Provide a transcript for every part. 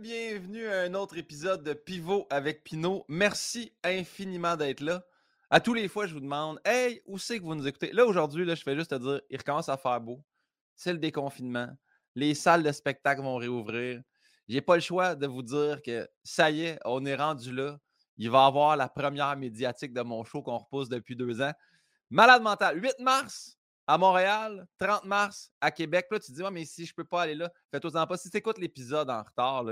bienvenue à un autre épisode de Pivot avec Pinot. Merci infiniment d'être là. À tous les fois, je vous demande Hey, où c'est que vous nous écoutez Là, aujourd'hui, je fais juste te dire il recommence à faire beau. C'est le déconfinement. Les salles de spectacle vont réouvrir. J'ai pas le choix de vous dire que ça y est, on est rendu là. Il va y avoir la première médiatique de mon show qu'on repousse depuis deux ans. Malade mental. 8 mars à Montréal, 30 mars à Québec. Là, tu te dis, mais si je peux pas aller là, fais-toi-en pas. Si tu écoutes l'épisode en retard,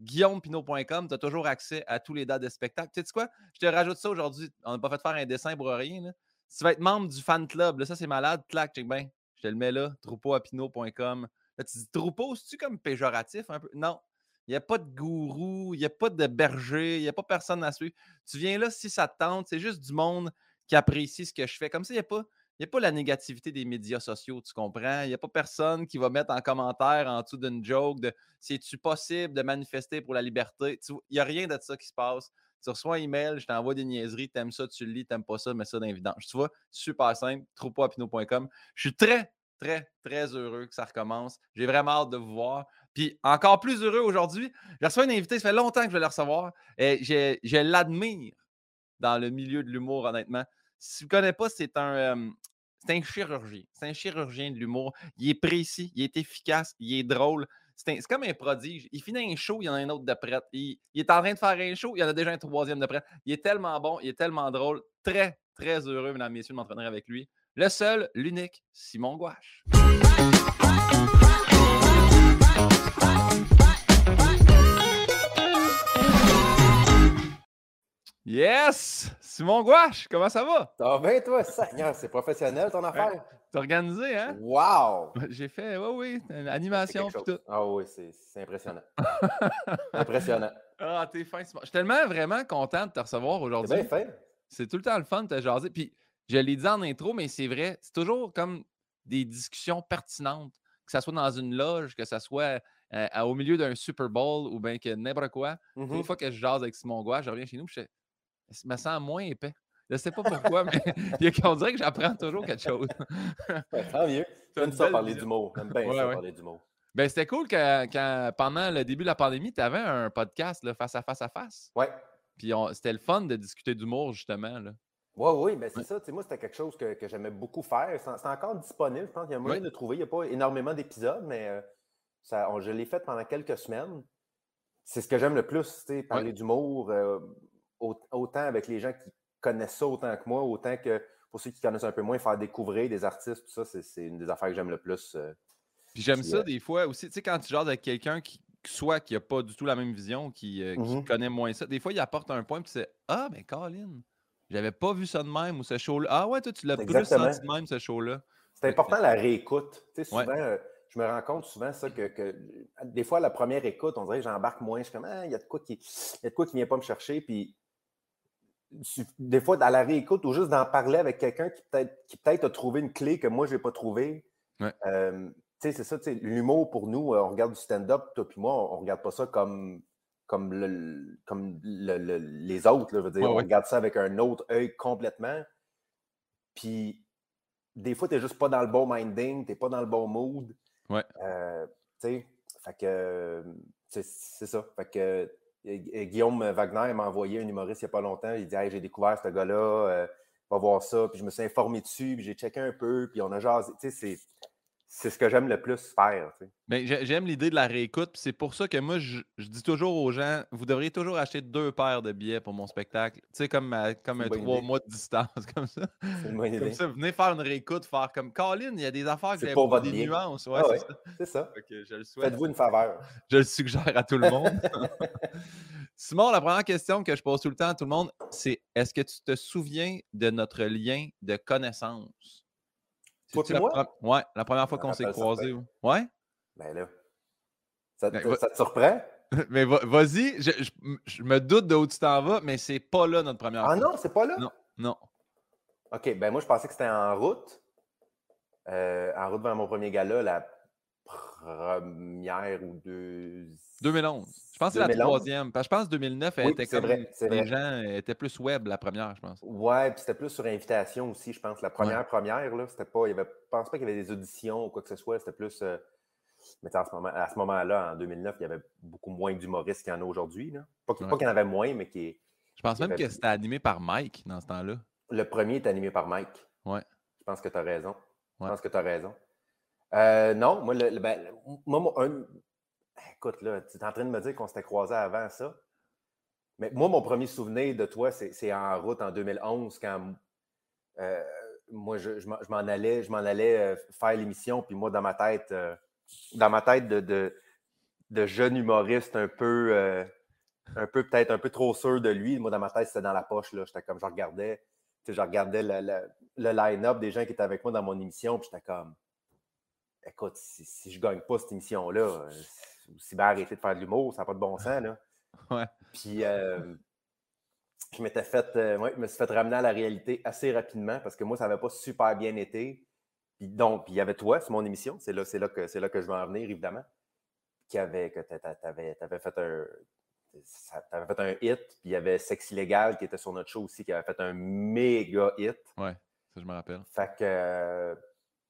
guillaumepinot.com, tu as toujours accès à tous les dates de spectacle. Tu sais quoi? Je te rajoute ça aujourd'hui. On n'a pas fait faire un dessin pour rien. Si tu vas être membre du fan club, là, ça c'est malade, clac, check bien. Je te le mets là, troupeauapinot.com. Là, tu dis troupeau, c'est-tu comme péjoratif un peu? Non. Il n'y a pas de gourou, il n'y a pas de berger, il n'y a pas personne à suivre. Tu viens là si ça te tente, c'est juste du monde qui apprécie ce que je fais. Comme ça, il n'y a pas n'y a pas la négativité des médias sociaux, tu comprends? Il n'y a pas personne qui va mettre en commentaire en dessous d'une joke de c'est-tu possible de manifester pour la liberté? Il n'y a rien de ça qui se passe. Tu reçois un email, je t'envoie des niaiseries, t'aimes ça, tu le lis, t'aimes pas ça, mets ça dans les Tu vois, super simple, troupeauapino.com. Je suis très, très, très heureux que ça recommence. J'ai vraiment hâte de vous voir. Puis encore plus heureux aujourd'hui, j'ai reçu un invité, ça fait longtemps que je vais le recevoir. Et je l'admire dans le milieu de l'humour, honnêtement. Si tu ne connais pas, c'est un, c'est un chirurgien. C'est un chirurgien de l'humour. Il est précis, il est efficace, il est drôle. C'est, comme un prodige. Il finit un show, il y en a un autre de prête. Il, est en train de faire un show, il y en a déjà un troisième de prête. Il est tellement bon, il est tellement drôle. Très, très heureux, mesdames et messieurs, de m'entraîner avec lui. Le seul, l'unique, Simon Gouache. Yes! Simon Gouache, comment ça va? Ça va bien, toi? C'est professionnel ton affaire? T'es organisé, hein? Wow! J'ai fait, oui, oui, une animation et tout. Ah oui, c'est impressionnant. impressionnant. Ah, t'es fin, Simon. Je suis tellement vraiment content de te recevoir aujourd'hui. C'est bien. C'est tout le temps le fun de te jaser. Puis, je l'ai dit en intro, mais c'est vrai, c'est toujours comme des discussions pertinentes, que ce soit dans une loge, que ce soit euh, au milieu d'un Super Bowl ou bien que n'importe quoi. Une mm-hmm. fois que je jase avec Simon Gouache, je reviens chez nous, je je me sens moins épais. Je ne sais pas pourquoi, mais on dirait que j'apprends toujours quelque chose. tant mieux. J'aime ça parler d'humour. J'aime bien ça parler d'humour. Ben, c'était cool quand, pendant le début de la pandémie, tu avais un podcast face à face à face. Oui. Puis c'était le fun de discuter d'humour, justement. Là. Oui, oui, ben c'est ça. moi, c'était quelque chose que, j'aimais beaucoup faire. C'est encore disponible. Je pense qu'il y a moyen de trouver. Il n'y a pas énormément d'épisodes, mais euh, ça, je l'ai fait pendant quelques semaines. C'est ce que j'aime le plus, parler d'humour. Euh, autant avec les gens qui connaissent ça autant que moi, autant que pour ceux qui connaissent un peu moins, faire découvrir des artistes, tout ça, c'est une des affaires que j'aime le plus. Euh, Puis j'aime ça euh des fois aussi, tu sais, quand tu jases avec quelqu'un qui, soit qui n'a pas du tout la même vision, qui, euh, mmh connaît moins ça, des fois, il apporte un point, puis c'est Ah, mais Colin, j'avais pas vu ça de même, ou ce show-là. Ah ouais, toi, tu l'as plus senti de même, ce show-là. C'est important la réécoute. Tu sais, souvent, je me rends compte souvent ça que, des fois, la première écoute, on dirait que j'embarque moins. Je suis comme, ah, il y a de quoi qui ne vient pas me chercher. Puis des fois, à la réécoute ou juste d'en parler avec quelqu'un qui peut-être qui peut a trouvé une clé que moi, je n'ai pas trouvée. Euh, c'est ça, l'humour pour nous, euh, on regarde du stand-up, toi puis moi, on ne regarde pas ça comme, comme, le, comme les autres. veux dire, on regarde ça avec un autre œil complètement. Puis, des fois, tu n'es juste pas dans le bon minding, tu n'es pas dans le bon mood. Ouais. Euh, tu sais, fait que c'est ça. Fait que Guillaume Wagner m'a envoyé un humoriste il n'y a pas longtemps. Il dit J'ai découvert ce gars-là, euh, va voir ça. Puis je me suis informé dessus, puis j'ai checké un peu, puis on a jasé. Tu sais, c'est ce que j'aime le plus faire. Ben, j'aime l'idée de la réécoute. C'est pour ça que moi, je, dis toujours aux gens, vous devriez toujours acheter deux paires de billets pour mon spectacle. Tu sais, comme, comme un trois mois de distance, comme ça. comme ça, venez faire une réécoute, faire comme Colin, il y a des affaires qui ont des nuances. Ouais, ah c'est ça. Faites-vous une faveur. Je le suggère à tout le monde. Simon, la première question que je pose tout le temps à tout le monde, c'est est-ce que tu te souviens de notre lien de connaissance? Ouais, la première fois qu'on s'est croisés. Ouais? Ben là. Ça, ben, te surprend? Mais vas-y, je, me doute de où tu t'en vas, mais c'est pas là notre première ah fois. Ah non, c'est pas là? Non, non. OK, ben moi, je pensais que c'était en route. Euh, en route vers mon premier gala, la première ou deux. 2011. Je pense que c'est la troisième. Parce que je pense que 2009, elle était comme. les gens étaient plus web la première, je pense. Ouais, puis c'était plus sur invitation aussi, je pense. La première, première, là, c'était pas. Il y avait, je pense pas qu'il y avait des auditions ou quoi que ce soit. C'était plus. Euh, Mais à ce moment-là, moment en 2009, il y avait beaucoup moins d'humoristes qu'il y en a aujourd'hui. Pas, qu'il y en avait moins, mais qui. Je pense même que c'était animé par Mike dans ce temps-là. Le premier est animé par Mike. Ouais. Je pense que tu as raison. Je pense que tu as raison. Euh, non, moi, ben, moi, écoute, là, tu es en train de me dire qu'on s'était croisés avant ça. Mais moi, mon premier souvenir de toi, c'est en route en 2011, quand euh, moi, je, m'en allais, je m'en allais euh, faire l'émission, puis moi, dans ma tête, dans ma tête de, jeune humoriste un peu, un peu peut-être un peu trop sûr de lui, moi, dans ma tête, c'était dans la poche. J'étais comme, je regardais, je regardais le, le line-up des gens qui étaient avec moi dans mon émission, puis j'étais comme, écoute, si, je gagne pas cette émission-là, euh, si bien arrêter de faire de l'humour, ça n'a pas de bon sens, là. Ouais. Puis, euh, je m'étais fait, euh, je me suis fait ramener à la réalité assez rapidement parce que moi, ça n'avait pas super bien été. Puis donc, il y avait toi, c'est mon émission, c'est là, c'est là, que, c'est là que je veux en venir, évidemment, qui avait, que tu avais, fait un, fait un hit, puis il y avait Sex Illégal qui était sur notre show aussi, qui avait fait un méga hit. Ouais, ça je me rappelle. Fait que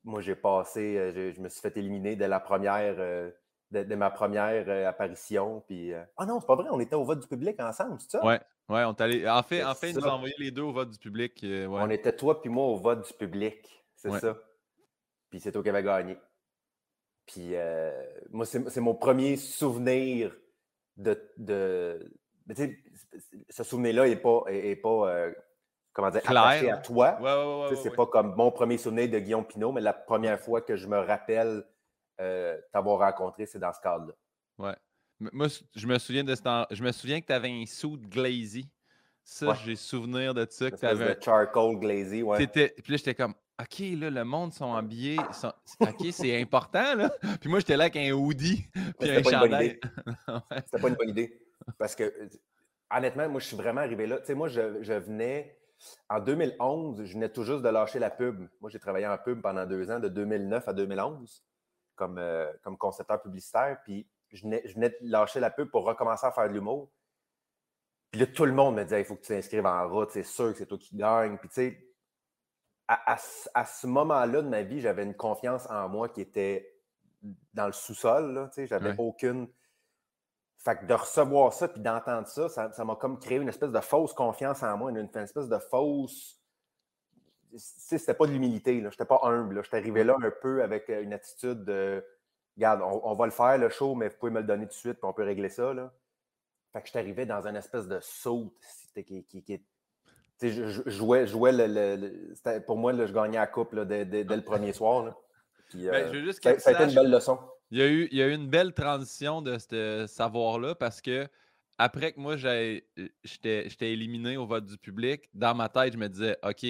moi, j'ai passé, euh, je, me suis fait éliminer dès la première, euh, dès, ma première euh, apparition. Puis, ah non, c'est pas vrai, on était au vote du public ensemble, c'est ça? Ouais, ouais, on est En fait, en fait ils nous ont envoyé les deux au vote du public. On était toi puis moi au vote du public, c'est ça. Puis c'est toi qui avais gagné. Puis moi, c'est mon premier souvenir de. de, ce souvenir-là n'est pas, est, pas comment dire, attaché à toi. c'est pas comme mon premier souvenir de Guillaume Pinot, mais la première fois que je me rappelle euh, t'avoir rencontré, c'est dans ce cadre-là. Ouais. Moi, je me souviens de ce Je me souviens que tu avais un sou de glazy. Ça, j'ai souvenir de ça. Que avais... de charcoal glazy, ouais. Puis là, j'étais comme, OK, là, le monde sont habillés. OK, c'est important, là. Puis moi, j'étais là avec un hoodie. Puis un chandail. C'était pas une bonne idée. Parce que, honnêtement, moi, je suis vraiment arrivé là. Tu sais, moi, je, je venais en 2011, je venais tout juste de lâcher la pub. Moi, j'ai travaillé en pub pendant deux ans, de 2009 à 2011, comme, euh, comme concepteur publicitaire. Puis je venais, de lâcher la pub pour recommencer à faire de l'humour. Puis là, tout le monde me disait il faut que tu t'inscrives en route, c'est sûr que c'est toi qui gagne. Puis tu sais, à, ce moment-là de ma vie, j'avais une confiance en moi qui était dans le sous-sol. Tu sais, j'avais aucune fait que de recevoir ça puis d'entendre ça, ça m'a comme créé une espèce de fausse confiance en moi, une, espèce de fausse. C'était pas de l'humilité, je n'étais pas humble. J'étais arrivé là un peu avec euh, une attitude de Regarde, on, va le faire, le show, mais vous pouvez me le donner tout de suite, puis on peut régler ça. Là. Fait que je suis arrivé dans une espèce de saut qui, qui, je, jouais, jouais le, pour moi, je gagnais la coupe dès, le premier soir. Puis, ben, euh, ça, ça, a été une belle leçon. Il y, a eu, il y a eu une belle transition de ce savoir-là parce que après que moi, j'étais éliminé au vote du public, dans ma tête, je me disais, OK,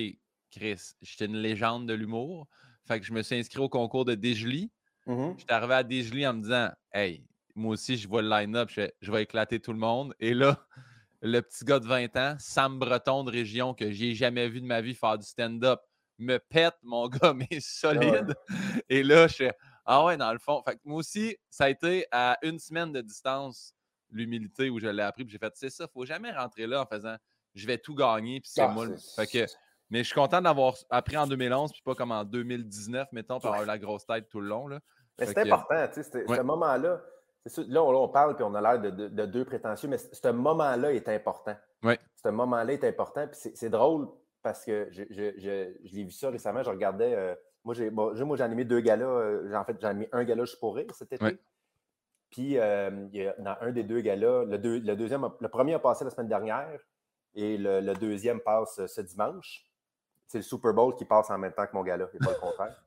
Chris, j'étais une légende de l'humour. Fait que je me suis inscrit au concours de Desjoli. Mmh j'étais arrivé à Desjoli en me disant, Hey, moi aussi, je vois le line-up, je, je, vais éclater tout le monde. Et là, le petit gars de 20 ans, Sam Breton de région, que j'ai jamais vu de ma vie faire du stand-up, me pète, mon gars, mais ah solide. Et là, je ah ouais, dans le fond. Fait moi aussi, ça a été à une semaine de distance, l'humilité où je l'ai appris. Puis j'ai fait, c'est ça, faut jamais rentrer là en faisant je vais tout gagner. Puis c'est ah, moi. Fait que, mais je suis content d'avoir appris en 2011, puis pas comme en 2019, mettons, pour avoir la grosse tête tout le long. Là. Mais c'est important, tu sais, ce moment-là. Là, on, parle, puis on a l'air de, deux prétentieux, mais ce moment-là est important. Oui. Ce moment-là est important. Puis c'est drôle parce que je, je, l'ai vu ça récemment. Je regardais. Euh, moi, j'ai moi, j'ai animé deux galas. Euh, en fait, j'ai animé un gala juste pour rire cet été. Puis, euh, dans un des deux galas, le, le, deuxième, le premier a passé la semaine dernière et le, deuxième passe euh, ce dimanche. C'est le Super Bowl qui passe en même temps que mon gala, et pas le contraire.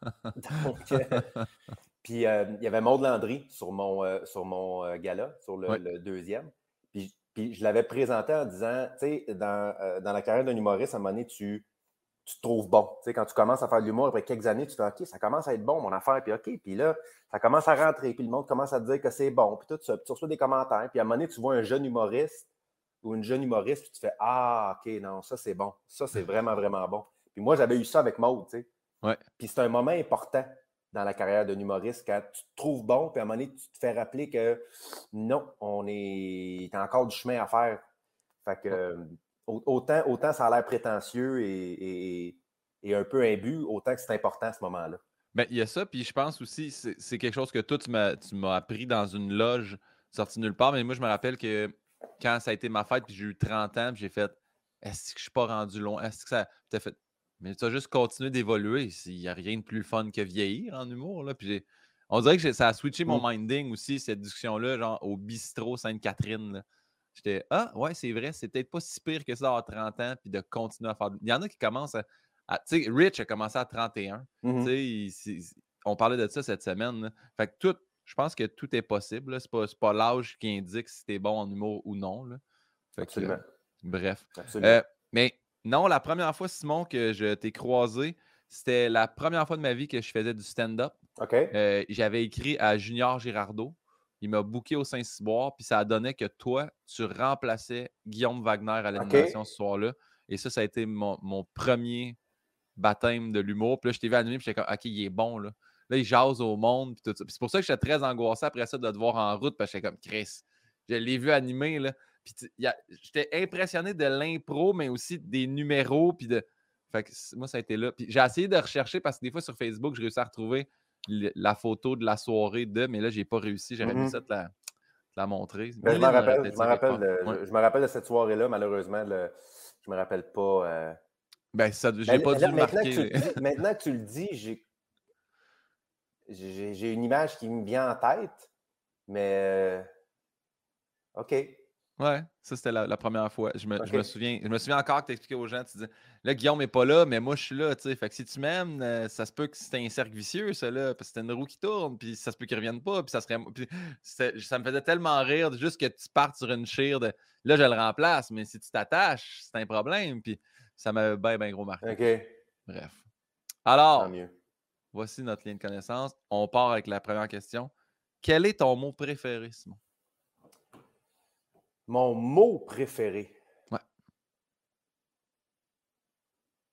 puis, il y avait Maud Landry sur mon, sur mon gala, sur le, deuxième. Puis, puis je l'avais présenté en disant, tu sais, dans, dans, la carrière d'un humoriste, à un moment donné, tu, tu te trouves bon. Tu sais, quand tu commences à faire de l'humour après quelques années, tu te dis OK, ça commence à être bon mon affaire, puis OK, puis là, ça commence à rentrer, puis le monde commence à te dire que c'est bon, puis tout ça, puis tu reçois des commentaires, puis à un moment donné, tu vois un jeune humoriste ou une jeune humoriste, puis tu fais Ah, OK, non, ça c'est bon, ça c'est vraiment, vraiment bon. Puis moi, j'avais eu ça avec Maud, tu sais. Ouais. Puis c'est un moment important dans la carrière d'un humoriste quand tu te trouves bon, puis à un moment donné, tu te fais rappeler que non, on est, a encore du chemin à faire. Fait que autant, autant ça a l'air prétentieux et, un peu imbu, autant que c'est important à ce moment-là. Ben, il y a ça, puis je pense aussi, c'est quelque chose que toi, tu m'as appris dans une loge sortie nulle part. Mais moi, je me rappelle que quand ça a été ma fête, puis j'ai eu 30 ans, puis j'ai fait Est-ce que je suis pas rendu long? Est-ce que ça. T'as fait Mais tu as juste continué d'évoluer. Il n'y a rien de plus fun que vieillir en humour. Là. Puis on dirait que ça a switché mon mmh. minding aussi, cette discussion-là, genre au bistrot Sainte-Catherine. J'étais Ah, ouais, c'est vrai, c'est peut-être pas si pire que ça d'avoir 30 ans, puis de continuer à faire. Il y en a qui commencent à. tu sais, Rich a commencé à 31. Mmh tu sais, on parlait de ça cette semaine. Fait que tout, je pense que tout est possible. C'est pas, pas l'âge qui indique si t'es bon en humour ou non. Là. Absolument. bref. Euh, mais non, la première fois, Simon, que je t'ai croisé, c'était la première fois de ma vie que je faisais du stand-up. OK. Euh, j'avais écrit à Junior Girardeau. Il m'a booké au Saint-Cyboire, puis ça a donné que toi, tu remplaçais Guillaume Wagner à l'animation ce soir-là. Et ça, ça a été mon, premier baptême de l'humour. Puis là, je t'ai vu animer, puis j'étais comme, OK, il est bon, là. Là, il jase au monde, puis tout ça. c'est pour ça que j'étais très angoissé après ça de te voir en route, parce que j'étais comme, Chris, je l'ai vu animer, là. Puis j'étais impressionné de l'impro, mais aussi des numéros, puis de. Fait que moi, ça a été là. Puis j'ai essayé de rechercher parce que des fois sur Facebook, je réussi à retrouver la photo de la soirée de, mais là, j'ai pas réussi. J'aurais mmh ça te la, montrer. Ben, je, me rappelle, je, me rappelle de, cette soirée-là, malheureusement. Le, je me rappelle pas. Euh... Ben, ça, j'ai pas dû le marquer. maintenant que tu le dis, j'ai j'ai une image qui me vient en tête, mais euh, OK. Ouais, ça c'était la, première fois. Je me, je me, souviens, je me souviens encore que tu expliquais aux gens, tu disais là, Guillaume n'est pas là, mais moi je suis là, tu sais. Fait que si tu m'aimes, euh, ça se peut que c'est un cercle vicieux, ça là, parce que c'est une roue qui tourne, puis ça se peut qu'il ne revienne pas, puis ça serait. ça me faisait tellement rire juste que tu partes sur une chire de là, je le remplace, mais si tu t'attaches, c'est un problème, puis ça m'a bien, bien gros marqué. OK. Bref. Alors, voici notre lien de connaissance. On part avec la première question. Quel est ton mot préféré, Simon? Mon mot préféré. Ouais.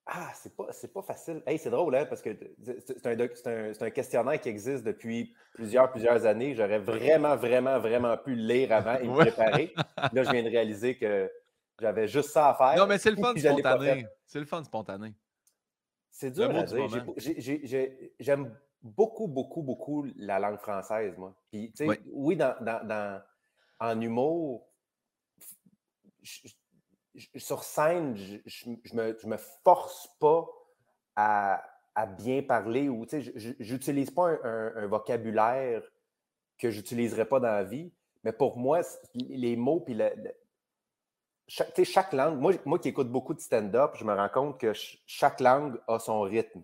Ah, c'est pas, pas facile. Hey, c'est drôle, hein, parce que c'est un, un, questionnaire qui existe depuis plusieurs, plusieurs années. J'aurais vraiment, vraiment, vraiment pu le lire avant et me préparer. Là, je viens de réaliser que j'avais juste ça à faire. Non, mais c'est le fun spontané. C'est le fun spontané. C'est dur à dire. J'aime beaucoup, beaucoup, beaucoup la langue française, moi. Puis, oui, oui dans, dans, en humour, sur scène, je, ne me, force pas à, bien parler ou j'utilise pas un, vocabulaire que j'utiliserais pas dans la vie. Mais pour moi, les mots puis chaque, chaque langue, moi, moi qui écoute beaucoup de stand-up, je me rends compte que chaque langue a son rythme.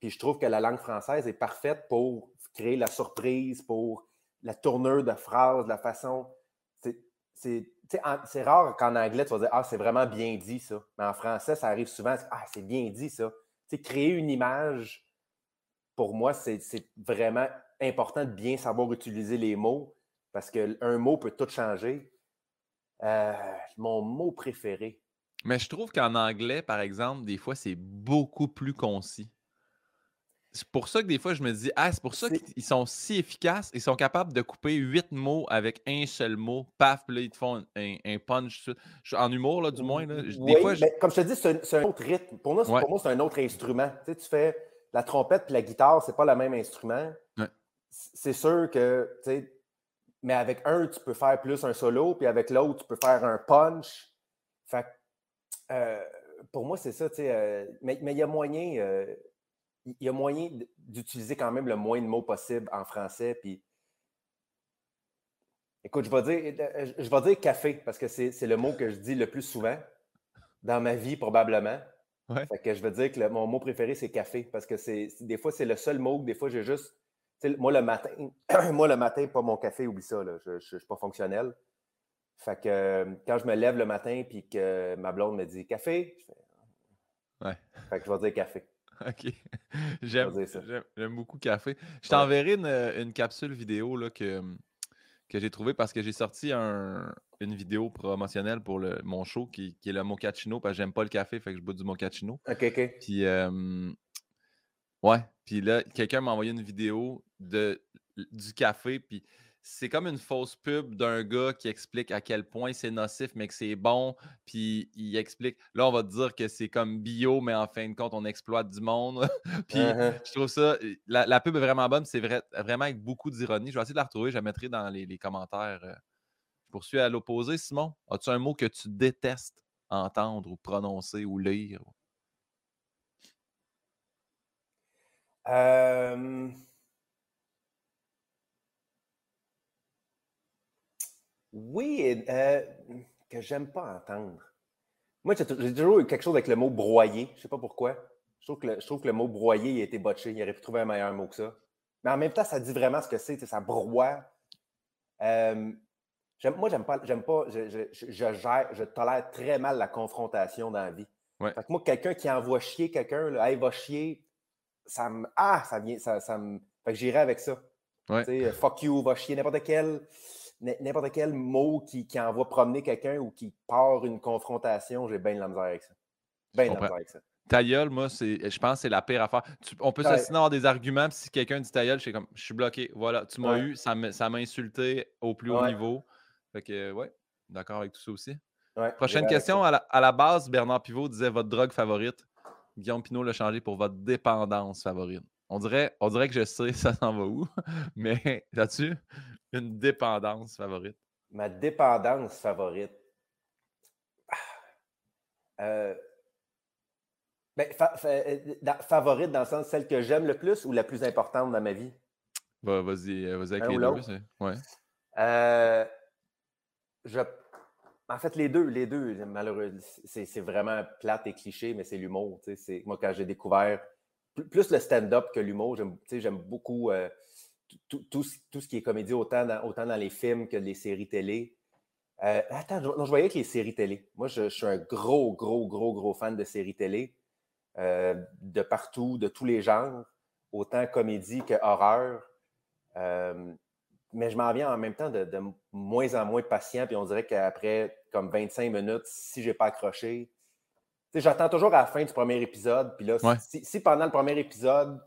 Puis je trouve que la langue française est parfaite pour créer la surprise, pour la tournure de phrase, la façon. C'est c'est rare qu'en anglais, tu vas dire Ah, c'est vraiment bien dit ça. Mais en français, ça arrive souvent Ah, c'est bien dit ça. créer une image, pour moi, c'est vraiment important de bien savoir utiliser les mots parce qu'un mot peut tout changer. Euh, mon mot préféré. Mais je trouve qu'en anglais, par exemple, des fois, c'est beaucoup plus concis. C'est pour ça que des fois, je me dis, ah, c'est pour ça qu'ils sont si efficaces. Ils sont capables de couper huit mots avec un seul mot. Paf, puis là, ils te font un, punch. En humour, là, du moins. Là. Des fois, comme je te dis, c'est un, autre rythme. Pour moi, c'est un autre instrument. Tu, sais, tu fais la trompette puis la guitare, c'est pas le même instrument. C'est sûr que, tu sais, mais avec un, tu peux faire plus un solo, puis avec l'autre, tu peux faire un punch. Fait euh, pour moi, c'est ça, tu sais. Euh, mais il y a moyen. Euh, il y a moyen d'utiliser quand même le moins de mots possible en français. Puis, écoute, je vais dire, euh, je vais dire café parce que c'est le mot que je dis le plus souvent dans ma vie, probablement. Fait que je veux dire que mon mot préféré, c'est café parce que c'est des fois, c'est le seul mot que des fois, j'ai juste. Moi, le matin, moi, le matin, pas mon café, oublie ça. Je ne suis pas fonctionnel. Fait que euh, quand je me lève le matin puis que ma blonde me dit café, je fais. Ouais. Fait que je vais dire café. OK. J'aime, beaucoup café. Je t'enverrai une, capsule vidéo là, que, que j'ai trouvée parce que j'ai sorti une vidéo promotionnelle pour le, mon show qui, est le mochaccino parce que j'aime pas le café, fait que je bois du mochaccino. OK, OK. Puis, ouais. Puis là, quelqu'un m'a envoyé une vidéo de, du café. Puis c'est comme une fausse pub d'un gars qui explique à quel point c'est nocif, mais que c'est bon. Puis il explique. Là, on va te dire que c'est comme bio, mais en fin de compte, on exploite du monde. puis uh-huh. je trouve ça. La, pub est vraiment bonne. C'est vrai, vraiment avec beaucoup d'ironie. Je vais essayer de la retrouver. Je la mettrai dans les, commentaires. Je poursuis à l'opposé. Simon, as-tu un mot que tu détestes entendre ou prononcer ou lire? Euh... Oui, euh, que j'aime pas entendre. Moi, j'ai toujours eu quelque chose avec le mot broyer. Je sais pas pourquoi. Je trouve que le, je trouve que le mot broyer il a été botché. Il aurait pu trouver un meilleur mot que ça. Mais en même temps, ça dit vraiment ce que c'est. Ça broie. Euh, moi, j'aime pas, j'aime pas, je, je, gère, je tolère très mal la confrontation dans la vie. Fait que moi, quelqu'un qui envoie chier quelqu'un, là, hey, va chier, ça me. Ah, ça vient. Ça, ça me. Fait que j'irai avec ça. Ouais. Fuck you, va chier, n'importe quel n'importe quel mot qui, qui envoie promener quelqu'un ou qui part une confrontation, j'ai bien de la misère avec ça. Bien de la misère avec ça. Ta gueule, moi, je pense que c'est la pire affaire. on peut s'assiner avoir des arguments, puis si quelqu'un dit ta gueule, je suis comme, je suis bloqué. Voilà, tu m'as eu, ça m'a insulté au plus haut niveau. Fait que, ouais, d'accord avec tout ça aussi. Prochaine question. À la, à la, base, Bernard Pivot disait votre drogue favorite. Guillaume Pinot l'a changé pour votre dépendance favorite. On dirait, on dirait que je sais ça s'en va où, mais là-dessus, une dépendance favorite? Ma dépendance favorite. Ah, euh, ben, euh, favorite dans le sens celle que j'aime le plus ou la plus importante dans ma vie? vas-y, euh, vas-y avec les deux. Ouais. je, en fait, les deux, les deux, malheureusement, c'est vraiment plate et cliché, mais c'est l'humour. Moi, quand j'ai découvert plus le stand-up que l'humour, j'aime beaucoup tout, ce qui est comédie, autant dans, autant dans les films que les séries télé. Euh, attends, je, voyais que les séries télé. Moi, je, suis un gros, gros, gros, gros fan de séries télé, euh, de partout, de tous les genres, autant comédie que horreur. Euh, mais je m'en viens en même temps de, moins en moins patient, puis on dirait qu'après comme 25 minutes, si je n'ai pas accroché, j'attends toujours à la fin du premier épisode, puis là, si, pendant le premier épisode,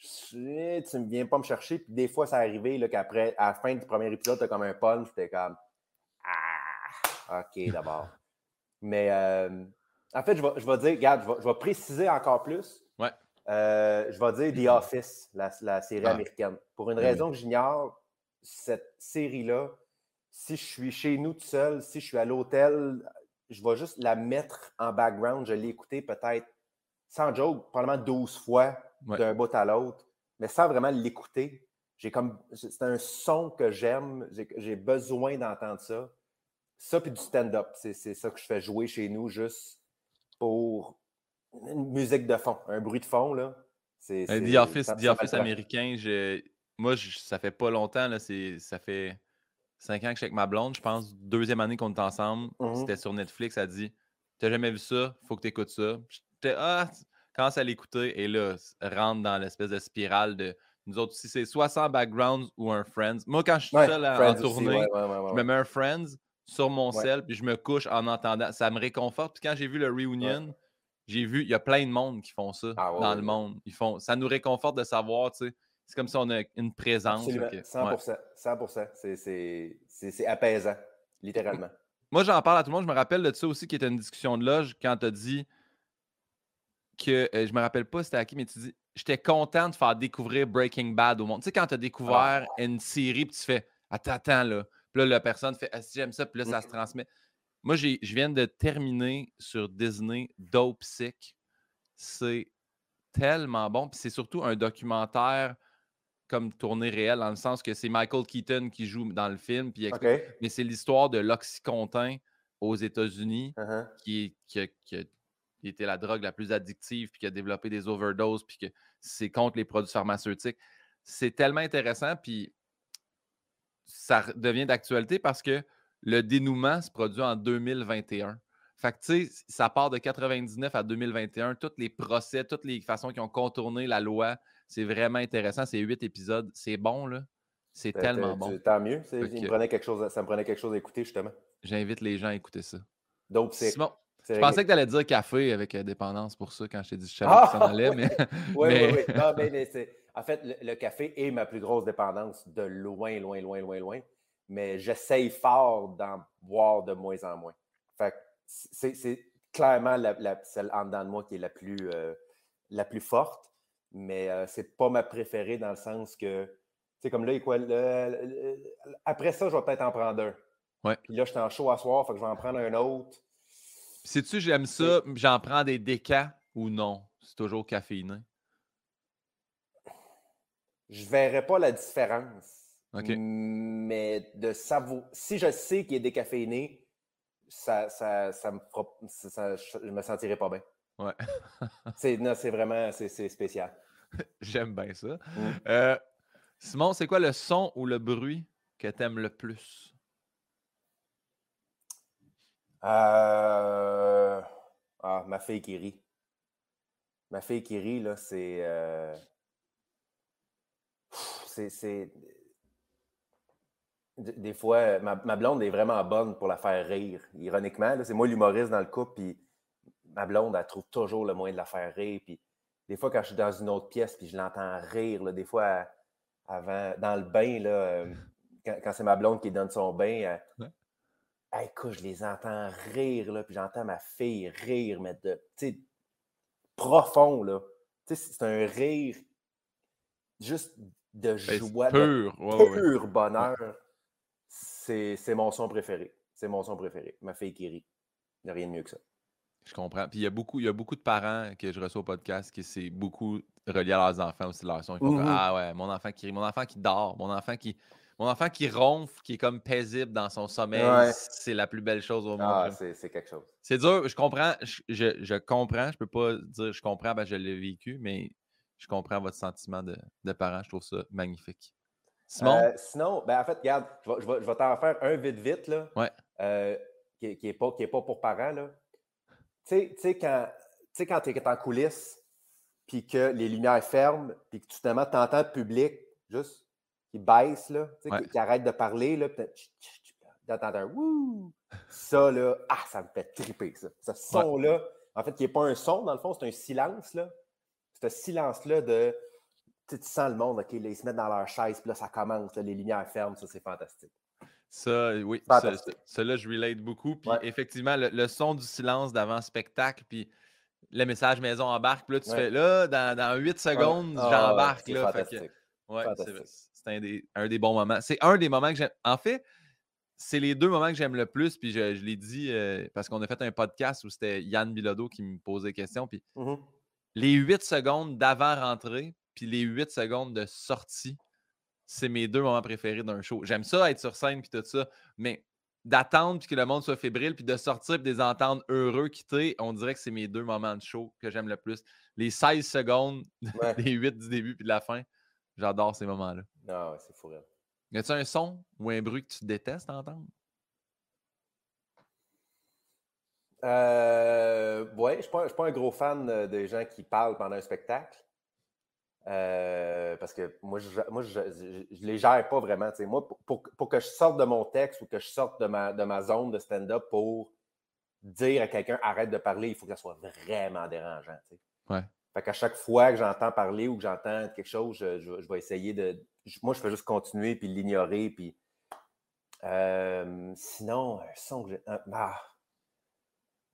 tu ne viens pas me chercher. Puis des fois, ça arrivait qu'après, à la fin du premier épisode, tu as comme un punch, t'es comme Ah, OK, d'abord. Mais euh, en fait, je vais, je vais dire, regarde, je vais, préciser encore plus. Ouais. Euh, je vais dire The Office, la, série ah. américaine. Pour une ben raison que j'ignore, cette série-là, si je suis chez nous tout seul, si je suis à l'hôtel, je vais juste la mettre en background. Je l'ai écoutée peut-être, sans joke, probablement 12 fois d'un bout à l'autre, mais sans vraiment l'écouter. J'ai comme. C'est un son que j'aime. J'ai besoin d'entendre ça. Ça, puis du stand-up. C'est ça que je fais jouer chez nous juste pour une musique de fond, un bruit de fond. Là. C'est, The Office, Office américain, moi, ça fait pas longtemps. Là, ça fait cinq ans que je suis avec ma blonde, je pense. Deuxième année qu'on est ensemble. Mm-hmm. C'était sur Netflix. Elle dit T'as jamais vu ça? Faut que tu écoutes ça. J'étais Ah, commence à l'écouter et là, rentre dans l'espèce de spirale de nous autres, si c'est soit sans background ou un Friends. Moi, quand je suis seul en tournée, je me mets un Friends sur mon cell puis je me couche en entendant. Ça me réconforte. Puis quand j'ai vu le reunion, j'ai vu, il y a plein de monde qui font ça ah dans le monde. Ils font, ça nous réconforte de savoir, tu sais. C'est comme si on a une présence. 100%. 100%. C'est apaisant, littéralement. Moi, j'en parle à tout le monde. Je me rappelle de ça aussi qui était une discussion de loge quand tu as dit que euh, je me rappelle pas c'était à qui, mais tu dis j'étais content de faire découvrir Breaking Bad au monde. Tu sais, quand tu as découvert ah. une série, puis tu fais Attends, attends, là. Puis là, la personne fait ah, si j'aime ça, puis là, ça se transmet. Moi, je viens de terminer sur Disney Dope Sick. C'est tellement bon. Puis c'est surtout un documentaire comme tournée réelle, dans le sens que c'est Michael Keaton qui joue dans le film. Puis Mais c'est l'histoire de l'Oxycontin aux États-Unis uh-huh. qui, qui, qui, qui était la drogue la plus addictive, puis qui a développé des overdoses, puis que c'est contre les produits pharmaceutiques. C'est tellement intéressant, puis ça devient d'actualité parce que le dénouement se produit en 2021. Fait que, tu sais, ça part de 99 à 2021, tous les procès, toutes les façons qui ont contourné la loi, c'est vraiment intéressant. C'est huit épisodes. C'est bon, là. C'est ben, tellement bon. Tant mieux. ça me prenait quelque chose à écouter, justement. J'invite les gens à écouter ça. Donc, c'est. Je pensais que tu allais dire café avec euh, dépendance pour ça quand je t'ai dit je savais ah! que ça allait, mais. oui, oui, oui. En fait, le, café est ma plus grosse dépendance de loin, loin, loin, loin, loin. Mais j'essaye fort d'en boire de moins en moins. Fait c'est clairement la, celle en dedans de moi qui est la plus, euh, la plus forte. Mais ce euh, c'est pas ma préférée dans le sens que, tu sais, comme là, quoi, après ça, je vais peut-être en prendre un. Ouais. Puis là, je suis en chaud à soir, fait que je vais en prendre un autre. Sais-tu, j'aime ça, j'en prends des décas ou non? C'est toujours caféiné. Je ne verrais pas la différence. Mais de savoir. Si je sais qu'il est décaféiné, ça, ça, ça me ça, je me sentirais pas bien. Ouais. c'est, non, c'est vraiment c'est, spécial. J'aime bien ça. Mmh. Euh, Simon, c'est quoi le son ou le bruit que tu aimes le plus? Euh... Ah, ma fille qui rit. Ma fille qui rit, là, c'est. Euh... C'est. Des fois, ma, blonde est vraiment bonne pour la faire rire. Ironiquement, c'est moi l'humoriste dans le couple, puis ma blonde, elle trouve toujours le moyen de la faire rire. Puis des fois, quand je suis dans une autre pièce, puis je l'entends rire, là, des fois, avant, dans le bain, là, euh, quand, c'est ma blonde qui donne son bain, écoute, je les entends rire, là, puis j'entends ma fille rire, mais de, profond, là. c'est un rire juste de ben, joie, pur, de pur bonheur. C'est mon son préféré. C'est mon son préféré. Ma fille qui rit. Il n'y a rien de mieux que ça. Je comprends. Puis il y a beaucoup, il y a beaucoup de parents que je reçois au podcast qui c'est beaucoup relié à leurs enfants aussi, leur son. Ils font mmh Ah ouais, mon enfant qui rit, mon enfant qui dort, mon enfant qui, mon enfant qui ronfle, qui est comme paisible dans son sommeil, c'est la plus belle chose au monde. Ah, c'est quelque chose. C'est dur, je comprends, je, je, comprends, je peux pas dire je comprends, ben je l'ai vécu, mais je comprends votre sentiment de, de parent, je trouve ça magnifique. Simon? Euh, sinon, ben en fait, regarde, je vais, je vais, t'en faire un vite vite, là, ouais. Euh, qui n'est est pas, pas, pour parents. Là. Tu sais, quand, quand tu es en coulisses, puis que les lumières ferment, puis que tu tu entends le public juste qui baisse, là, qui, arrête de parler, là, d'entendre un wouh. Ça, là, ah, ça me fait triper, ça. Ce son-là, en fait, qui n'est pas un son, dans le fond, c'est un silence, là. Ce silence-là de. Tu sens le monde, OK, là, ils se mettent dans leur chaise, puis là, ça commence, les lumières ferment, ça, c'est fantastique. Ça, oui, cela, je relate beaucoup. Puis effectivement, le, son du silence d'avant-spectacle, puis le message maison embarque, puis là, tu fais là, dans, dans 8 secondes, ah, j'embarque. là, ouais, c'est c'est un des, un des bons moments. C'est un des moments que j'aime. En fait, c'est les deux moments que j'aime le plus. Puis je, l'ai dit euh, parce qu'on a fait un podcast où c'était Yann Bilodeau qui me posait des questions. Puis mmh les huit secondes d'avant-rentrée, puis les huit secondes de sortie, c'est mes deux moments préférés d'un show. J'aime ça être sur scène puis tout ça, mais d'attendre puis que le monde soit fébrile puis de sortir puis de les entendre heureux quitter, on dirait que c'est mes deux moments de show que j'aime le plus. Les 16 secondes, les 8 du début puis de la fin, j'adore ces moments-là. Ah ouais, c'est fou. Y a-tu un son ou un bruit que tu détestes entendre? Euh, ouais, je ne suis, pas un gros fan des gens qui parlent pendant un spectacle. Euh, parce que moi, je ne je, les gère pas vraiment. Moi, pour, pour, que je sorte de mon texte ou que je sorte de ma, de ma zone de stand-up pour dire à quelqu'un arrête de parler, il faut que ça soit vraiment dérangeant. Ouais. Fait qu'à chaque fois que j'entends parler ou que j'entends quelque chose, je, vais essayer de. Moi, je fais juste continuer puis l'ignorer. Puis. Euh, sinon, un son que j'ai. Ah.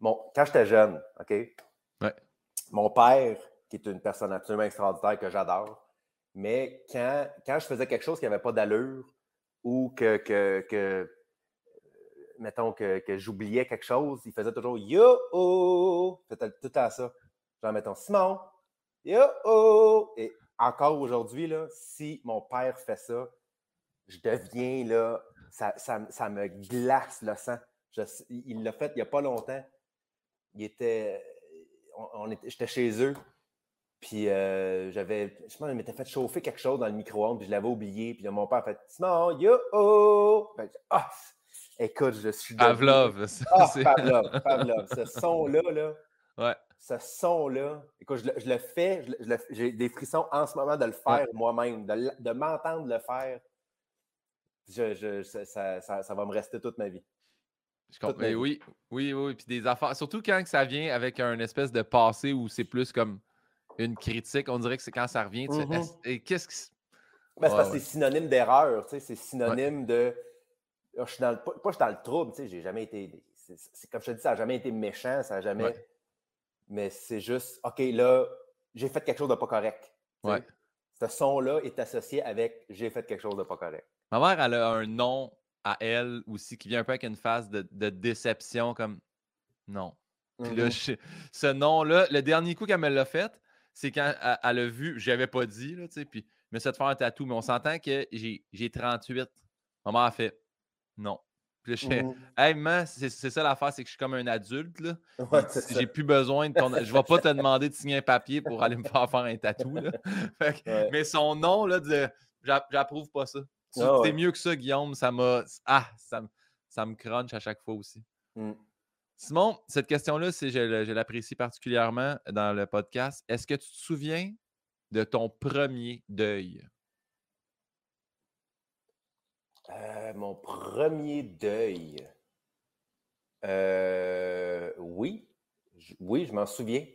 Bon, quand j'étais jeune, OK? Ouais. Mon père, qui est une personne absolument extraordinaire que j'adore, mais quand, quand je faisais quelque chose qui n'avait pas d'allure ou que, que, que mettons, que, que j'oubliais quelque chose, il faisait toujours Yo! C'était tout à ça. Genre, mettons, Simon, yo, oh! Et encore aujourd'hui, si mon père fait ça, je deviens, là, ça, ça, me glace le sang. il l'a fait il n'y a pas longtemps. Il était, on, était, j'étais chez eux, puis euh, j'avais, je pense, m'était fait chauffer quelque chose dans le micro-ondes, puis je l'avais oublié. Puis là, mon père a fait Simon, yo, oh! Ben, ah, écoute, je suis. Pavlov. Ah, Pavlov, Pavlov. Ce son-là, là. Ouais ce son-là, écoute, je le, fais, j'ai des frissons en ce moment de le faire moi-même, de, m'entendre le faire. Je, ça, va me rester toute ma vie. Je comprends. Oui, oui, oui. Puis des affaires. Surtout quand ça vient avec un espèce de passé où c'est plus comme une critique, on dirait que c'est quand ça revient, tu Mmh et qu'est-ce qui ben, c'est parce que c'est synonyme d'erreur, c'est synonyme de. Ah, je suis dans le, pas, je suis dans le trouble, tu sais, j'ai jamais été. C'est comme je te dis, ça n'a jamais été méchant, ça n'a jamais. Mais c'est juste, OK, là, j'ai fait quelque chose de pas correct. Ouais. Ce son-là est associé avec j'ai fait quelque chose de pas correct. Ma mère, elle a un nom à elle aussi qui vient un peu avec une phase de, déception, comme non. Puis là, mm-hmm. ce nom-là, le dernier coup qu'elle me l'a fait, c'est quand elle, a vu, je avais pas dit, là, tu sais, puis mais ça te faire un tatou, mais on s'entend que j'ai 38. Maman a fait non. Puis là, je fais, mmh hey, man, c'est ça l'affaire, c'est que je suis comme un adulte. Là. j'ai plus besoin de ton. Je vais pas te demander de signer un papier pour aller me faire faire un tatou. Là. Mais son nom, là, de... j'approuve pas ça. Ah c'est mieux que ça, Guillaume. Ça m'a. Ah, ça, ça me crunch à chaque fois aussi. Mmh. Simon, cette question-là, je, je l'apprécie particulièrement dans le podcast. Est-ce que tu te souviens de ton premier deuil? Euh, mon premier deuil. Euh, oui, oui, je m'en souviens.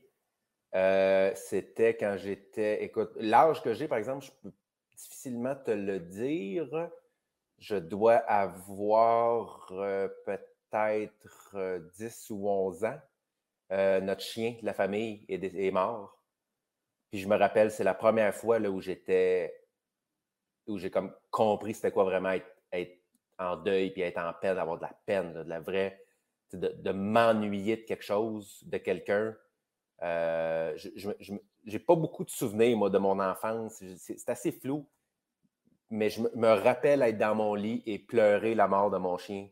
Euh, c'était quand j'étais. Écoute, l'âge que j'ai, par exemple, je peux difficilement te le dire. Je dois avoir peut-être 10 ou 11 ans. notre chien de la famille est mort. Puis je me rappelle, c'est la première fois là, où j'étais, où j'ai comme compris c'était quoi vraiment être, en deuil, puis être en peine, avoir de la peine, de la vraie, de, m'ennuyer de quelque chose, de quelqu'un. Euh, je n'ai pas beaucoup de souvenirs, moi, de mon enfance. C'est assez flou. Mais je me rappelle être dans mon lit et pleurer la mort de mon chien.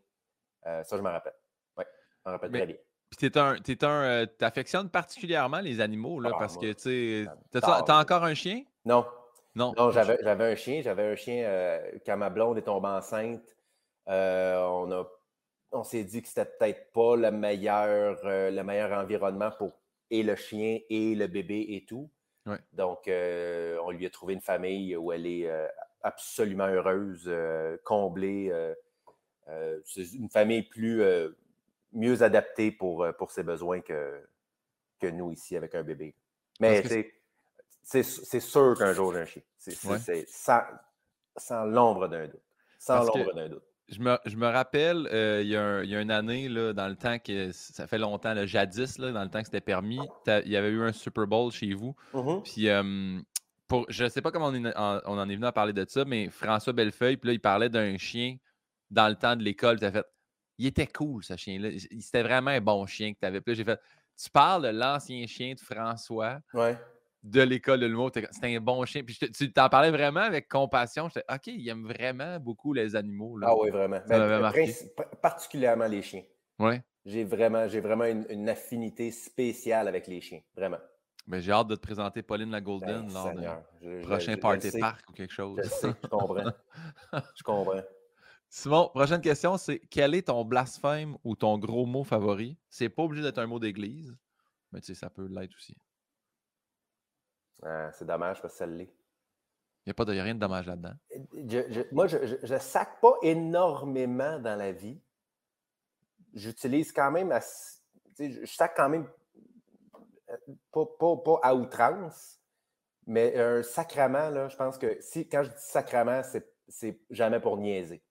Euh, ça, je me rappelle. Oui, je me rappelle très bien. Puis t'es un, t'es un, euh, t'affectionnes particulièrement les animaux, là, ah, parce que, tu sais, t'as, encore un chien? Non. Non. Non, j'avais, un chien. J'avais un chien euh, quand ma blonde est tombée enceinte. Euh, on, a, on s'est dit que c'était peut-être pas le meilleur, le meilleur environnement pour et le chien et le bébé et tout. Donc, on lui a trouvé une famille où elle est absolument heureuse, comblée. c'est une famille plus mieux adapté pour, euh, pour ses besoins que, que nous ici avec un bébé. Mais c'est sûr qu'un jour j'ai un chien. C'est sans, sans l'ombre d'un doute. Sans l'ombre d'un doute. Je me, je me rappelle, euh, il, y a il, y a une année, là, dans le temps que ça fait longtemps, le jadis, là, dans le temps que c'était permis, il y avait eu un Super Bowl chez vous. Mm-hmm. Puis pour, je ne sais pas comment on, on, en est venu à parler de ça, mais François Bellefeuille, puis là, il parlait d'un chien dans le temps de l'école. Tu fait il était cool, ce chien-là. C'était vraiment un bon chien que tu avais. Puis j'ai fait, tu parles de l'ancien chien de François de l'école de l'humour. C'était un bon chien. Puis tu t'en parlais vraiment avec compassion. J'étais, OK, il aime vraiment beaucoup les animaux. Là. Ah oui, vraiment. Ben, particulièrement les chiens. Oui. J'ai vraiment, vraiment une, affinité spéciale avec les chiens. Vraiment. Mais ben, j'ai hâte de te présenter Pauline la Golden ben, lors du prochain Party Park ou quelque chose. Je, sais, je comprends. je comprends. Simon, prochaine question, c'est quel est ton blasphème ou ton gros mot favori? C'est pas obligé d'être un mot d'église, mais tu sais, ça peut l'être aussi. Ah, c'est dommage parce que ça l'est. Il n'y a pas de rien de dommage là-dedans. moi, je ne sac pas énormément dans la vie. J'utilise quand même, je sac quand même euh, pas, pas, à outrance, mais un sacrament, là, je pense que si, quand je dis sacrament, c'est jamais pour niaiser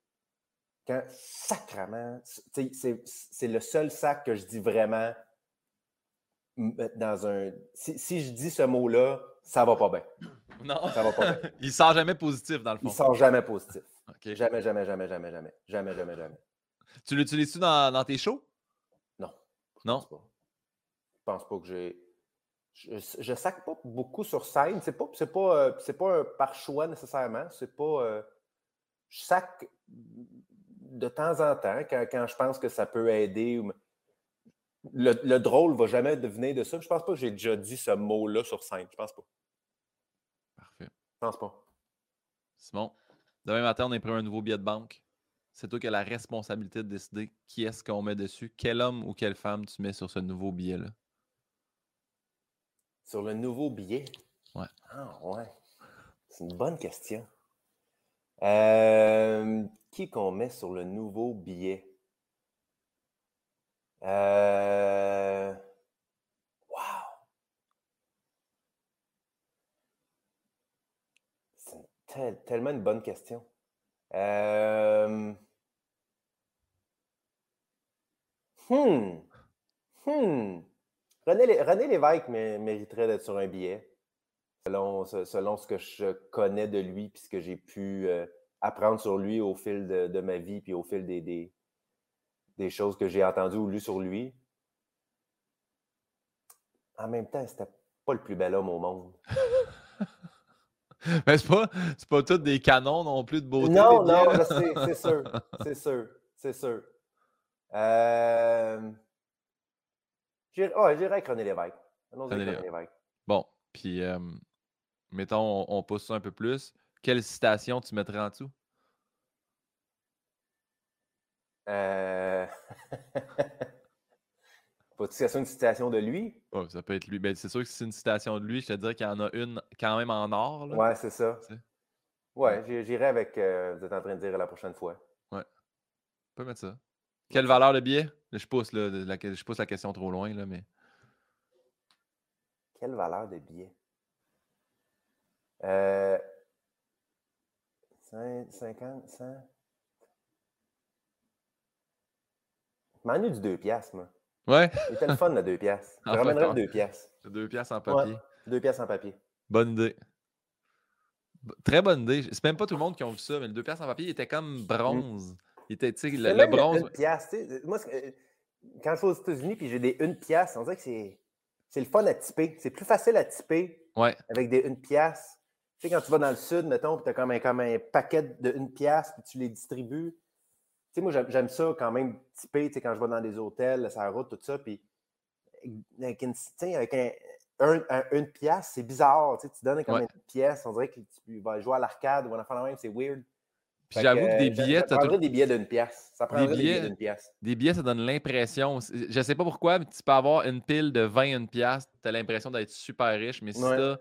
quand sacrement, c'est le seul sac que je dis vraiment dans un. Si, je dis ce mot-là, ça va pas bien. Non. Ça va pas bien. Il sort jamais positif, dans le fond. Il sort jamais positif. Jamais, jamais, jamais, jamais, jamais. Jamais, jamais, jamais. Tu l'utilises-tu dans, dans, tes shows? Non. Non? Je pense pas, que j'ai. Je, ne sac pas beaucoup sur scène. C'est pas, c'est pas, euh, pas un par choix nécessairement. C'est pas. Euh, je sac de temps en temps, quand, je pense que ça peut aider. Le, le drôle ne va jamais devenir de ça. Je pense pas que j'ai déjà dit ce mot-là sur scène. Je pense pas. Parfait. Je pense pas. Simon, demain matin, on a pris un nouveau billet de banque. C'est toi qui as la responsabilité de décider qui est-ce qu'on met dessus. Quel homme ou quelle femme tu mets sur ce nouveau billet-là? Sur le nouveau billet? Ouais. Ah, ouais. C'est une bonne question. Euh, qui qu'on met sur le nouveau billet? Euh... Wow. C'est tellement une bonne question. Euh, hmm, hmm. René, Lévesque mériterait d'être sur un billet, selon, selon ce que je connais de lui, puis ce que j'ai pu euh, apprendre sur lui au fil de, ma vie, puis au fil des, des, des choses que j'ai entendues ou lues sur lui. En même temps, c'était pas le plus bel homme au monde. Mais c'est pas, pas tous des canons non plus de beauté. Non, non, c'est sûr. C'est sûr. C'est sûr. Euh... J'irai oh, avec René Lévesque. René Lévesque. Bon, puis euh, mettons, on, pousse ça un peu plus. Quelle citation tu mettrais en dessous? Euh... Faut-tu une citation de lui? Ça peut être lui. Ben, c'est sûr que si c'est une citation de lui, je te dirais qu'il y en a une quand même en or. Là. Ouais, c'est ça. Ouais, j'irai avec. Euh, vous êtes en train de dire la prochaine fois. Ouais. On peut mettre ça. Quelle valeur de billet? Je pousse, là, la, je pousse la question trop loin, là, mais. Quelle valeur de billet? Euh, 50, 100. Je m'ennuie du 2 piastres, moi. Ouais. C'était le fun, le 2 piastres. Je ramènerais le 2 piastres. 2 piastres en papier. 2 piastres en papier. Bonne idée. Très bonne idée. C'est même pas tout le monde qui a vu ça, mais le 2 piastres en papier, il était comme bronze. Il était, tu sais, le, le, bronze. Une pièce, moi, euh, quand je vais aux États-Unis puis j'ai des une pièce, on dirait que c'est, c'est le fun à typer. C'est plus facile à typer ouais. avec des une pièce. Tu sais, quand tu vas dans le sud, mettons, puis tu as comme un, comme un paquet de une pièce, puis tu les distribues. Tu sais, moi, j'aime ça quand même typer, tu sais, quand je vais dans des hôtels, la route, tout ça, puis avec une, avec un, une pièce, c'est bizarre. Tu, sais, tu donnes comme une pièce, on dirait que tu vas jouer à l'arcade ou on en la même, c'est weird. Puis j'avoue que des billets. Ça prendrait des billets d'une pièce. Ça prendrait des billets, d'une pièce. Des billets, ça donne l'impression. Je sais pas pourquoi, mais tu peux avoir une pile de 20 pièce, tu as l'impression d'être super riche, mais si tu as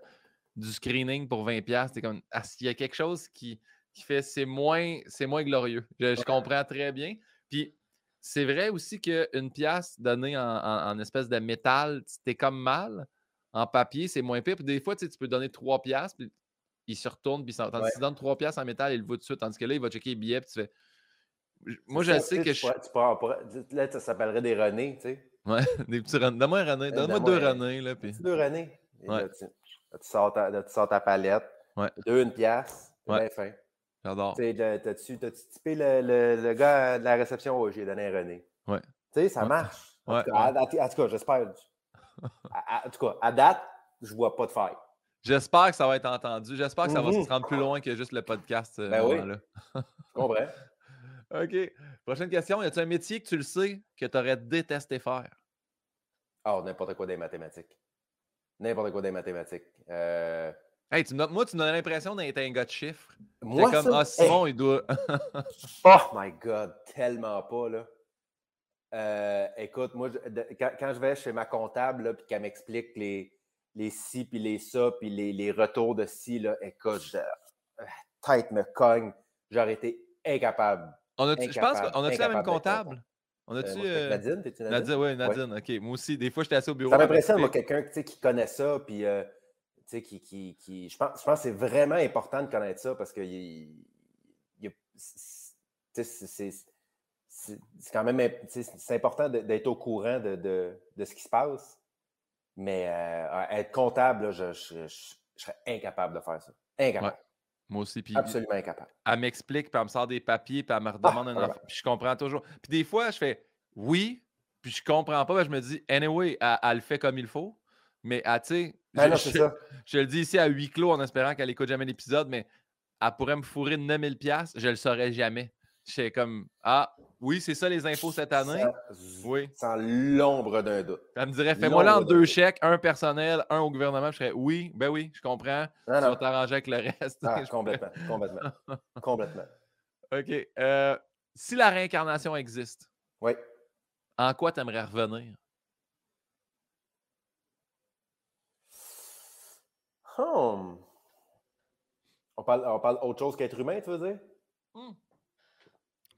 du screening pour 20 pièces, c'est comme. Ah, il y a quelque chose qui, qui fait c'est moins, moins glorieux. Je, comprends très bien. Puis c'est vrai aussi qu'une pièce donnée en, espèce de métal, c'était comme mal. En papier, c'est moins pire. Puis des fois, tu peux donner 3 pièces, puis il se retourne, puis tandis ouais. qu'il donne 3 piastres en métal, il le voit tout de suite. Tandis que là, il va checker les billets, puis tu fais. Moi, je sais que je. Tu là, ça s'appellerait des René, tu sais. Ouais, des petits René. Donne-moi un René. Donne-moi deux René, là. Puis... Deux René. Ouais. tu, sors ta, palette. Ouais. Deux, une pièce. Ouais. bien fin. J'adore. T'as-tu typé le, le, le, gars de la réception? Oh, j'ai donné René. Ouais. Tu sais, ça marche. En, tout cas, en, tout cas, j'espère. en tout cas, à date, je vois pas de faille. J'espère que ça va être entendu. J'espère que ça va se mmh rendre plus loin que juste le podcast. Euh, ben oui. Je comprends. OK. Prochaine question. Y a-t-il un métier que tu le sais que tu aurais détesté faire? Oh, n'importe quoi des mathématiques. N'importe quoi des mathématiques. Euh... Hey, tu moi, tu me donnes l'impression d'être un gars de chiffres. Moi, comme, ah, Simon, il doit. oh my God, tellement pas, là. Euh, écoute, moi, quand, je vais chez ma comptable, puis qu'elle m'explique les, les ci, puis les ça, puis les, les, retours de ci, là, écoute, je, euh, tête me cogne. J'aurais été incapable. On a je pense qu'on a-tu la même comptable? On a-tu. Euh, Nadine, t'es-tu Nadine? Nadine, oui, Nadine, OK. Moi aussi, des fois, j'étais assis au bureau. Ça m'impressionne, moi, quelqu'un qui connaît ça, puis euh, qui, qui, qui, je, pense, je pense que c'est vraiment important de connaître ça parce que c'est quand même c'est important d'être au courant de, de, de, ce qui se passe. Mais euh, être comptable, je, serais incapable de faire ça. Incapable. Moi aussi. Puis Absolument incapable. Elle m'explique, puis elle me sort des papiers, puis elle me redemande ah, un Puis je comprends toujours. Puis des fois, je fais oui, puis je comprends pas. je me dis, anyway, elle, le fait comme il faut. Mais, tu sais, ben je, je, le dis ici à huis clos en espérant qu'elle écoute jamais l'épisode, mais elle pourrait me fourrer 9000$, je le saurais jamais. Je fais comme, ah, oui, c'est ça les infos cette année? Sans, oui. Sans l'ombre d'un doute. Elle me dirait, fais-moi là en deux chèques, un personnel, un au gouvernement. Je serais, oui, ben oui, je comprends. tu vas t'arranger avec le reste. Ah, complètement, complètement. complètement. OK. Euh, si la réincarnation existe, oui. en quoi tu aimerais revenir? On, parle, on parle autre chose qu'être humain, tu veux dire? Hmm.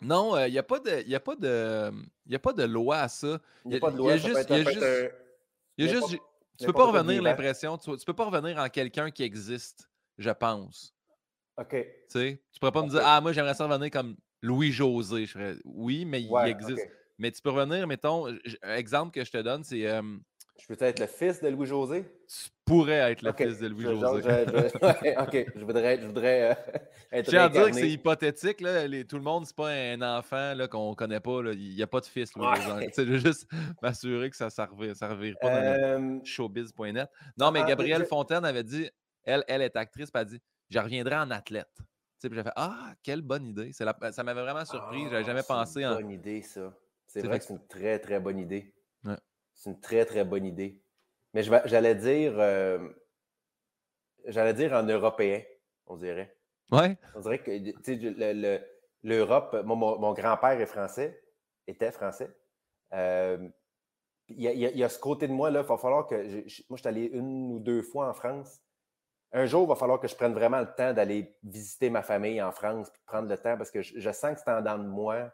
Non, il n'y a, pas de, y a, pas de, y a pas de loi à ça. Il n'y a, pas de loi. Il y a juste. Y a juste tu peux pas revenir l'impression. Tu, tu peux pas revenir en quelqu'un qui existe, je pense. OK. Tu sais, tu pourrais pas me dire, ah, moi, j'aimerais ça revenir comme Louis-José. Je ferais, oui, mais il existe. Mais tu peux revenir, mettons, un exemple que je te donne, c'est. Je peux être le fils de Louis-José? Tu pourrais être le fils de Louis-José. OK, je voudrais, je voudrais euh, être. Je tiens à dire que c'est hypothétique. Là, tout le monde, c'est pas un enfant qu'on connaît pas. Il n'y a pas de fils, Louis-José. Je veux juste m'assurer que ça ne ça revire pas dans showbiz.net. Non, mais Gabrielle Fontaine avait dit, elle, elle est actrice, elle a dit Je reviendrai en athlète. Puis j'ai fait Ah, quelle bonne idée. Ça m'avait vraiment surpris. Je n'avais jamais ah, pensé en. bonne idée, ça. C'est vrai que c'est une très, très bonne idée. C'est une très, très bonne idée. Mais j'allais dire, euh, j'allais dire en européen, on dirait. Ouais. On dirait que l'Europe, le, mon, grand-père est français, était français. Euh, il y, a ce côté de moi, là, il va falloir que. moi, je suis allé une ou deux fois en France. Un jour, il va falloir que je prenne vraiment le temps d'aller visiter ma famille en France, puis prendre le temps, parce que je, sens que c'est en dedans de moi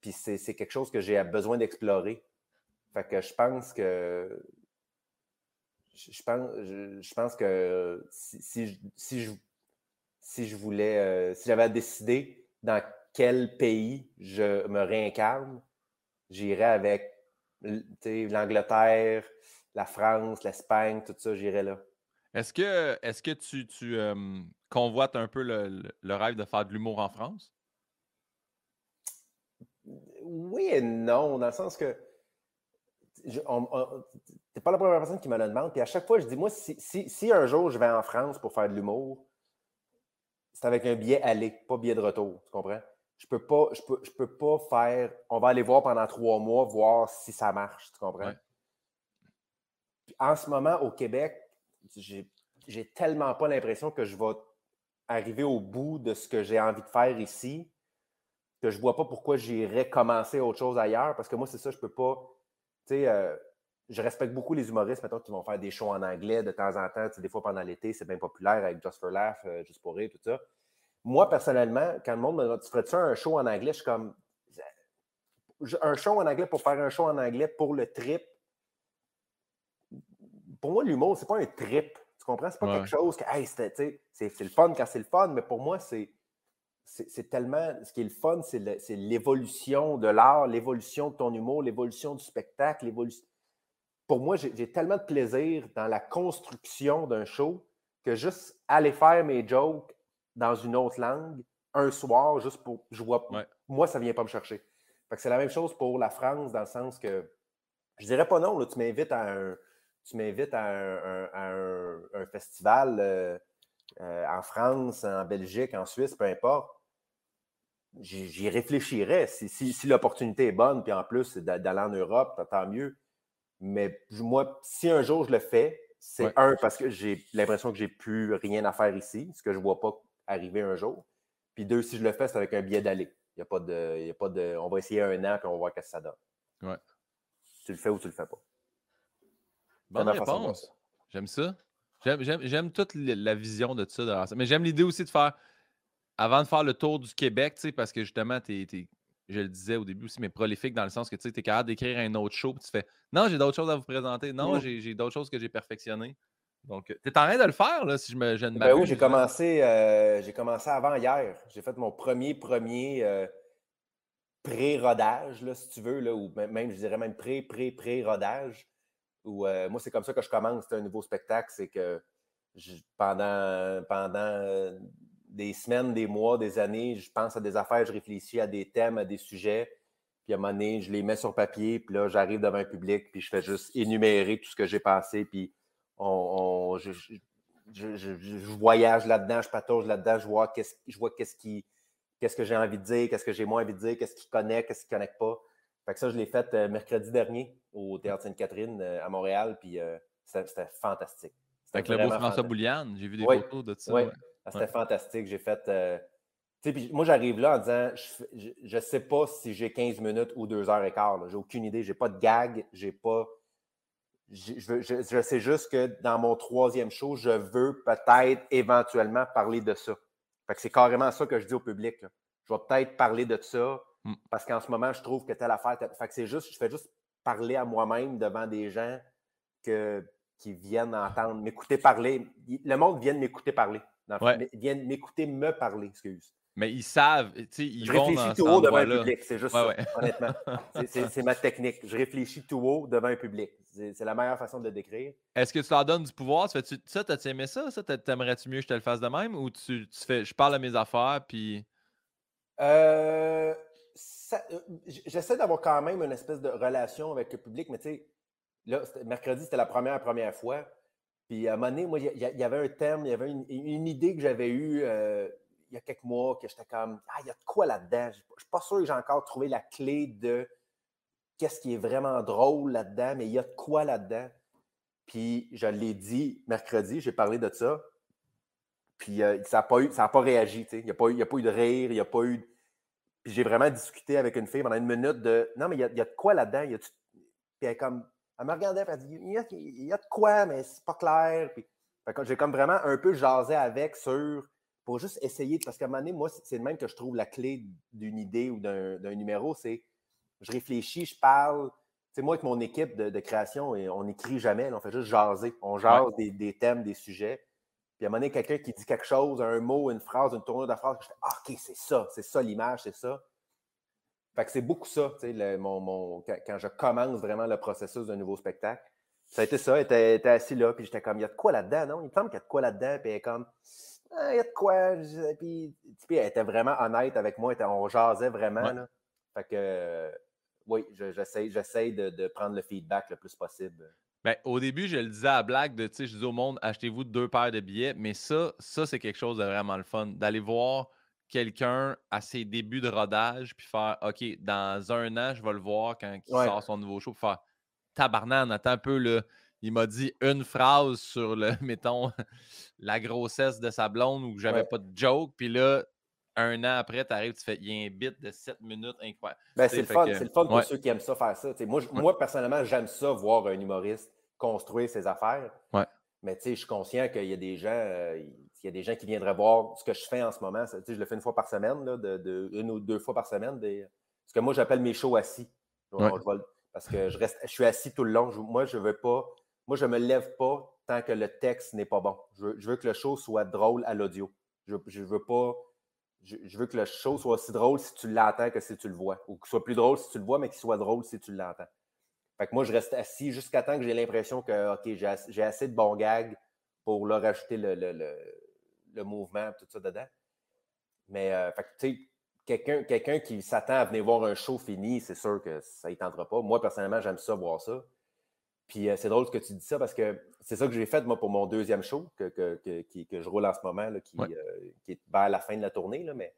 puis c'est quelque chose que j'ai besoin d'explorer. Fait que je pense que. Je pense, je, pense que si, si, je, si je voulais. Euh, si j'avais à décider dans quel pays je me réincarne, j'irais avec l'Angleterre, la France, l'Espagne, tout ça, j'irais là. Est-ce que, est que tu, tu convoites un peu le, rêve de faire de l'humour en France? Oui et non, dans le sens que tu n'es pas la première personne qui me le demande. Puis à chaque fois, je dis, moi, si, un jour je vais en France pour faire de l'humour, c'est avec un billet aller, pas billet de retour. Tu comprends? Je peux pas, je peux, je peux pas faire. On va aller voir pendant trois mois, voir si ça marche. Tu comprends? en ce moment, au Québec, j'ai tellement pas l'impression que je vais arriver au bout de ce que j'ai envie de faire ici que je ne vois pas pourquoi j'irais commencer autre chose ailleurs, parce que moi, c'est ça, je ne peux pas. Tu sais, euh, je respecte beaucoup les humoristes, mettons, qui vont faire des shows en anglais de temps en temps. des fois, pendant l'été, c'est bien populaire avec Just for Laugh, euh, Juste pour rire, tout ça. Moi, personnellement, quand le monde me dit Tu ferais-tu un show en anglais Je suis comme. Un show en anglais pour faire un show en anglais pour le trip. Pour moi, l'humour, c'est pas un trip. Tu comprends? C'est pas quelque chose que, hey, c'est le fun quand c'est le fun, mais pour moi, c'est c'est tellement. Ce qui est le fun, c'est l'évolution de l'art, l'évolution de ton humour, l'évolution du spectacle, l'évolution. Pour moi, j'ai tellement de plaisir dans la construction d'un show que juste aller faire mes jokes dans une autre langue un soir, juste pour. Je vois, Moi, ça ne vient pas me chercher. C'est la même chose pour la France, dans le sens que je dirais pas non, là, tu m'invites à un. Tu m'invites à un, festival euh, euh, en France, en Belgique, en Suisse, peu importe j'y réfléchirais si, l'opportunité est bonne, puis en plus d'aller en Europe, tant mieux. Mais moi, si un jour je le fais, c'est un, parce que j'ai l'impression que j'ai plus rien à faire ici, ce que je ne vois pas arriver un jour. Puis deux, si je le fais, c'est avec un billet d'aller. Il y a pas de. Y a pas de on va essayer un an, puis on va voir ce que ça donne. Ouais. Tu le fais ou tu le fais pas. Bonne réponse. J'aime ça. J'aime toute la vision de ça. Mais j'aime l'idée aussi de faire avant de faire le tour du Québec, parce que justement, tu es, je le disais au début aussi, mais prolifique dans le sens que tu es capable d'écrire un autre show, puis tu fais Non, j'ai d'autres choses à vous présenter. Non, j'ai d'autres choses que j'ai perfectionnées. Donc, tu es en train de le faire, là, si je me je ben Oui, j'ai commencé, euh, j'ai commencé avant hier. J'ai fait mon premier, premier euh, pré-rodage, si tu veux, là, ou même, je dirais même pré, Où, moi, c'est comme ça que je commence un nouveau spectacle. C'est que pendant, pendant des semaines, des mois, des années, je pense à des affaires, je réfléchis à des thèmes, à des sujets. Puis à un moment donné, je les mets sur papier, puis là, j'arrive devant un public, puis je fais juste énumérer tout ce que j'ai pensé, puis on, je, voyage là-dedans, je patauge là-dedans, je vois qu'est-ce, je vois qu'est-ce qui, qu'est-ce que j'ai envie de dire, qu'est-ce que j'ai moins envie de dire, qu'est-ce qui connaît, qu'est-ce qui ne connecte pas. Fait que ça, je l'ai fait euh, mercredi dernier au Théâtre Sainte-Catherine euh, à Montréal, puis euh, c'était, fantastique. C'était avec le beau François Bouliane, j'ai vu des photos de ça. Ah, c'était fantastique. J'ai fait. Euh, moi, j'arrive là en disant je ne sais pas si j'ai 15 minutes ou 2 heures et quart. J'ai aucune idée. J'ai pas de gag. J'ai pas. Je, sais juste que dans mon troisième show, je veux peut-être éventuellement parler de ça. c'est carrément ça que je dis au public. Je vais peut-être parler de ça mm. parce qu'en ce moment, je trouve que telle affaire. Fait que c'est juste, je fais juste parler à moi-même devant des gens que, qui viennent entendre, m'écouter parler. Le monde vient de m'écouter parler viennent m'écouter me parler, excuse. Mais ils savent, tu sais, ils je vont réfléchis tout haut devant un public, c'est juste ça, honnêtement. C'est ma technique. Je réfléchis tout haut devant un public. C'est la meilleure façon de le décrire. Est-ce que tu leur donnes du pouvoir? Tu fais ça, t'as-tu aimé ça? ça? T'aimerais-tu mieux que je te le fasse de même? Ou tu, tu fais, je parle à mes affaires, puis... Euh J'essaie d'avoir quand même une espèce de relation avec le public, mais tu sais, là, mercredi, c'était la première, première fois. Puis à un moment donné, moi, il y, avait un thème, il y avait une, idée que j'avais eue euh, il y a quelques mois, que j'étais comme, ah, il y a de quoi là-dedans? Je ne suis pas sûr que j'ai encore trouvé la clé de qu'est-ce qui est vraiment drôle là-dedans, mais il y a de quoi là-dedans. Puis je l'ai dit mercredi, j'ai parlé de ça. Puis euh, ça n'a pas, pas réagi. Il n'y a, a, pas eu de rire, il n'y a pas eu. Puis j'ai vraiment discuté avec une fille pendant une minute de Non, mais il y a, y a de quoi là-dedans? Puis elle, comme, elle me regardait elle dit il y, a, il y a de quoi, mais c'est pas clair. Puis, j'ai comme vraiment un peu jasé avec sur pour juste essayer, parce qu'à un moment donné, moi, c'est le même que je trouve la clé d'une idée ou d'un numéro, c'est je réfléchis, je parle. C'est moi avec mon équipe de, création, et on n'écrit jamais, on fait juste jaser. On jase des, thèmes, des sujets. Puis à un moment donné, quelqu'un qui dit quelque chose, un mot, une phrase, une tournure de phrase, je fais ah, OK, c'est ça, c'est ça l'image, c'est ça. Fait que c'est beaucoup ça, tu sais, mon, quand, je commence vraiment le processus d'un nouveau spectacle. Ça a été ça, elle était, assis là, puis j'étais comme, il y a de quoi là-dedans, non? Il me semble qu'il y a de quoi là-dedans, puis elle est comme, ah, il y a de quoi. Puis, puis, elle était vraiment honnête avec moi, on jasait vraiment. Là. Fait que, oui, j'essaie de, de, prendre le feedback le plus possible. Ben, au début, je le disais à blague, de, je disais au monde, achetez-vous deux paires de billets, mais ça, ça c'est quelque chose de vraiment le fun, d'aller voir quelqu'un à ses débuts de rodage, puis faire, OK, dans un an, je vais le voir quand il sort son nouveau show, puis faire, tabarnan, attends un peu, là, il m'a dit une phrase sur le, mettons, la grossesse de sa blonde où j'avais pas de joke, puis là, un an après, tu arrives, tu fais, il y a un bit de 7 minutes incroyable. Ben, c'est le, fun, le fun pour ceux qui aiment ça faire ça. moi, moi, personnellement, j'aime ça voir un humoriste construire ses affaires. Ouais. Mais je suis conscient qu'il y a des gens, euh, il y a des gens qui viendraient voir ce que je fais en ce moment. je le fais une fois par semaine, là, de, une ou deux fois par semaine. Des, ce que moi, j'appelle mes shows assis. parce que je reste, je suis assis tout le long. moi, je veux pas. Moi, je ne me lève pas tant que le texte n'est pas bon. Je veux, que le show soit drôle à l'audio. Je, je veux pas je, veux que le show soit aussi drôle si tu l'entends que si tu le vois. Ou qu'il soit plus drôle si tu le vois, mais qu'il soit drôle si tu l'entends. Fait que moi, je reste assis jusqu'à temps que j'ai l'impression que, OK, j'ai assez de bons gags pour leur rajouter le, le, le, mouvement, tout ça dedans. Mais, euh, fait que, tu sais, quelqu'un quelqu'un qui s'attend à venir voir un show fini, c'est sûr que ça ne tentera pas. Moi, personnellement, j'aime ça, voir ça. Puis euh, c'est drôle que tu dis ça parce que c'est ça que j'ai fait, moi, pour mon deuxième show que, que, que, je roule en ce moment, là, qui, euh, qui, est vers la fin de la tournée. Là, mais...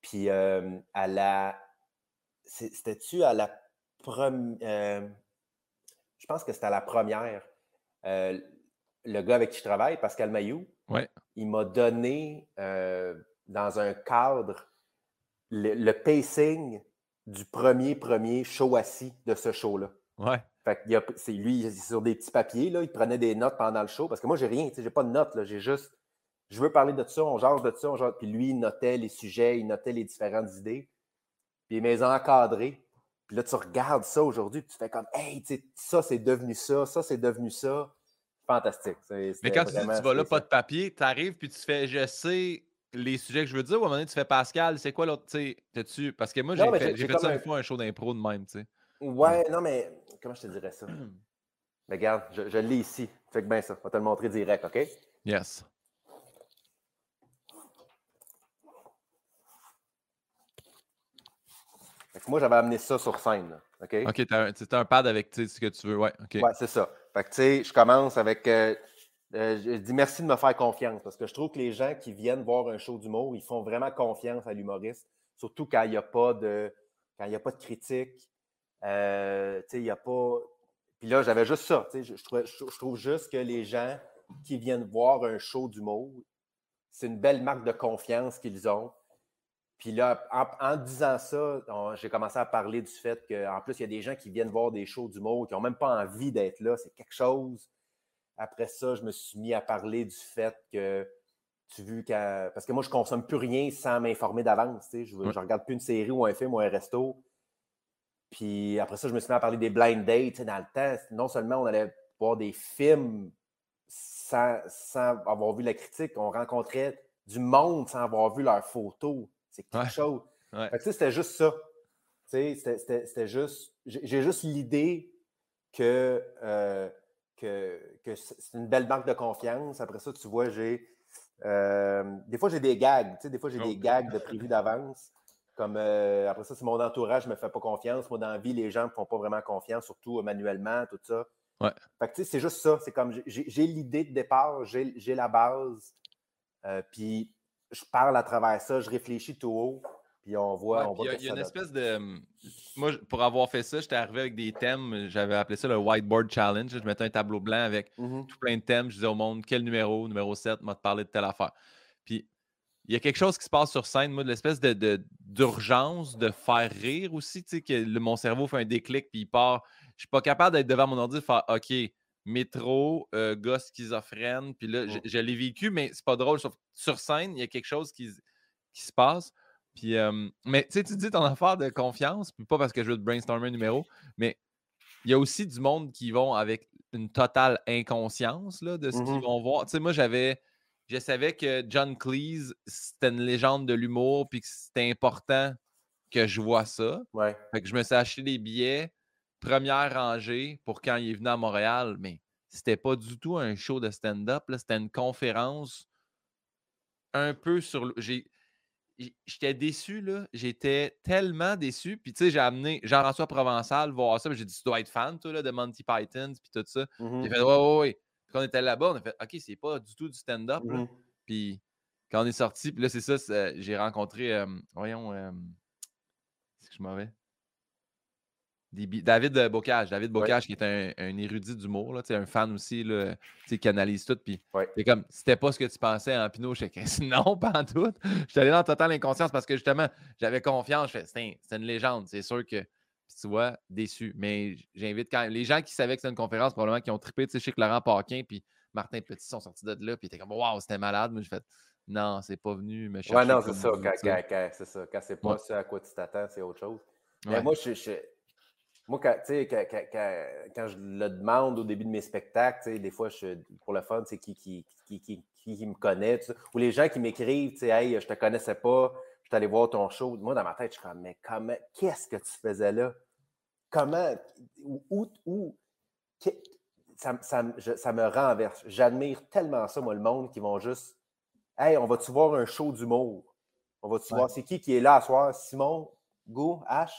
Puis euh, à la. C'était-tu à la première. je pense que c'était à la première. le gars avec qui je travaille, Pascal Mayou, il m'a donné dans un cadre le, pacing du premier premier show assis de ce show-là. Ouais. Fait que c'est lui, sur des petits papiers, là, il prenait des notes pendant le show. Parce que moi, j'ai rien, j'ai pas de notes, là, j'ai juste. Je veux parler de ça, on jase de ça, on Puis lui, il notait les sujets, il notait les différentes idées. Puis il m'a encadré. Puis là, tu regardes ça aujourd'hui, tu fais comme Hey, ça, c'est devenu ça, ça, c'est devenu ça. Fantastique. Mais quand tu dis tu vas là, pas de papier, tu arrives, puis tu fais Je sais les sujets que je veux dire, ou à un moment donné, tu fais Pascal, c'est quoi l'autre, tu sais, parce que moi, j'ai fait, fait ça une fois, un show d'impro de même, tu sais. Ouais, non, mais comment je te dirais ça? Mais regarde, je, je l'ai ici. Fait que bien ça, on va te le montrer direct, OK? Yes. Fait que moi, j'avais amené ça sur scène. OK? OK, c'est un, pad avec ce que tu veux. Ouais, OK. Ouais, c'est ça. Fait que tu sais, je commence avec. Euh, euh, je dis merci de me faire confiance parce que je trouve que les gens qui viennent voir un show d'humour, ils font vraiment confiance à l'humoriste, surtout quand il n'y a pas de quand il a pas de critique, euh, il n'y a pas. Puis là, j'avais juste ça. Je, je, trouve, juste que les gens qui viennent voir un show d'humour, c'est une belle marque de confiance qu'ils ont. Puis là, en, disant ça, j'ai commencé à parler du fait qu'en plus, il y a des gens qui viennent voir des shows d'humour qui n'ont même pas envie d'être là. C'est quelque chose. Après ça, je me suis mis à parler du fait que tu vu Parce que moi, je ne consomme plus rien sans m'informer d'avance. Je ne regarde plus une série ou un film ou un resto puis après ça, je me suis mis à parler des blind dates. Dans le temps, non seulement on allait voir des films sans, avoir vu la critique. On rencontrait du monde sans avoir vu leurs photos. C'est quelque chose. C'était juste ça. C'était juste. J'ai juste l'idée que, euh, que, que c'est une belle banque de confiance. Après ça, tu vois, j'ai. Euh, des fois, j'ai des gags. Des fois, j'ai des oh. gags de prévus d'avance. Comme euh, après ça, c'est mon entourage ne me fait pas confiance. Moi, dans la vie, les gens ne me font pas vraiment confiance, surtout manuellement, tout ça. Ouais. c'est juste ça. C'est comme j'ai l'idée de départ, j'ai la base. puis je parle à travers ça, je réfléchis tout haut. Puis on voit. il y a, une espèce de. Moi, pour avoir fait ça, j'étais arrivé avec des thèmes. J'avais appelé ça le Whiteboard Challenge. Je mettais un tableau blanc avec mmh tout plein de thèmes. Je disais au monde quel numéro, numéro 7, m'a parlé de telle affaire. Il y a quelque chose qui se passe sur scène, moi, de l'espèce de, d'urgence de, faire rire aussi. Tu sais, que mon cerveau fait un déclic, puis il part. Je suis pas capable d'être devant mon ordi et faire OK, métro, euh, gars schizophrène. Puis là, je, l'ai vécu, mais c'est pas drôle. sur scène, il y a quelque chose qui, qui se passe. Puis, mais tu sais, tu dis ton affaire de confiance, puis pas parce que je veux te brainstormer un numéro, mais il y a aussi du monde qui vont avec une totale inconscience là, de ce qu'ils mmh vont voir. Tu sais, moi, j'avais. Je savais que John Cleese, c'était une légende de l'humour, puis que c'était important que je vois ça. Ouais. Fait que je me suis acheté des billets, première rangée, pour quand il est venu à Montréal, mais c'était pas du tout un show de stand-up. C'était une conférence un peu sur. J'ai j'étais déçu, là. J'étais tellement déçu. Puis, tu sais, j'ai amené Jean-François Provençal voir ça. J'ai dit, tu dois être fan, toi, là, de Monty Python, puis tout ça. Il mmh fait, ouais, ouais, ouais. Quand on était là-bas, on a fait, OK, c'est pas du tout du stand-up, mmh Puis, quand on est sorti, puis là, c'est ça, j'ai rencontré, voyons, c'est que je m'avais. David euh, Bocage, David Bocage qui est un, érudit d'humour, un fan aussi, là, qui analyse tout. Puis c'est comme, c'était pas ce que tu pensais en Pinot, je non, pas en tout. J'étais allé dans totale inconscience parce que justement, j'avais confiance. C'est une légende. C'est sûr que, tu vois, déçu. Mais j'invite quand même les gens qui savaient que c'était une conférence, probablement qui ont trippé. Tu sais, je sais que Laurent Paquin puis Martin Petit sont sortis de là, puis étaient comme, waouh, c'était malade. Mais je fais, non, c'est pas venu me chercher. Ouais, non, c'est ça. Quand, c'est ça. Quand c'est pas ça à quoi tu t'attends, c'est autre chose. Mais moi, je, je moi, quand, quand, je le demande au début de mes spectacles, des fois, je, pour le fun, qui, qui, qui, qui, me connaît, ou les gens qui m'écrivent, hey, je te connaissais pas, suis allé voir ton show. Moi, dans ma tête, je suis comme, mais comment, qu'est-ce que tu faisais là? Comment, où, où, ça, ça, me renverse. J'admire tellement ça, moi, le monde qui vont juste, hey, on va-tu voir un show d'humour? On va-tu voir, c'est qui qui est là à soir? Simon, Go, H?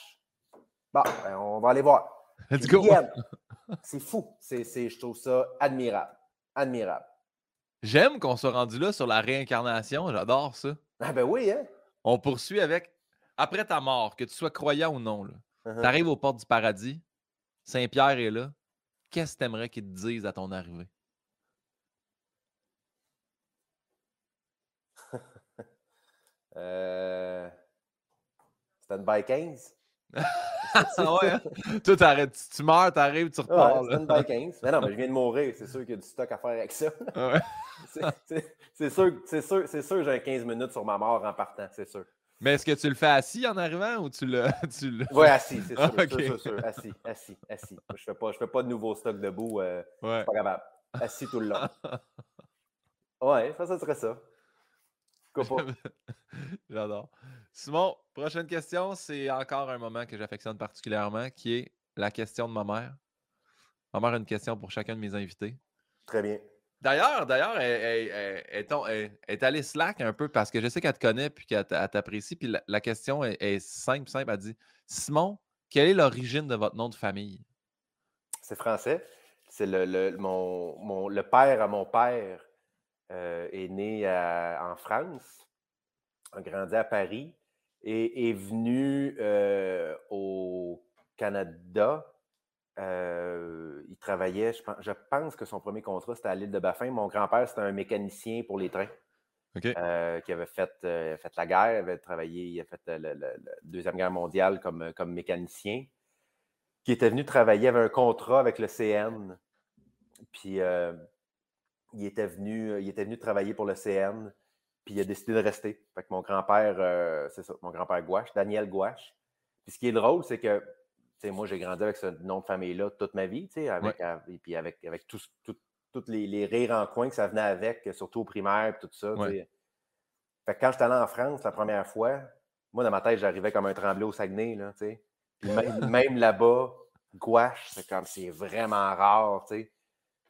Bon, ben, on va aller voir. Let's go. C'est fou. C'est, je trouve ça admirable. Admirable. J'aime qu'on soit rendu là sur la réincarnation. J'adore ça. Ah ben oui, hein? On poursuit avec après ta mort, que tu sois croyant ou non. Uh-huh. Tu arrives aux portes du paradis. Saint-Pierre est là. Qu'est-ce que tu aimerais qu'il te dise à ton arrivée? euh... Stand 15? ah ouais, hein? Toi, tu meurs, t'arrives, tu repars. Ouais, by 15. Mais non, mais je viens de mourir. C'est sûr qu'il y a du stock à faire avec ça. c'est sûr, c'est sûr, c'est sûr j'ai 15 minutes sur ma mort en partant, c'est sûr. Mais est-ce que tu le fais assis en arrivant ou tu le. Tu Oui, assis, c'est sûr, sûr, sûr, Assis, assis, assis. Je fais pas, je fais pas de nouveau stock debout. Euh, ouais. pas capable. Assis tout le long. ouais, ça, ça serait ça. J'adore. Simon, prochaine question, c'est encore un moment que j'affectionne particulièrement, qui est la question de ma mère. Ma mère a une question pour chacun de mes invités. Très bien. D'ailleurs, d'ailleurs, elle, est allée slack un peu parce que je sais qu'elle te connaît puis qu'elle t'apprécie. Puis la, question est, simple, simple. Elle dit Simon, quelle est l'origine de votre nom de famille C'est français. C'est le, mon, le père à mon père euh, est né en France, a grandi à Paris et est venu euh, au Canada. Euh, il travaillait, je pense, que son premier contrat, c'était à l'île de Baffin. Mon grand-père, c'était un mécanicien pour les trains. qui avait fait, fait, la guerre, avait travaillé, il a fait la Deuxième Guerre mondiale comme, comme mécanicien, qui était venu travailler, avait un contrat avec le CN. Puis il était venu, il était venu travailler pour le CN, puis il a décidé de rester. Fait que mon grand-père, euh, c'est ça, mon grand-père Gouache, Daniel Gouache. Puis ce qui est drôle, c'est que moi, j'ai grandi avec ce nom de famille-là toute ma vie, avec, et puis avec, avec tout, tout, tous les, rires en coin que ça venait avec, surtout au primaire, tout ça. Fait que quand j'étais allé en France la première fois, moi, dans ma tête, j'arrivais comme un tremblé au Saguenay, là, même, là-bas, gouache, c'est comme, c'est vraiment rare, tu sais.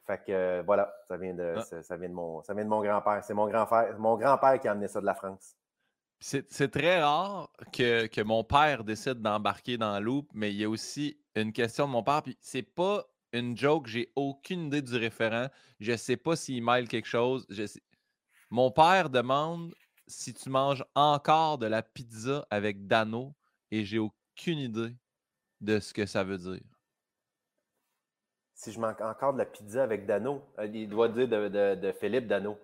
Fait que, voilà, ça vient de, ah. ça, vient de mon, ça vient de mon grand-père. C'est mon grand-père, mon grand-père qui a amené ça de la France. C'est très rare que, que, mon père décide d'embarquer dans Loop, mais il y a aussi une question de mon père, puis c'est pas une joke, j'ai aucune idée du référent. Je sais pas s'il mêle quelque chose. Mon père demande si tu manges encore de la pizza avec Dano et j'ai aucune idée de ce que ça veut dire. Si je mange encore de la pizza avec Dano, euh, il doit dire de, Philippe Dano.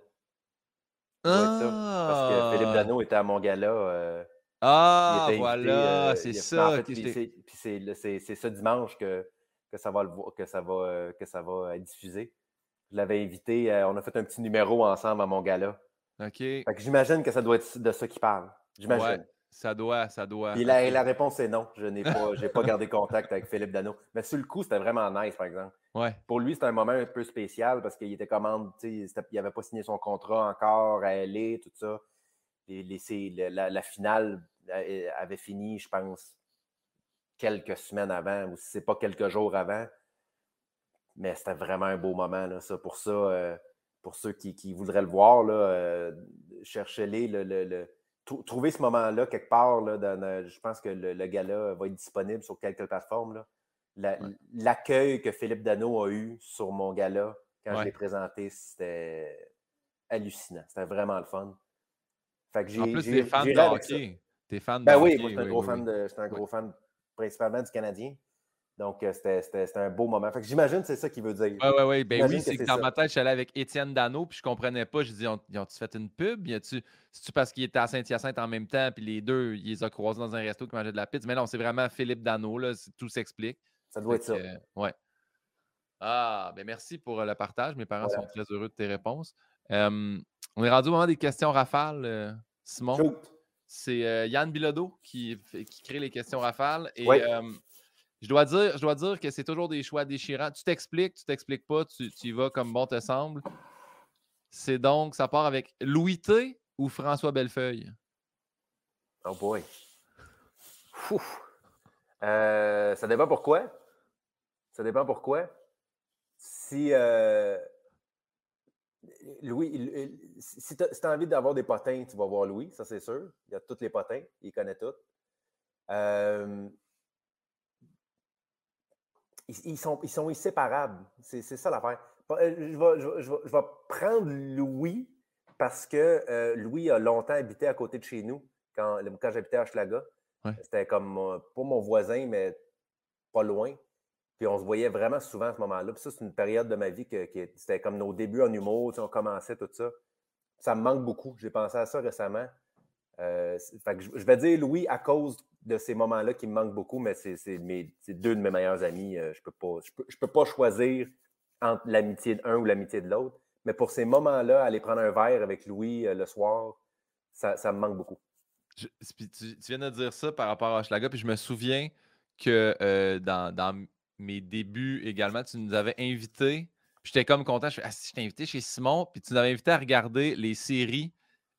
Parce que Philippe ah! Dano était à mon gala. Euh, ah, voilà, euh, c'est ça. c'est ce dimanche que, que ça va, que ça va, que ça va être diffusé. Je l'avais invité, on a fait un petit numéro ensemble à mon gala. OK. j'imagine que ça doit être de ça qu'il parle. J'imagine. Ça doit, ça doit. Et la, réponse est non. Je n'ai pas, pas gardé contact avec Philippe Dano. Mais sur le coup, c'était vraiment nice, par exemple. Ouais. Pour lui, c'était un moment un peu spécial parce qu'il était commande, il n'avait pas signé son contrat encore à LA, tout ça. La, la, finale euh, avait fini, je pense, quelques semaines avant, ou si ce n'est pas quelques jours avant. Mais c'était vraiment un beau moment, là, ça. Pour ça, euh, pour ceux qui, voudraient le voir, euh, cherchez-les. Le, trouvez ce moment-là quelque part. je pense que le, gala va être disponible sur quelques plateformes. L'accueil que Philippe Dano a eu sur mon gala quand je l'ai présenté, c'était hallucinant. C'était vraiment le fun. en plus, t'es fan de hockey. T'es fan de ben oui, moi, je un, gros, fan de, un gros fan principalement du Canadien. Donc, euh, c'était un beau moment. Fait que j'imagine que c'est ça qu'il veut dire. Oui, oui, oui. Ben oui, c'est que, dans ma tête, je suis allé avec Étienne Dano, puis je comprenais pas. Je dis, ils ont-tu fait une pub? C'est-tu parce qu'il était à Saint-Hyacinthe en même temps, puis les deux, il les a croisés dans un resto qui mangeait de la pizza? Mais non, c'est vraiment Philippe Dano, là. Tout s'explique. Ça doit être ça. ouais. Ah, ben merci pour euh, le partage. Mes parents sont très heureux de tes réponses. on est rendu au moment des questions rafales, euh, Simon. C'est Yann Bilodeau qui, qui, crée les questions rafales. Et je dois dire, je dois dire que c'est toujours des choix déchirants. Tu t'expliques, tu t'expliques pas, tu, y vas comme bon te semble. C'est donc, ça part avec Louis T ou François Bellefeuille? Oh boy. Euh, ça dépend pourquoi. Ça dépend pourquoi. Si euh, Louis, si tu as, envie d'avoir des potins, tu vas voir Louis, ça c'est sûr. Il y a tous les potins, il connaît tous. Euh, ils, sont, ils sont inséparables. C'est ça l'affaire. Euh, je vais, je, vais, prendre Louis parce que euh, Louis a longtemps habité à côté de chez nous quand, quand j'habitais à Schlaga. C'était comme, euh, pas mon voisin, mais pas loin. Puis on se voyait vraiment souvent à ce moment-là. Puis ça, c'est une période de ma vie que, c'était comme nos débuts en humour, on commençait tout ça. Ça me manque beaucoup. J'ai pensé à ça récemment. Je, vais dire Louis à cause de ces moments-là qui me manquent beaucoup, mais c'est deux de mes meilleurs amis. Euh, je ne peux, pas, choisir entre l'amitié d'un ou l'amitié de l'autre. Mais pour ces moments-là, aller prendre un verre avec Louis euh, le soir, ça, me manque beaucoup. tu, viens de dire ça par rapport à Schlaga, puis je me souviens que euh, dans, mes débuts également, tu nous avais invités. J'étais comme content. Je, ah, je t'ai invité chez Simon, puis tu nous avais invité à regarder les séries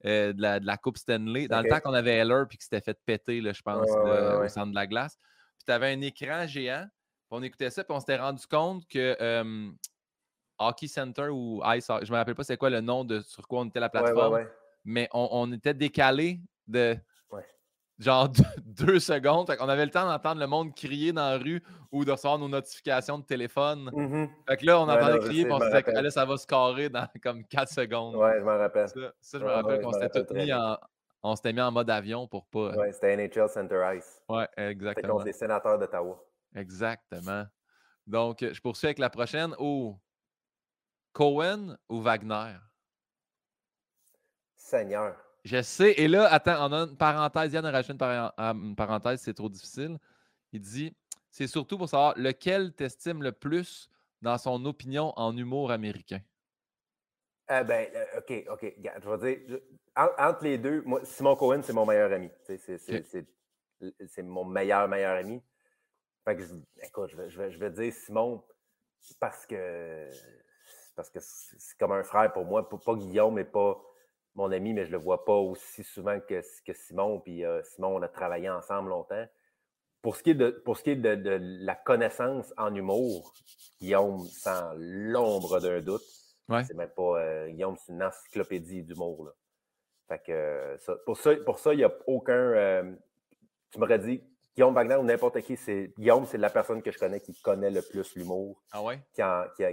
euh, de, la, Coupe Stanley. Dans le temps qu'on avait Heller puis qu'il s'était fait péter, là, je pense, au centre de la glace. Puis tu avais un écran géant. on écoutait ça, puis on s'était rendu compte que Hockey Center ou Ice, je ne me rappelle pas c'est quoi le nom de sur quoi on était la plateforme. Mais on, on, était décalé de genre deux, secondes. on avait le temps d'entendre le monde crier dans la rue ou de recevoir nos notifications de téléphone. Mm-hmm. Fait que là, on entendait crier et on se disait que ça va se carrer dans comme quatre secondes. Ouais, je m'en rappelle. Ça, je me rappelle qu'on s'était mis en. On s'était mis en mode avion pour pas. Ouais, c'était NHL Center Ice. Ouais, exactement. C'était contre les sénateurs d'Ottawa. Exactement. Donc, je poursuis avec la prochaine. Oh, Cohen ou Wagner? Seigneur. Je sais. Et là, attends, on a une parenthèse. Yann a rajouté une, parenthèse, c'est trop difficile. Il dit c'est surtout pour savoir lequel t'estimes le plus dans son opinion en humour américain. Eh ben, euh, OK, OK. Je vais dire, entre les deux, moi, Simon Cohen, c'est mon meilleur ami. C'est mon meilleur, meilleur ami. Fait que, écoute, je vais, je, vais, dire Simon parce que parce que c'est comme un frère pour moi. Pas, Guillaume, mais pas mon ami, mais je le vois pas aussi souvent que, que Simon. Puis euh, Simon, on a travaillé ensemble longtemps. Pour ce qui est de, pour ce qui est de, la connaissance en humour, Guillaume, sans l'ombre d'un doute, c'est même pas. Euh, Guillaume, c'est une encyclopédie d'humour. Fait que pour ça, pour ça, il n'y a aucun. Euh, tu m'aurais dit Guillaume Wagner ou n'importe qui, c'est Guillaume, c'est la personne que je connais qui connaît le plus l'humour. Ah ouais? Qui, qui,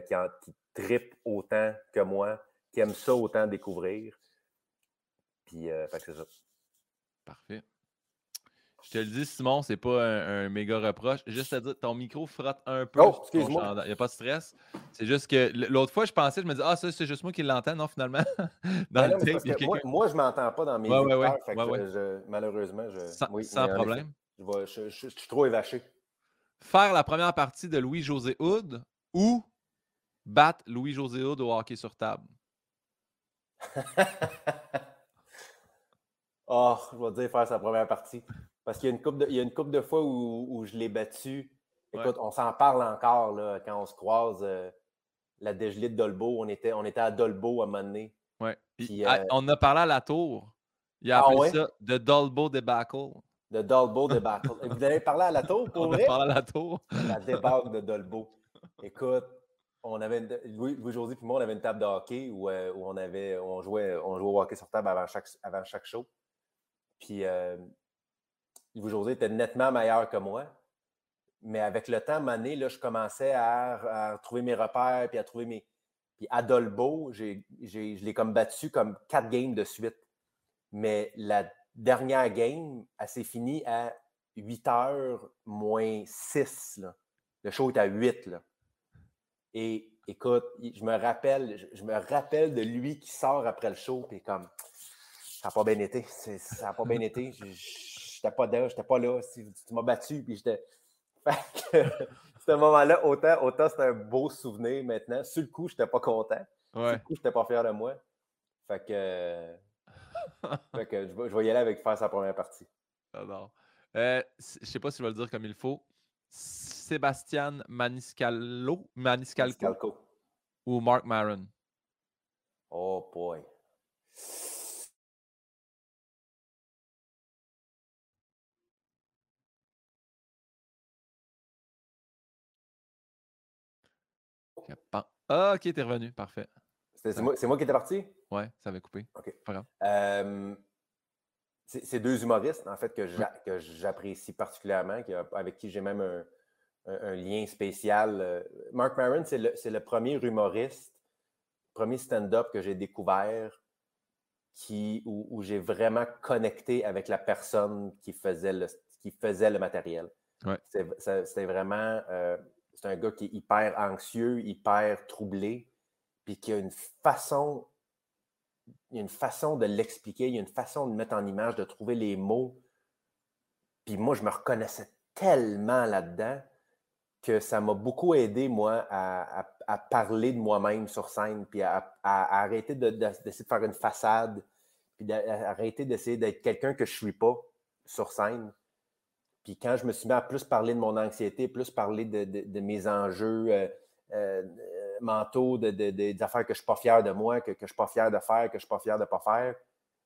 qui, tripe autant que moi, qui aime ça autant découvrir. Puis, euh, fait que c'est ça. Parfait. Je te le dis, Simon, c'est pas un, méga reproche. Juste à dire, ton micro frotte un peu. Oh, excuse-moi. Il n'y a pas de stress. C'est juste que l'autre fois, je pensais, je me disais, ah, ça, c'est juste moi qui l'entends. Non, finalement. dans le moi, moi, je ne m'entends pas dans mes ouais, ouais, malheureusement, je. Sans, problème. Je, suis trop évaché. Faire la première partie de Louis-José Houd ou battre Louis-José Houd au hockey sur table? oh, je vais dire faire sa première partie. Parce qu'il y a une couple de, il y a une couple de fois où, je l'ai battu. Écoute, on s'en parle encore là, quand on se croise. Euh, la dégelée de Dolbo, on était, on était à Dolbo à un moment donné. Ouais. Euh on a parlé à la tour. Il a ah appelé ça The Dolbo Debacle. The Dolbo Debacle. Vous avez parlé à la tour pour on vrai? On a parlé à la tour. La débâcle de Dolbo. Écoute, on avait Louis, Louis puis moi, on avait une table de hockey où, euh, où on avait on jouait, on jouait au hockey sur table avant chaque, avant chaque show. Puis Louis-José était nettement meilleur que moi. Mais avec le temps, Mané, là, je commençais à, à, trouver mes repères, puis à trouver mes. Puis à Dolbo, je l'ai comme battu comme quatre games de suite. Mais la dernière game, elle s'est finie à 8 heures moins 6. Le show est à 8. Là. Et écoute, je me rappelle, je, me rappelle de lui qui sort après le show, puis comme ça n'a pas bien été. Ça n'a pas bien été j'étais pas là, j'étais pas là. tu m'as battu, puis j'étais. ce moment-là, autant, autant c'était un beau souvenir maintenant. Sur le coup, j'étais pas content. Sur le coup, j'étais pas fier de moi. Fait que. fait que je, vais, y aller avec faire sa première partie. J'adore. Euh, je sais pas si je vais le dire comme il faut. Sébastien Maniscalco, Maniscalco, ou Mark Maron? Oh boy. Ah, ok, t'es revenu. Parfait. C'est moi, qui étais parti? Ouais, ça avait coupé. OK. Euh, c'est deux humoristes, en fait, que j'apprécie particulièrement, avec qui j'ai même un, lien spécial. Euh, Mark Maron, c'est le, premier humoriste, premier stand-up que j'ai découvert qui, où, j'ai vraiment connecté avec la personne qui faisait le, qui faisait le matériel. Ouais. C'était vraiment. Euh, c'est un gars qui est hyper anxieux, hyper troublé, puis qui a une façon, il y a une façon de l'expliquer, il y a une façon de mettre en image, de trouver les mots. Puis moi, je me reconnaissais tellement là-dedans que ça m'a beaucoup aidé, moi, à, parler de moi-même sur scène, puis à, arrêter d'essayer de, faire une façade, puis d'arrêter d'essayer d'être quelqu'un que je ne suis pas sur scène. Puis quand je me suis mis à plus parler de mon anxiété, plus parler de, mes enjeux euh, euh, mentaux, de, des affaires que je ne suis pas fier de moi, que, je ne suis pas fier de faire, que je ne suis pas fier de ne pas faire,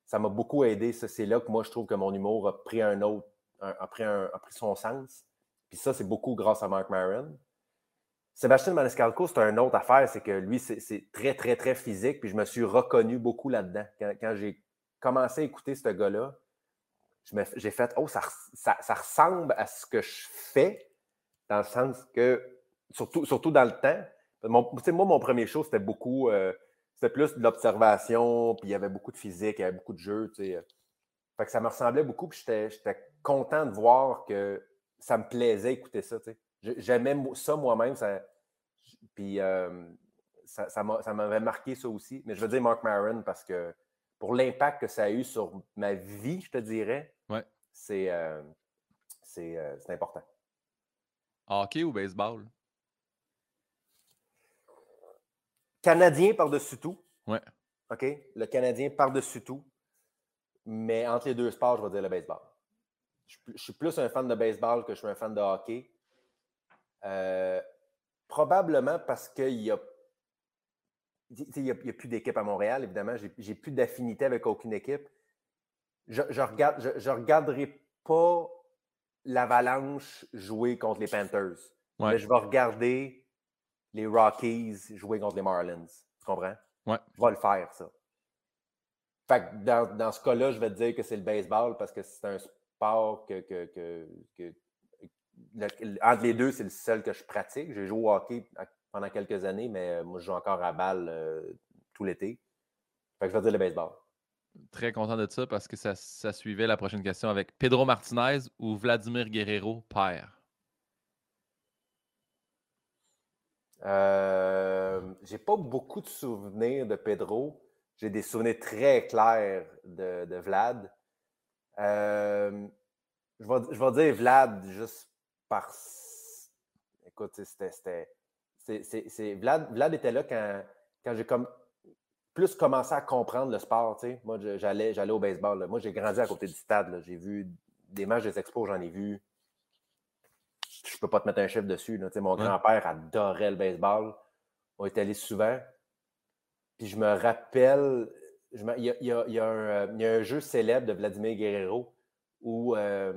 ça m'a beaucoup aidé. C'est là que moi, je trouve que mon humour a pris un autre, a, pris un, a pris son sens. Puis ça, c'est beaucoup grâce à Mark Maron. Sébastien Maniscalco, c'est une autre affaire, c'est que lui, c'est très, très, très physique. Puis je me suis reconnu beaucoup là-dedans. quand j'ai commencé à écouter ce gars-là, j'ai fait, oh, ça, ça, ressemble à ce que je fais, dans le sens que, surtout, surtout dans le temps, moi, mon premier show, c'était beaucoup, euh, c'était plus de l'observation, puis il y avait beaucoup de physique, il y avait beaucoup de jeux, tu sais. Fait que ça me ressemblait beaucoup, puis j'étais content de voir que ça me plaisait écouter ça, tu sais. J'aimais ça moi-même, ça, puis euh, ça m'avait marqué ça aussi. Mais je veux dire Mark Maron parce que pour l'impact que ça a eu sur ma vie, je te dirais, ouais. c'est euh, euh, important. Hockey ou baseball? Canadien par-dessus tout. Ouais. OK? Le Canadien par-dessus tout. Mais entre les deux sports, je vais dire le baseball. Je, suis plus un fan de baseball que je suis un fan de hockey. Euh, probablement parce qu'il y a il n'y a, plus d'équipe à Montréal, évidemment. J'ai plus d'affinité avec aucune équipe. Je ne regarde, je, regarderai pas l'Avalanche jouer contre les Panthers. Mais je vais regarder les Rockies jouer contre les Marlins. Tu comprends? Ouais. Je vais le faire, ça. Fait que dans, ce cas-là, je vais te dire que c'est le baseball parce que c'est un sport que, entre les deux, c'est le seul que je pratique. J'ai joué au hockey pendant quelques années, mais euh, moi, je joue encore à balle euh, tout l'été. Fait que je vais dire le baseball. Très content de ça parce que ça, suivait la prochaine question avec Pedro Martinez ou Vladimir Guerrero, père? Euh, j'ai pas beaucoup de souvenirs de Pedro. J'ai des souvenirs très clairs de, Vlad. Euh, je, vais, je, vais, dire Vlad juste parce. Écoute, c'était. Vlad, Vlad était là quand, quand j'ai comme plus commencé à comprendre le sport. Moi, j'allais, j'allais au baseball. Moi, j'ai grandi à côté du stade. J'ai vu des matchs des expos, j'en ai vu. Je peux pas te mettre un chiffre dessus. Là. Mon grand-père adorait le baseball. On est allé souvent. Puis je me rappelle, il, y a, un, jeu célèbre de Vladimir Guerrero où euh,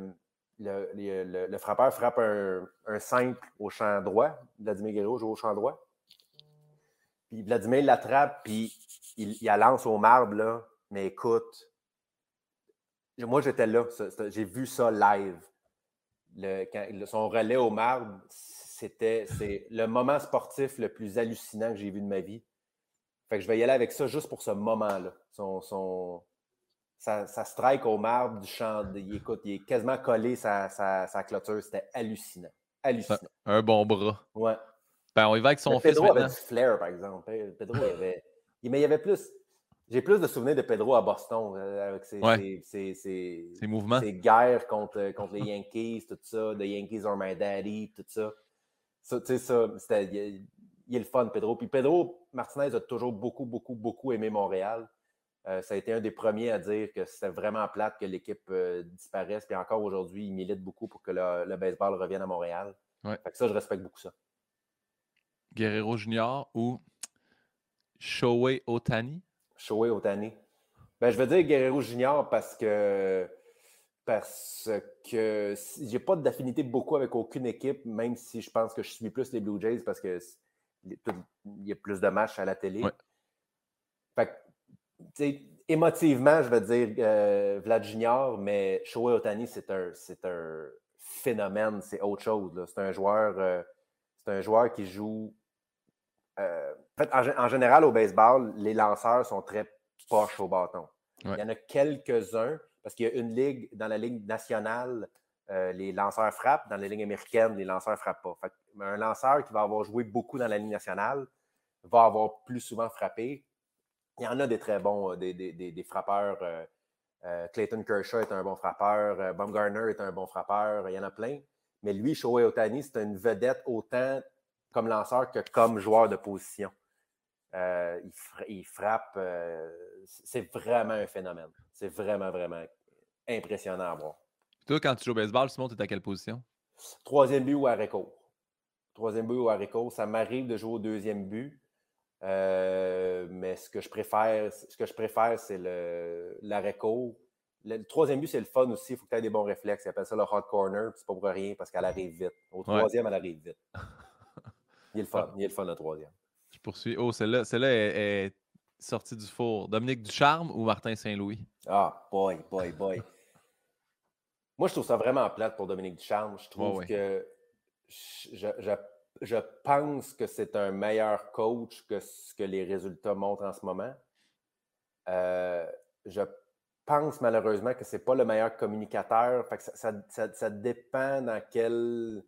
le, frappeur frappe un, simple au champ droit. Vladimir Guerrero joue au champ droit. Puis Vladimir l'attrape, puis il, la lance au marbre, là. Mais écoute, moi, j'étais là. J'ai vu ça live. Le, son relais au marbre, c'était le moment sportif le plus hallucinant que j'ai vu de ma vie. Fait que je vais y aller avec ça juste pour ce moment-là. Ça, strike au marbre du champ. Il, écoute, il est quasiment collé sa, sa, clôture. C'était hallucinant. Hallucinant. Un, bon bras. Ouais. Ben, on y va avec son fils. Pedro avait du flair, par exemple. Pedro, il avait. Mais il y avait plus. J'ai plus de souvenirs de Pedro à Boston euh, avec ses, mouvements. Ses guerres contre, contre les Yankees, tout ça. The Yankees are my daddy, tout ça. Ça, tu sais, ça, c'était. Il, est le fun, Pedro. Puis Pedro Martinez a toujours beaucoup, beaucoup, beaucoup aimé Montréal. Euh, ça a été un des premiers à dire que c'était vraiment plate que l'équipe euh, disparaisse. Puis encore aujourd'hui, il milite beaucoup pour que le, baseball revienne à Montréal. Fait que ça, je respecte beaucoup ça. Guerrero Junior ou Shohei Otani? Shohei Otani. Ben, je veux dire Guerrero Junior parce que parce que j'ai pas d'affinité beaucoup avec aucune équipe, même si je pense que je suis plus les Blue Jays parce que il y a plus de matchs à la télé. Fait que, émotivement, je veux dire euh, Vlad Junior, mais Shohei Otani, c'est un, un phénomène, c'est autre chose. C'est un joueur, euh, c'est un joueur qui joue euh, en fait, en, général, au baseball, les lanceurs sont très poches au bâton. Il y en a quelques-uns, parce qu'il y a une ligue, dans la ligue nationale, les lanceurs frappent. Dans la ligue américaine, les lanceurs ne frappent pas. un lanceur qui va avoir joué beaucoup dans la ligue nationale va avoir plus souvent frappé. Il y en a des très bons, euh, des, frappeurs. Clayton Kershaw est un bon frappeur. Baumgartner est un bon frappeur. Il y en a plein. Mais lui, Shohei Otani, c'est une vedette autant comme lanceur que comme joueur de position. Euh, il, frappe. Euh, c'est vraiment un phénomène. C'est vraiment, vraiment impressionnant à voir. Toi, quand tu joues au baseball, Simon, tu es à quelle position? Troisième but ou arrêt court. Troisième but ou arrêt court. Ça m'arrive de jouer au deuxième but. Euh, mais ce que je préfère, ce que je préfère, c'est l'arrêt court. Le, troisième but, c'est le fun aussi. Il faut que tu aies des bons réflexes. Ils appellent ça le hot corner. C'est pas pour rien parce qu'elle arrive vite. Au troisième, elle arrive vite. Il est le fun. Il est le fun, le troisième. Je poursuis. Oh, celle-là celle est, est, sortie du four. Dominique Ducharme ou Martin Saint-Louis? Ah, boy, boy, boy. Moi, je trouve ça vraiment plate pour Dominique Ducharme. Je trouve que je, je, je, pense que c'est un meilleur coach que ce que les résultats montrent en ce moment. Euh, je pense malheureusement que ce n'est pas le meilleur communicateur. Fait que ça, ça, ça, dépend dans quel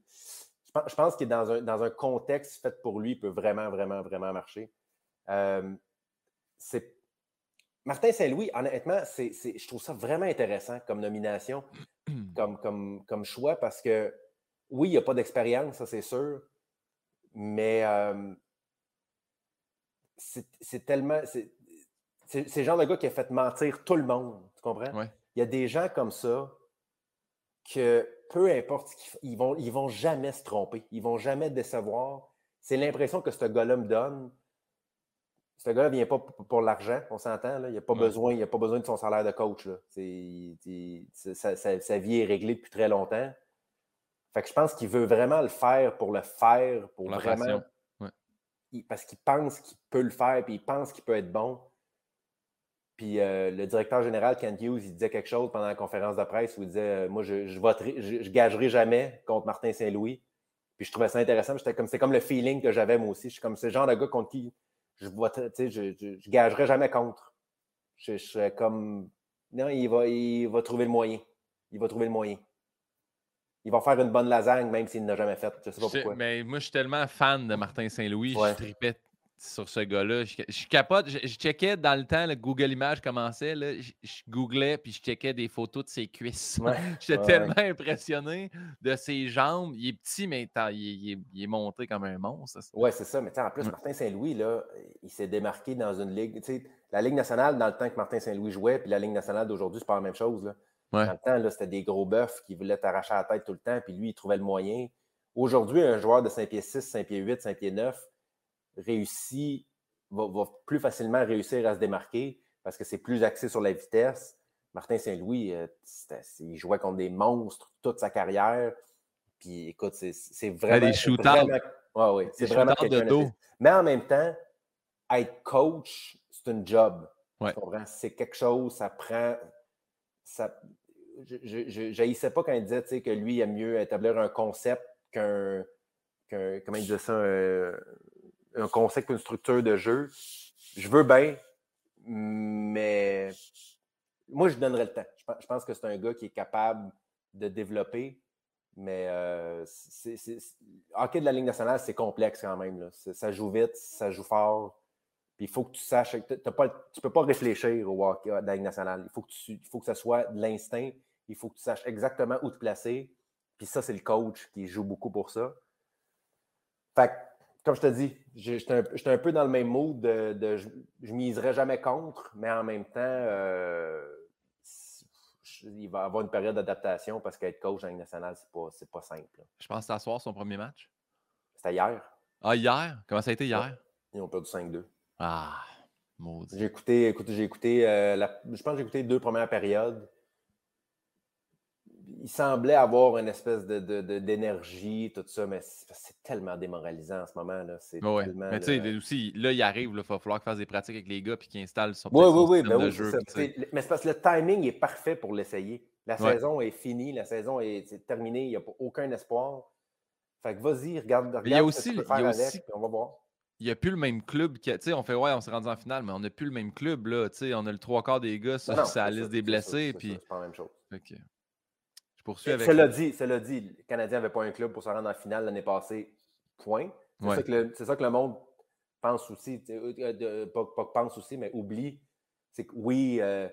je pense qu'il est dans un, dans un contexte fait pour lui, il peut vraiment, vraiment, vraiment marcher. Euh, Martin Saint-Louis, honnêtement, c'est, je trouve ça vraiment intéressant comme nomination, comme, comme, comme choix, parce que oui, il n'y a pas d'expérience, ça c'est sûr, mais euh, c'est, tellement. C'est, le genre de gars qui a fait mentir tout le monde, tu comprends? Il y a des gens comme ça que peu importe ce qu'ils ils vont, ils vont jamais se tromper. Ils vont jamais décevoir. C'est l'impression que ce gars-là me donne. ce gars-là ne vient pas pour, l'argent, on s'entend. Il n'a pas, besoin, pas besoin de son salaire de coach. Là. sa, vie est réglée depuis très longtemps. Fait que je pense qu'il veut vraiment le faire pour le faire, pour, vraiment. parce qu'il pense qu'il peut le faire, puis il pense qu'il peut être bon. Puis euh, le directeur général, Kent Hughes, il disait quelque chose pendant la conférence de presse où il disait euh, Moi, je, je, je, gagerai jamais contre Martin Saint-Louis. Puis je trouvais ça intéressant. C'est comme, comme le feeling que j'avais moi aussi. Je suis comme ce genre de gars contre qui je ne je, je, gagerai jamais contre. Je, serais comme non, il va, il va trouver le moyen. Il va trouver le moyen. Il va faire une bonne lasagne, même s'il n'a jamais fait. Je sais pas pourquoi. Mais moi, je suis tellement fan de Martin Saint-Louis. Je tripais sur ce gars-là. Je, capote, je, checkais dans le temps, le Google Images commençait, là, je, googlais puis je checkais des photos de ses cuisses. J'étais tellement impressionné de ses jambes. Il est petit, mais il, est, monté comme un monstre. Oui, c'est ça. Mais en plus, Martin Saint-Louis, il s'est démarqué dans une ligue. La Ligue nationale, dans le temps que Martin Saint-Louis jouait, puis la Ligue nationale d'aujourd'hui, c'est pas la même chose. Là. Dans le temps, c'était des gros bœufs qui voulaient t'arracher la tête tout le temps, puis lui, il trouvait le moyen. Aujourd'hui, un joueur de 5 pieds 6, 5 pieds 8, 5 pieds 9, réussit, va, plus facilement réussir à se démarquer parce que c'est plus axé sur la vitesse. Martin Saint-Louis, euh, il jouait contre des monstres toute sa carrière. Puis écoute, c'est vraiment. Des shootouts. Ouais, ouais, c'est vraiment de dos. Mais en même temps, être coach, c'est un job. C'est quelque chose, ça prend. Ça, je ne pas quand il disait que lui, il aime mieux établir un concept qu'un. comment il ça? un concept, une structure de jeu. Je veux bien, mais moi, je donnerais le temps. Je pense que c'est un gars qui est capable de développer, mais euh, hockey de la Ligue nationale, c'est complexe quand même. Ça joue vite, ça joue fort. Puis il faut que tu saches, tu ne peux pas réfléchir au hockey de la Ligue nationale. Il faut que, tu, il faut que ça soit de l'instinct. Il faut que tu saches exactement où te placer. Puis ça, c'est le coach qui joue beaucoup pour ça. Fait comme je te dis, j'étais un, peu dans le même mood de, je, ne miserais jamais contre, mais en même temps, euh, il va avoir une période d'adaptation parce qu'être coach en Ligue nationale, c'est pas, pas simple. Je pense que c'était soir son premier match. C'était hier. Ah, hier? Comment ça a été hier? Ils ont perdu 5-2. Ah, maudit. J'ai écouté, écoute, j'ai écouté, euh, je pense que j'ai écouté deux premières périodes il semblait avoir une espèce d'énergie, de, tout ça, mais c'est tellement démoralisant en ce moment. Là. Oui, mais tu sais, aussi, là, il arrive, il va falloir qu'il fasse des pratiques avec les gars puis qu'il installe son, oui, oui, oui, ben de jeu. mais c'est parce que le timing est parfait pour l'essayer. La saison est finie, la saison est, terminée, il n'y a aucun espoir. Fait que vas-y, regarde, regarde il y a aussi, ce que tu peux faire avec, on va voir il n'y a plus le même club. Tu sais, on fait, ouais, on s'est rendu en finale, mais on n'a plus le même club. Là, tu sais, on a le trois quarts des gars sur la liste des blessés. puis... C'est pas la même chose. Poursuis avec. Cela dit, cela dit, le Canadien n'avait pas un club pour se rendre en finale l'année passée. Point. C'est ça, que le monde pense aussi, euh, pas, pense aussi, mais oublie. C'est que oui, euh,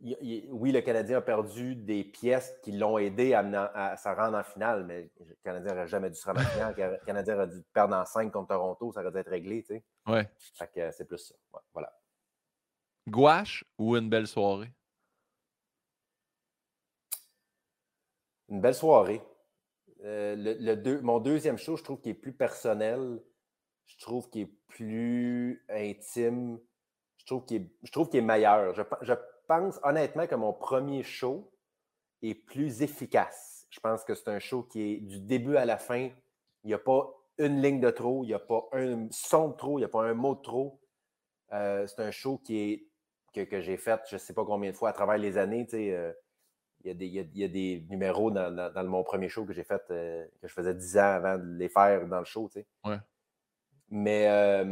oui, le Canadien a perdu des pièces qui l'ont aidé à, se rendre en finale, mais le Canadien n'aurait jamais dû se rendre en finale. Le Canadien aurait dû perdre en 5 contre Toronto, ça aurait dû être réglé. Tu sais. Ouais. Fait que c'est plus ça. voilà. Gouache ou une belle soirée? Une belle soirée. Euh, le, mon deuxième show, je trouve qu'il est plus personnel. Je trouve qu'il est plus intime. Je trouve qu'il est, est, meilleur. Je, pense honnêtement que mon premier show est plus efficace. Je pense que c'est un show qui est du début à la fin. Il n'y a pas une ligne de trop, il n'y a pas un son de trop, il n'y a pas un mot de trop. Euh, c'est un show qui est, que, j'ai fait je ne sais pas combien de fois à travers les années. Euh, il y, a des, numéros dans, mon premier show que j'ai fait, euh, que je faisais 10 ans avant de les faire dans le show. Tu sais. Mais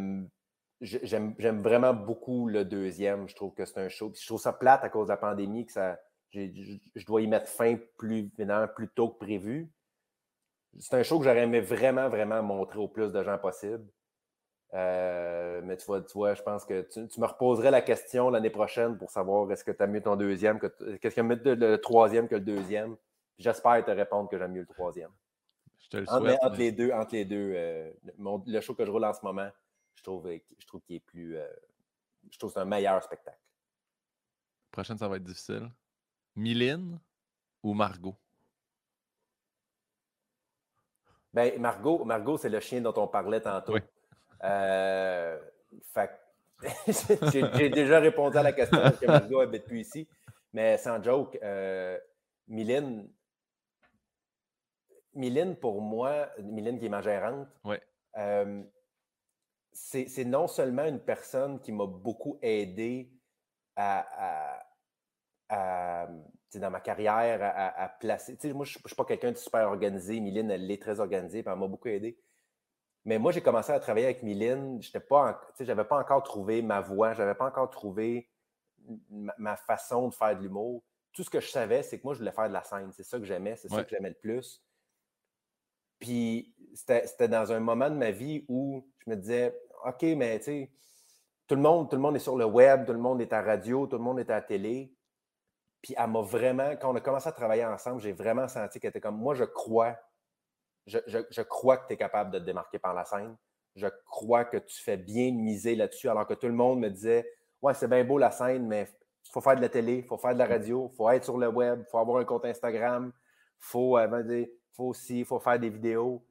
j'aime vraiment beaucoup le deuxième. Je trouve que c'est un show. je trouve ça plate à cause de la pandémie, que ça, je dois y mettre fin plus, plus tôt que prévu. C'est un show que j'aurais aimé vraiment, vraiment montrer au plus de gens possible. Euh, mais tu vois, tu vois, je pense que tu, me reposerais la question l'année prochaine pour savoir est-ce que tu as mieux ton deuxième, qu'est-ce qu'il y a mieux le, troisième que le deuxième? J'espère te répondre que j'aime mieux le troisième. Je te le souhaite. Entre, les deux, entre les deux euh, le show que je roule en ce moment, je trouve, je trouve qu'il est plus. Euh, je trouve que c'est un meilleur spectacle. prochaine, ça va être difficile. Mylène ou Margot? Ben, Margot, Margot c'est le chien dont on parlait tantôt. Oui. Euh, J'ai déjà répondu à la question parce que Margot habite plus ici. Mais sans joke, euh, Mylène, Mylène, pour moi, Mylène qui est ma gérante, euh, c'est non seulement une personne qui m'a beaucoup aidé à, dans ma carrière à, placer. moi, je ne suis pas quelqu'un de super organisé. Mylène, elle est très organisée, puis elle m'a beaucoup aidé. Mais moi, j'ai commencé à travailler avec Mylène. Je n'avais pas encore trouvé ma voix, je n'avais pas encore trouvé ma, façon de faire de l'humour. Tout ce que je savais, c'est que moi, je voulais faire de la scène. C'est ça que j'aimais, c'est ça que j'aimais le plus. Puis c'était dans un moment de ma vie où je me disais, OK, mais tu sais, tout le monde, tout le monde est sur le web, tout le monde est à radio, tout le monde est à la télé. Puis elle m'a vraiment, quand on a commencé à travailler ensemble, j'ai vraiment senti qu'elle était comme moi, je crois je, crois que tu es capable de te démarquer par la scène. Je crois que tu fais bien miser là-dessus, alors que tout le monde me disait Ouais, c'est bien beau la scène, mais il faut faire de la télé, il faut faire de la radio, il faut être sur le web, il faut avoir un compte Instagram, il faut, euh, faut aussi, faut faire des vidéos.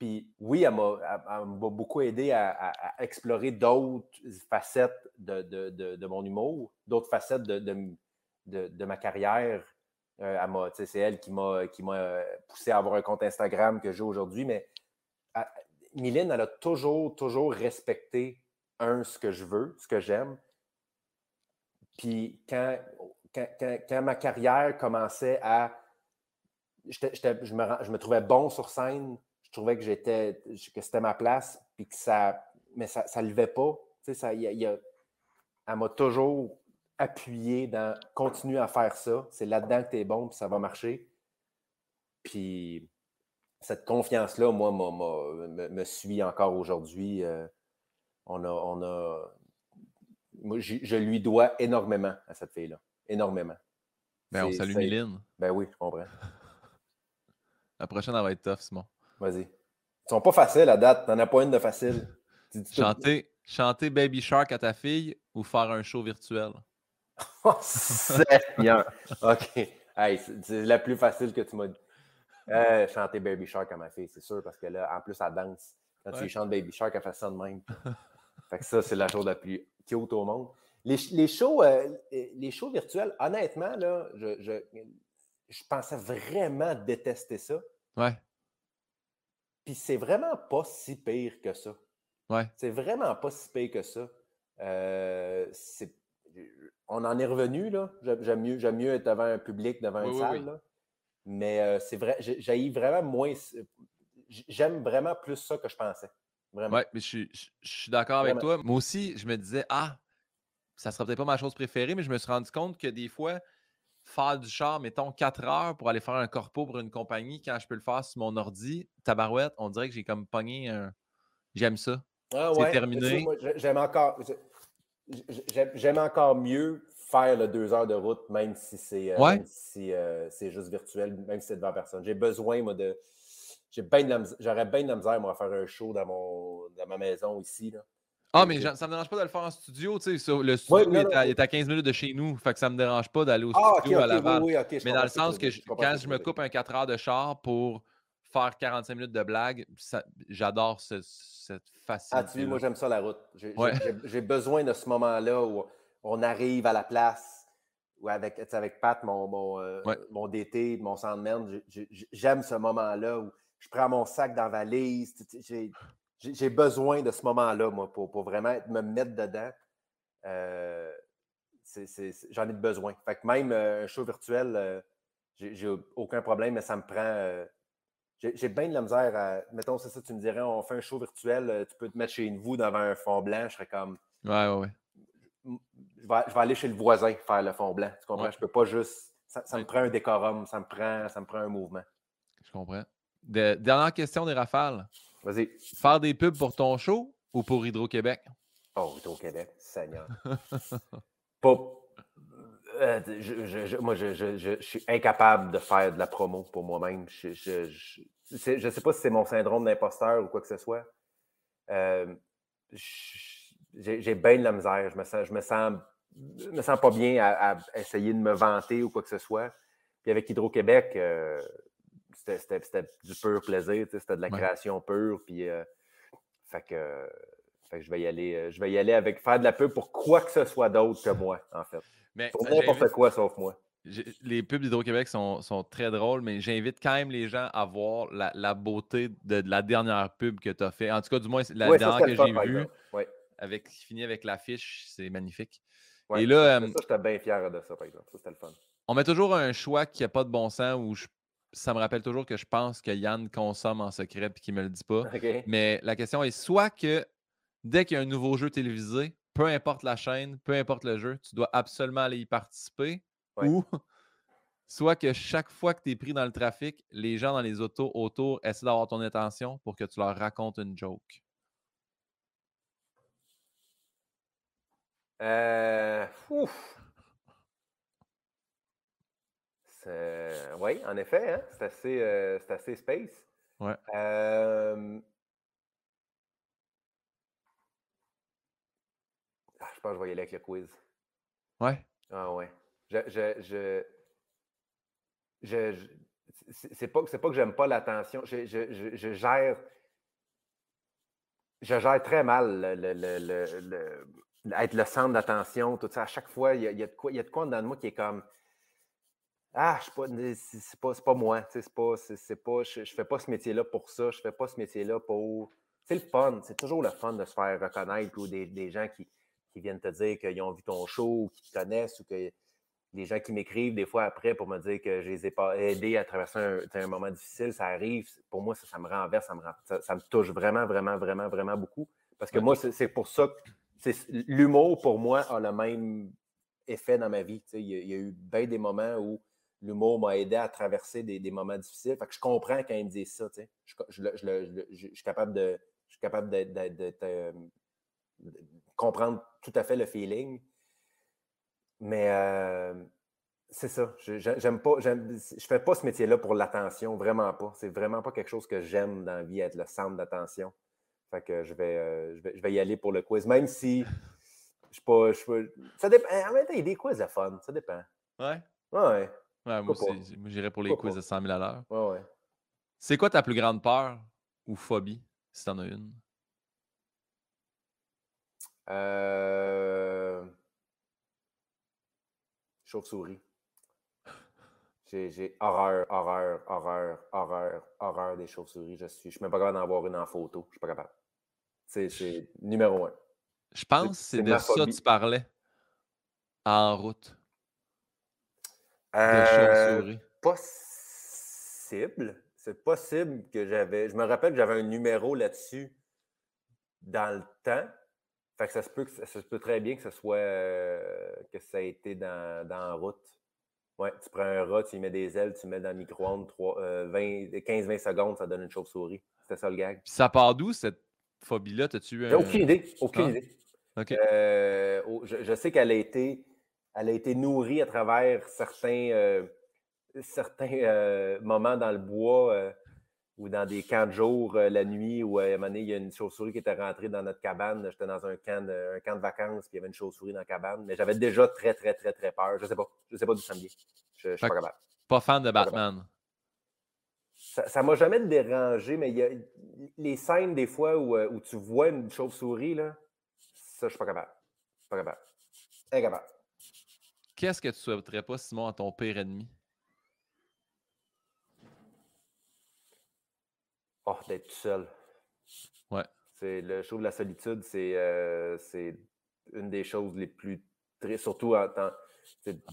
Puis oui, elle m'a beaucoup aidé à, explorer d'autres facettes de, mon humour, d'autres facettes de, ma carrière euh, c'est elle qui m'a, euh, poussé à avoir un compte Instagram que j'ai aujourd'hui. Mais Mylène, elle a toujours, toujours respecté, un, ce que je veux, ce que j'aime. Puis quand, quand, ma carrière commençait à. je, me, trouvais bon sur scène, je trouvais que j'étais que c'était ma place, puis que ça. Mais ça ne levait pas. Ça, elle m'a toujours appuyer dans continue à faire ça. C'est là-dedans que tu es bon, puis ça va marcher. Puis cette confiance-là, moi, me, suit encore aujourd'hui. Euh, on a, on a, moi, je, lui dois énormément à cette fille-là. Énormément. Ben, on salue Miline. Ben oui, je comprends. La prochaine, elle va être tough, Simon. Vas-y. Ils sont pas faciles à date. T'en as pas une de facile. Chanter, chanter Baby Shark à ta fille ou faire un show virtuel? Oh, Seigneur! OK. c'est la plus facile que tu m'as dit. Euh, chanter Baby Shark à ma fille, c'est sûr, parce que là, en plus, elle danse. Quand tu chantes Baby Shark, elle fait ça de même. fait que ça, c'est la chose la plus cute au monde. Les, les shows, euh, les shows virtuels, honnêtement, là, je, je, je, pensais vraiment détester ça. Ouais. Puis c'est vraiment pas si pire que ça. Ouais. C'est vraiment pas si pire que ça. Euh, c'est on en est revenu, là. J'aime mieux, mieux être devant un public, devant une salle. Mais euh, c'est vrai, j'ai vraiment moins. J'aime vraiment plus ça que je pensais. Vraiment. Oui, mais je, suis d'accord avec toi. Moi aussi, je me disais, ah, ça serait peut-être pas ma chose préférée, mais je me suis rendu compte que des fois, faire du char, mettons, 4 heures pour aller faire un corpo pour une compagnie, quand je peux le faire sur mon ordi, tabarouette, on dirait que j'ai comme pogné un. J'aime ça. Ah, c'est terminé. J'aime encore. J'aime encore mieux faire le deux heures de route, même si c'est euh, si, euh, juste virtuel, même si c'est devant personne. J'ai besoin, moi, de. J'aurais bien de la misère, moi, à faire un show dans, mon, dans ma maison ici. Là. Ah, mais ça ne me dérange pas de le faire en studio. Tu sais, le studio est, à, 15 minutes de chez nous. Fait que ça ne me dérange pas d'aller au ah, studio à Laval. mais dans le sens que, quand je me coupe un 4 heures de char pour faire 45 minutes de blague, j'adore cette facilité. Ah, tu moi, j'aime ça la route. J'ai besoin de ce moment-là où on arrive à la place, ou avec, avec Pat, mon, mon, euh, mon DT, mon sandman. J'aime ce moment-là où je prends mon sac dans la valise. J'ai besoin de ce moment-là, moi, pour, pour, vraiment me mettre dedans. Euh, j'en ai besoin. Fait que même euh, un show virtuel, j'ai aucun problème, mais ça me prend j'ai bien de la misère à. Mettons, c'est ça, tu me dirais, on fait un show virtuel, euh, tu peux te mettre chez vous devant un fond blanc, je serais comme. Ouais, ouais, ouais. Je vais, je vais aller chez le voisin faire le fond blanc. Tu comprends? Je peux pas juste. Ça, me prend un décorum, ça me prend, ça me prend un mouvement. Je comprends. dernière question des rafales. Vas-y. Faire des pubs pour ton show ou pour Hydro-Québec? Oh, Hydro-Québec, Seigneur. pas, euh, je, moi, je, suis incapable de faire de la promo pour moi-même. Je ne sais pas si c'est mon syndrome d'imposteur ou quoi que ce soit. Euh, j'ai bien de la misère. Je me sens, je me sens, me sens pas bien à, essayer de me vanter ou quoi que ce soit. Puis avec Hydro-Québec, euh, c'était du pur plaisir. C'était de la création pure. Puis, fait que Fait je vais y aller, euh, je vais y aller avec faire de la pub pour quoi que ce soit d'autre que moi, en fait. Mais, pour n'importe quoi sauf moi. Les pubs d'Hydro-Québec sont, très drôles, mais j'invite quand même les gens à voir la, beauté de, la dernière pub que tu as fait. En tout cas, du moins, la dernière que j'ai vue, avec, qui finit avec l'affiche, c'est magnifique. Et là, ça, j'étais bien fier de ça, par exemple. Ça, c'était le fun. On met toujours un choix qui n'a pas de bon sens où ça me rappelle toujours que je pense que Yann consomme en secret et qu'il ne me le dit pas. Mais la question est soit que dès qu'il y a un nouveau jeu télévisé, peu importe la chaîne, peu importe le jeu, tu dois absolument aller y participer ou soit que chaque fois que tu es pris dans le trafic, les gens dans les autos autour essaient d'avoir ton attention pour que tu leur racontes une joke. Euh, Oui, en effet, hein? c'est assez, euh, assez, space. Ouais. Euh... Ah, je pense que je vais y aller avec le quiz. Ouais. Ah ouais. Je, je, je, c'est pas, pas que j'aime pas l'attention. Je, je, gère. Je gère très mal le, le, être le centre d'attention, tout ça. À chaque fois, il y a, il y a de quoi, il y a de quoi dans moi qui est comme. Ah, je c'est pas, pas moi. C'est pas, c'est pas, je, je fais pas ce métier-là pour ça. Je fais pas ce métier-là pour. C'est le fun. C'est toujours le fun de se faire reconnaître ou des, des gens qui, qui, viennent te dire qu'ils ont vu ton show ou qu'ils te connaissent ou que les gens qui m'écrivent des fois après pour me dire que je les ai pas aidés à traverser un, moment difficile, ça arrive. Pour moi, ça, ça me renverse, ça me, ça, me touche vraiment, vraiment, vraiment, vraiment beaucoup. Parce que moi, c'est pour ça que l'humour, pour moi, a le même effet dans ma vie. Il y, a, eu bien des moments où l'humour m'a aidé à traverser des, moments difficiles. Fait que je comprends quand ils me disent ça. Je, je, suis capable de, je suis capable de, comprendre tout à fait le feeling. Mais euh, c'est ça. J'aime pas, je fais pas ce métier-là pour l'attention, vraiment pas. C'est vraiment pas quelque chose que j'aime dans la vie, être le centre d'attention. Fait que je vais, euh, je vais, je vais, y aller pour le quiz, même si je suis pas. Je ça dépend. En même temps, il y a des quiz de fun, ça dépend. Ouais. Ouais. Ouais moi aussi, j'irais pour les quiz de 100 000 à l'heure. Ouais, ouais. C'est quoi ta plus grande peur ou phobie, si t'en as une? Euh. Chauve-souris. J'ai horreur, horreur, horreur, horreur, horreur des chauves-souris. Je suis, je suis même pas capable d'en avoir une en photo. Je suis pas capable. C'est numéro un. Je pense que c'est de ça que tu parlais en route. Euh. Possible. C'est possible que j'avais. Je me rappelle que j'avais un numéro là-dessus dans le temps. Fait que ça se peut, ça se peut très bien que ce soit euh, que ça a été dans, dans route. Ouais, tu prends un rat, tu y mets des ailes, tu mets dans le micro-ondes 15-20 euh, secondes, ça donne une chauve-souris. C'était ça le gag. ça part d'où cette phobie-là? T'as-tu un... Aucune idée. Aucune ah, idée. Euh, je, sais qu'elle a été, elle a été nourrie à travers certains, certains moments dans le bois ou dans des camps de jour euh, la nuit où à un moment donné, il y a une chauve-souris qui était rentrée dans notre cabane. J'étais dans un camp, de, un camp de vacances, puis il y avait une chauve-souris dans la cabane. Mais j'avais déjà très, très, très, très peur. Je ne sais pas. Je sais pas d'où ça me vient. Je ne suis pas capable. Pas fan de Batman. Ça ne m'a jamais dérangé, mais il y a les scènes des fois où, euh, où tu vois une chauve-souris, là, ça, je suis pas capable. Pas capable. Incapable. Qu'est-ce que tu souhaiterais pas, Simon, à ton pire ennemi? Oh, d'être tout seul. Ouais. C'est le show de la solitude, c'est euh, une des choses les plus tristes, surtout en temps,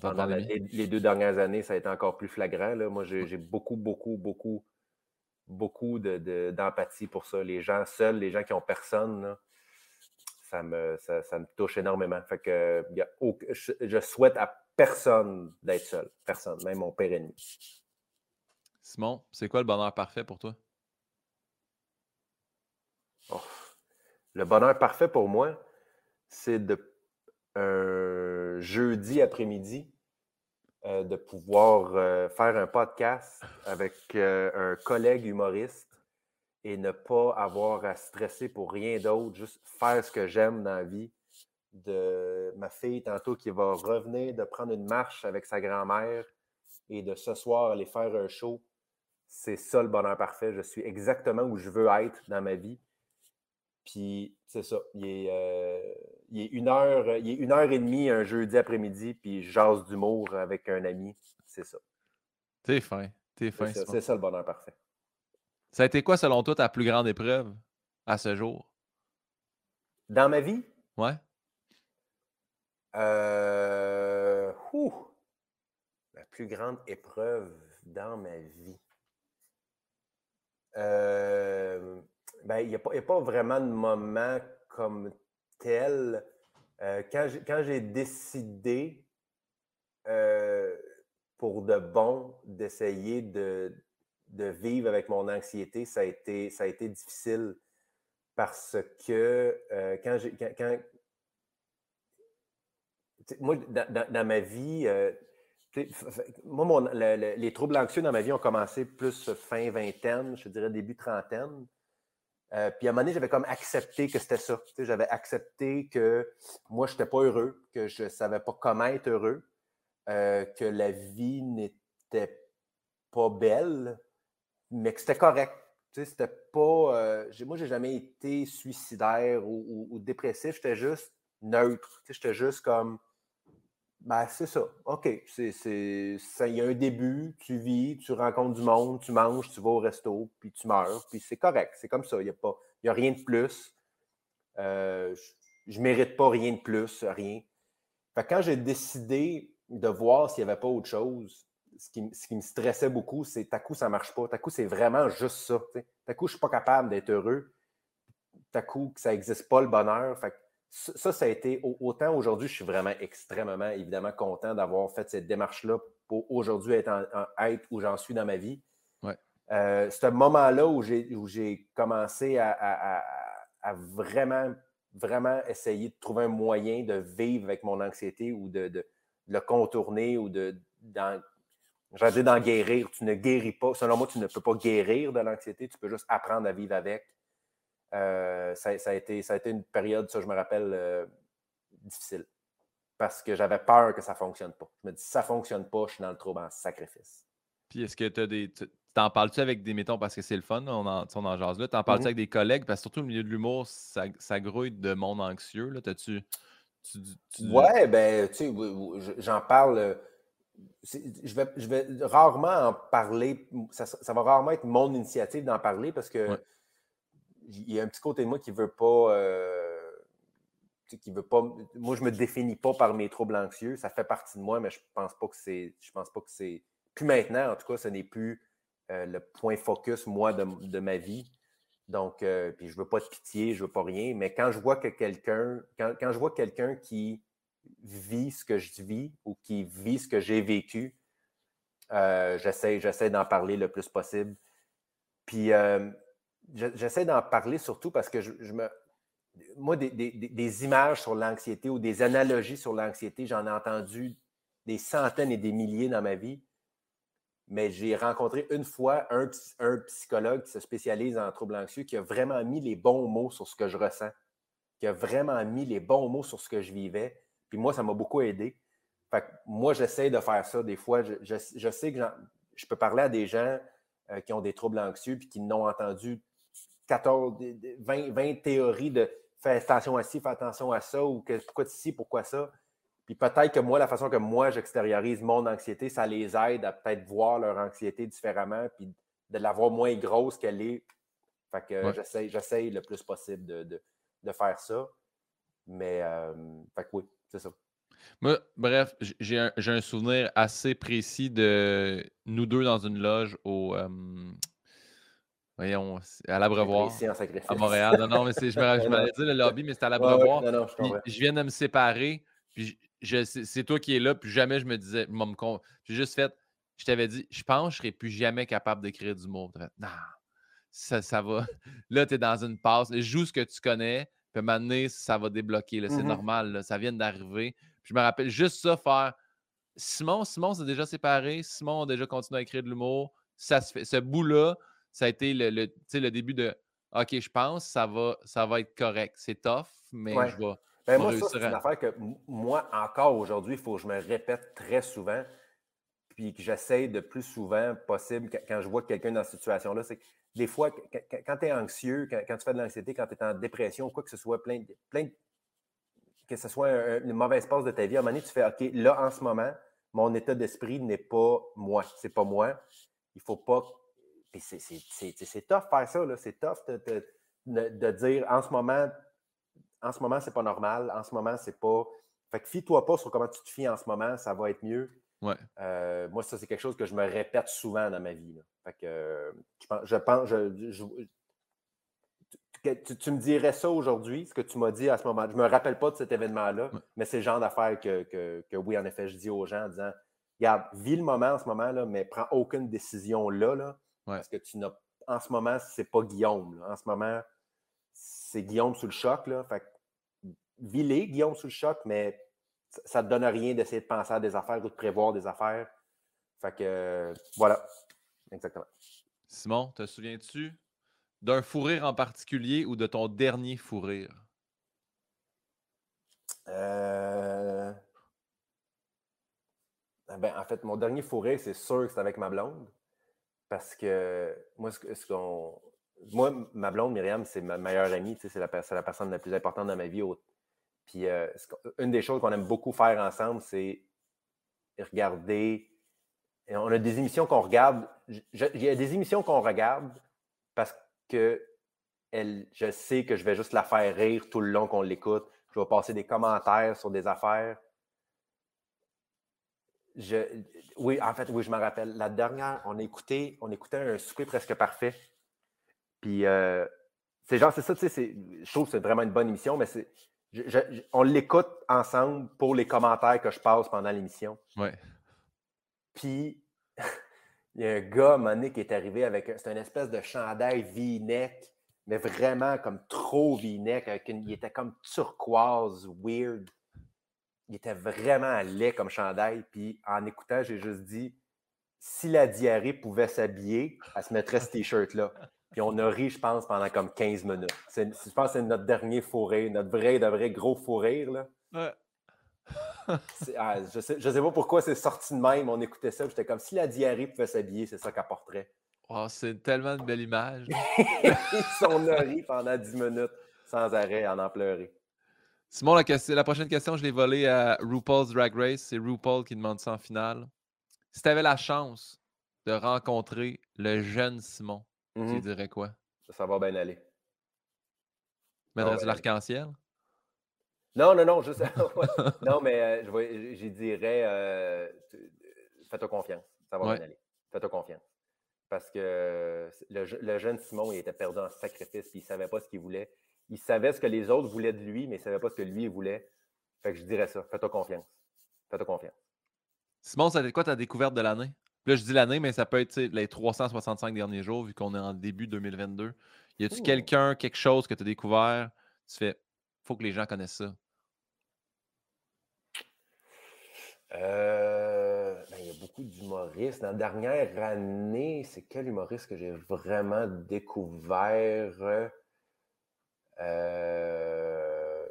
pendant les, deux dernières années, ça a été encore plus flagrant. Là. Moi, j'ai beaucoup, beaucoup, beaucoup, beaucoup d'empathie de, pour ça. Les gens seuls, les gens qui n'ont personne, ça, me, ça, me touche énormément. Fait que je, souhaite à personne d'être seul. Personne, même mon père ennemi. Simon, c'est quoi le bonheur parfait pour toi? Oh. Le bonheur parfait pour moi, c'est de un jeudi après-midi euh, de pouvoir euh, faire un podcast avec euh, un collègue humoriste et ne pas avoir à stresser pour rien d'autre, juste faire ce que j'aime dans la vie. De ma fille tantôt qui va revenir de prendre une marche avec sa grand-mère et de ce soir aller faire un show. C'est ça le bonheur parfait. Je suis exactement où je veux être dans ma vie. puis c'est ça. Il est, euh, il est, une heure, il est une heure et demie un jeudi après-midi, puis je jase d'humour avec un ami. C'est ça. T'es fin. T'es fin. C'est ça, le bonheur parfait. Ça a été quoi, selon toi, ta plus grande épreuve à ce jour? Dans ma vie? Ouais. Euh... La plus grande épreuve dans ma vie. Euh... Ben, il n'y a, pas vraiment de moment comme tel. Euh, quand j'ai décidé euh, pour de bon d'essayer de, vivre avec mon anxiété, ça a été, ça a été difficile parce que euh, quand j'ai. Quand, moi, dans, ma vie, moi, les troubles anxieux dans ma vie ont commencé plus fin vingtaine, je dirais début trentaine. Euh, puis à un moment donné, j'avais comme accepté que c'était ça. J'avais accepté que moi, je n'étais pas heureux, que je ne savais pas comment être heureux, euh, que la vie n'était pas belle, mais que c'était correct. C'était pas. Euh, moi, j'ai jamais été suicidaire ou, dépressif. J'étais juste neutre. J'étais juste comme ben, c'est ça. OK. Il y a un début, tu vis, tu rencontres du monde, tu manges, tu vas au resto, puis tu meurs, puis c'est correct. C'est comme ça. Il n'y a, a rien de plus. Euh, je ne mérite pas rien de plus, rien. Fait quand j'ai décidé de voir s'il n'y avait pas autre chose, ce qui, ce qui me stressait beaucoup, c'est ta coup, ça ne marche pas. Ta coup, c'est vraiment juste ça. Ta coup, je ne suis pas capable d'être heureux. Ta coup, ça n'existe pas le bonheur. Fait ça, ça a été, autant aujourd'hui, je suis vraiment extrêmement, évidemment, content d'avoir fait cette démarche-là pour aujourd'hui être, en, où j'en suis dans ma vie. Ouais. Euh, ce moment-là où j'ai commencé à, vraiment, vraiment essayer de trouver un moyen de vivre avec mon anxiété ou de, le contourner ou de, d'en guérir. Tu ne guéris pas. Selon moi, tu ne peux pas guérir de l'anxiété, tu peux juste apprendre à vivre avec. Euh, ça, a été, ça a été une période, ça je me rappelle, euh, difficile. Parce que j'avais peur que ça ne fonctionne pas. Je me dis, si ça ne fonctionne pas, je suis dans le trouble en sacrifice. Puis est-ce que tu as des. T'en parles-tu avec des, mettons, parce que c'est le fun, on en, on en jase là, t'en parles-tu mm-hmm. avec des collègues, parce que surtout au milieu de l'humour, ça, ça, grouille de monde anxieux, là, t'as-tu... Ouais, ben, tu sais, j'en parle... Je vais, je vais rarement en parler, ça, ça, va rarement être mon initiative d'en parler, parce que il y a un petit côté de moi qui veut pas. Euh, qui veut pas. Moi, je me définis pas par mes troubles anxieux. Ça fait partie de moi, mais je pense pas que c'est. Je pense pas que c'est. Plus maintenant, en tout cas, ce n'est plus euh, le point focus, moi, de, ma vie. Donc, euh, puis je veux pas de pitié, je veux pas rien. Mais quand je vois que quelqu'un, quand, quand, je vois quelqu'un qui vit ce que je vis ou qui vit ce que j'ai vécu, j'essaie, j'essaie d'en parler le plus possible. Puis j'essaie d'en parler surtout parce que je, me. Moi, des, images sur l'anxiété ou des analogies sur l'anxiété, j'en ai entendu des centaines et des milliers dans ma vie. Mais j'ai rencontré une fois un, un, psychologue qui se spécialise en troubles anxieux qui a vraiment mis les bons mots sur ce que je ressens, qui a vraiment mis les bons mots sur ce que je vivais. Puis moi, ça m'a beaucoup aidé. Fait moi, j'essaie de faire ça des fois. Je, je, sais que je peux parler à des gens euh, qui ont des troubles anxieux puis qui n'ont entendu 14, 20, 20 théories de fais attention à ci, fais attention à ça, ou que, pourquoi ci, pourquoi ça. Puis peut-être que moi, la façon que moi j'extériorise mon anxiété, ça les aide à peut-être voir leur anxiété différemment, puis de la voir moins grosse qu'elle est. Fait que j'essaie, le plus possible de, faire ça. Mais, euh, fait que oui, c'est ça. Moi, bref, j'ai un, un, souvenir assez précis de nous deux dans une loge au, euh, Voyons, à l'Abreuvoir. À Montréal. Non, non, mais je me m'allais dire le lobby, mais c'était à l'Abreuvoir. je, viens de me séparer, puis c'est toi qui es là, puis jamais je me disais, j'ai juste fait, je t'avais dit, je pense que je ne serai plus jamais capable d'écrire du mot. Non, ça, ça va. Là, tu es dans une passe. Joue ce que tu connais, puis maintenant, ça va débloquer. C'est mm-hmm. normal, ça vient d'arriver. je me rappelle juste ça, faire. Simon, Simon s'est déjà séparé. Simon a déjà continué à écrire de l'humour. Ça se fait. Ce bout-là, ça a été le, le, le début de OK, je pense ça va, ça va être correct. C'est tough, mais je vais. Ben moi, ça, c'est une affaire que moi, encore aujourd'hui, il faut que je me répète très souvent, puis que j'essaie de plus souvent possible quand je vois quelqu'un dans cette situation-là, c'est des fois, quand tu es anxieux, quand, tu fais de l'anxiété, quand tu es en dépression, quoi que ce soit, plein, plein que ce soit une mauvaise passe de ta vie, à un moment donné, tu fais OK, là, en ce moment, mon état d'esprit n'est pas moi. C'est pas moi. Il faut pas. c'est tough faire ça, C'est tough de, de, dire en ce moment, en ce moment, c'est pas normal. En ce moment, c'est pas. Fait que fie-toi pas sur comment tu te fies en ce moment, ça va être mieux. Ouais. Euh, moi, ça, c'est quelque chose que je me répète souvent dans ma vie. Fait que, je pense, je, tu, me dirais ça aujourd'hui, ce que tu m'as dit à ce moment. Je ne me rappelle pas de cet événement-là, mais c'est le genre d'affaire que, oui, en effet, je dis aux gens en disant Regarde, vis le moment en ce moment, là, mais prends aucune décision là, là parce que tu n'as. En ce moment, c'est pas Guillaume. En ce moment, c'est Guillaume sous le choc. Là, fait vis-les, Guillaume sous le choc, mais ça ne te donne rien d'essayer de penser à des affaires ou de prévoir des affaires. Fait que voilà. Exactement. Simon, te souviens-tu d'un fou rire en particulier ou de ton dernier fou rire? Euh... Ben, en fait, mon dernier fou rire, c'est sûr que c'est avec ma blonde. Parce que moi, ce, qu'on. Moi, ma blonde, Myriam, c'est ma meilleure amie. C'est la, la, personne la plus importante dans ma vie. Puis, euh, une des choses qu'on aime beaucoup faire ensemble, c'est regarder. On a des émissions qu'on regarde. Il y a des émissions qu'on regarde parce que je sais que je vais juste la faire rire tout le long qu'on l'écoute. Je vais passer des commentaires sur des affaires. Je, oui, en fait, oui, je me rappelle. La dernière, on écoutait, on écoutait un souper presque parfait. Puis, euh, c'est genre, c'est ça, tu sais, je trouve que c'est vraiment une bonne émission, mais c'est, on l'écoute ensemble pour les commentaires que je passe pendant l'émission. Ouais. Puis, il y a un gars, Monique, qui est arrivé avec. C'est une espèce de chandail V-neck, mais vraiment comme trop V-neck. il était comme turquoise, weird. Il était vraiment laid comme chandail. Puis en écoutant, j'ai juste dit si la diarrhée pouvait s'habiller, elle se mettrait ce t-shirt-là. Puis on a ri, je pense, pendant comme 15 minutes. Je pense que c'est notre dernier fourré, notre vrai, de vrai gros fourré. Là. Ouais. Ah, je, sais, sais pas pourquoi c'est sorti de même. On écoutait ça. J'étais comme si la diarrhée pouvait s'habiller, c'est ça qu'apporterait. Oh, c'est tellement une belle image. on a ri pendant 10 minutes sans arrêt, en en pleurer. Simon, la, la prochaine question, je l'ai volée à RuPaul's Drag Race. C'est RuPaul qui demande ça en finale. Si tu avais la chance de rencontrer le jeune Simon, tu mm-hmm. dirais quoi? Ça, va bien aller. Maîtresse de l'arc-en-ciel? Non, non, non, juste. non, mais euh, je, je, dirais euh, fais-toi confiance. Ça va bien aller. Fais-toi confiance. Parce que le, jeune Simon, il était perdu en sacrifice, puis il ne savait pas ce qu'il voulait. Il savait ce que les autres voulaient de lui, mais il ne savait pas ce que lui voulait. Fait que je dirais ça. Fais-toi confiance. Fais-toi confiance. Simon, ça a été quoi ta découverte de l'année? Là, je dis l'année, mais ça peut être les 365 derniers jours, vu qu'on est en début 2022. Y a-tu quelqu'un, quelque chose que tu as découvert? Tu fais, faut que les gens connaissent ça. Euh, ben, il y a beaucoup d'humoristes. Dans la dernière année, c'est quel humoriste que j'ai vraiment découvert? Euh,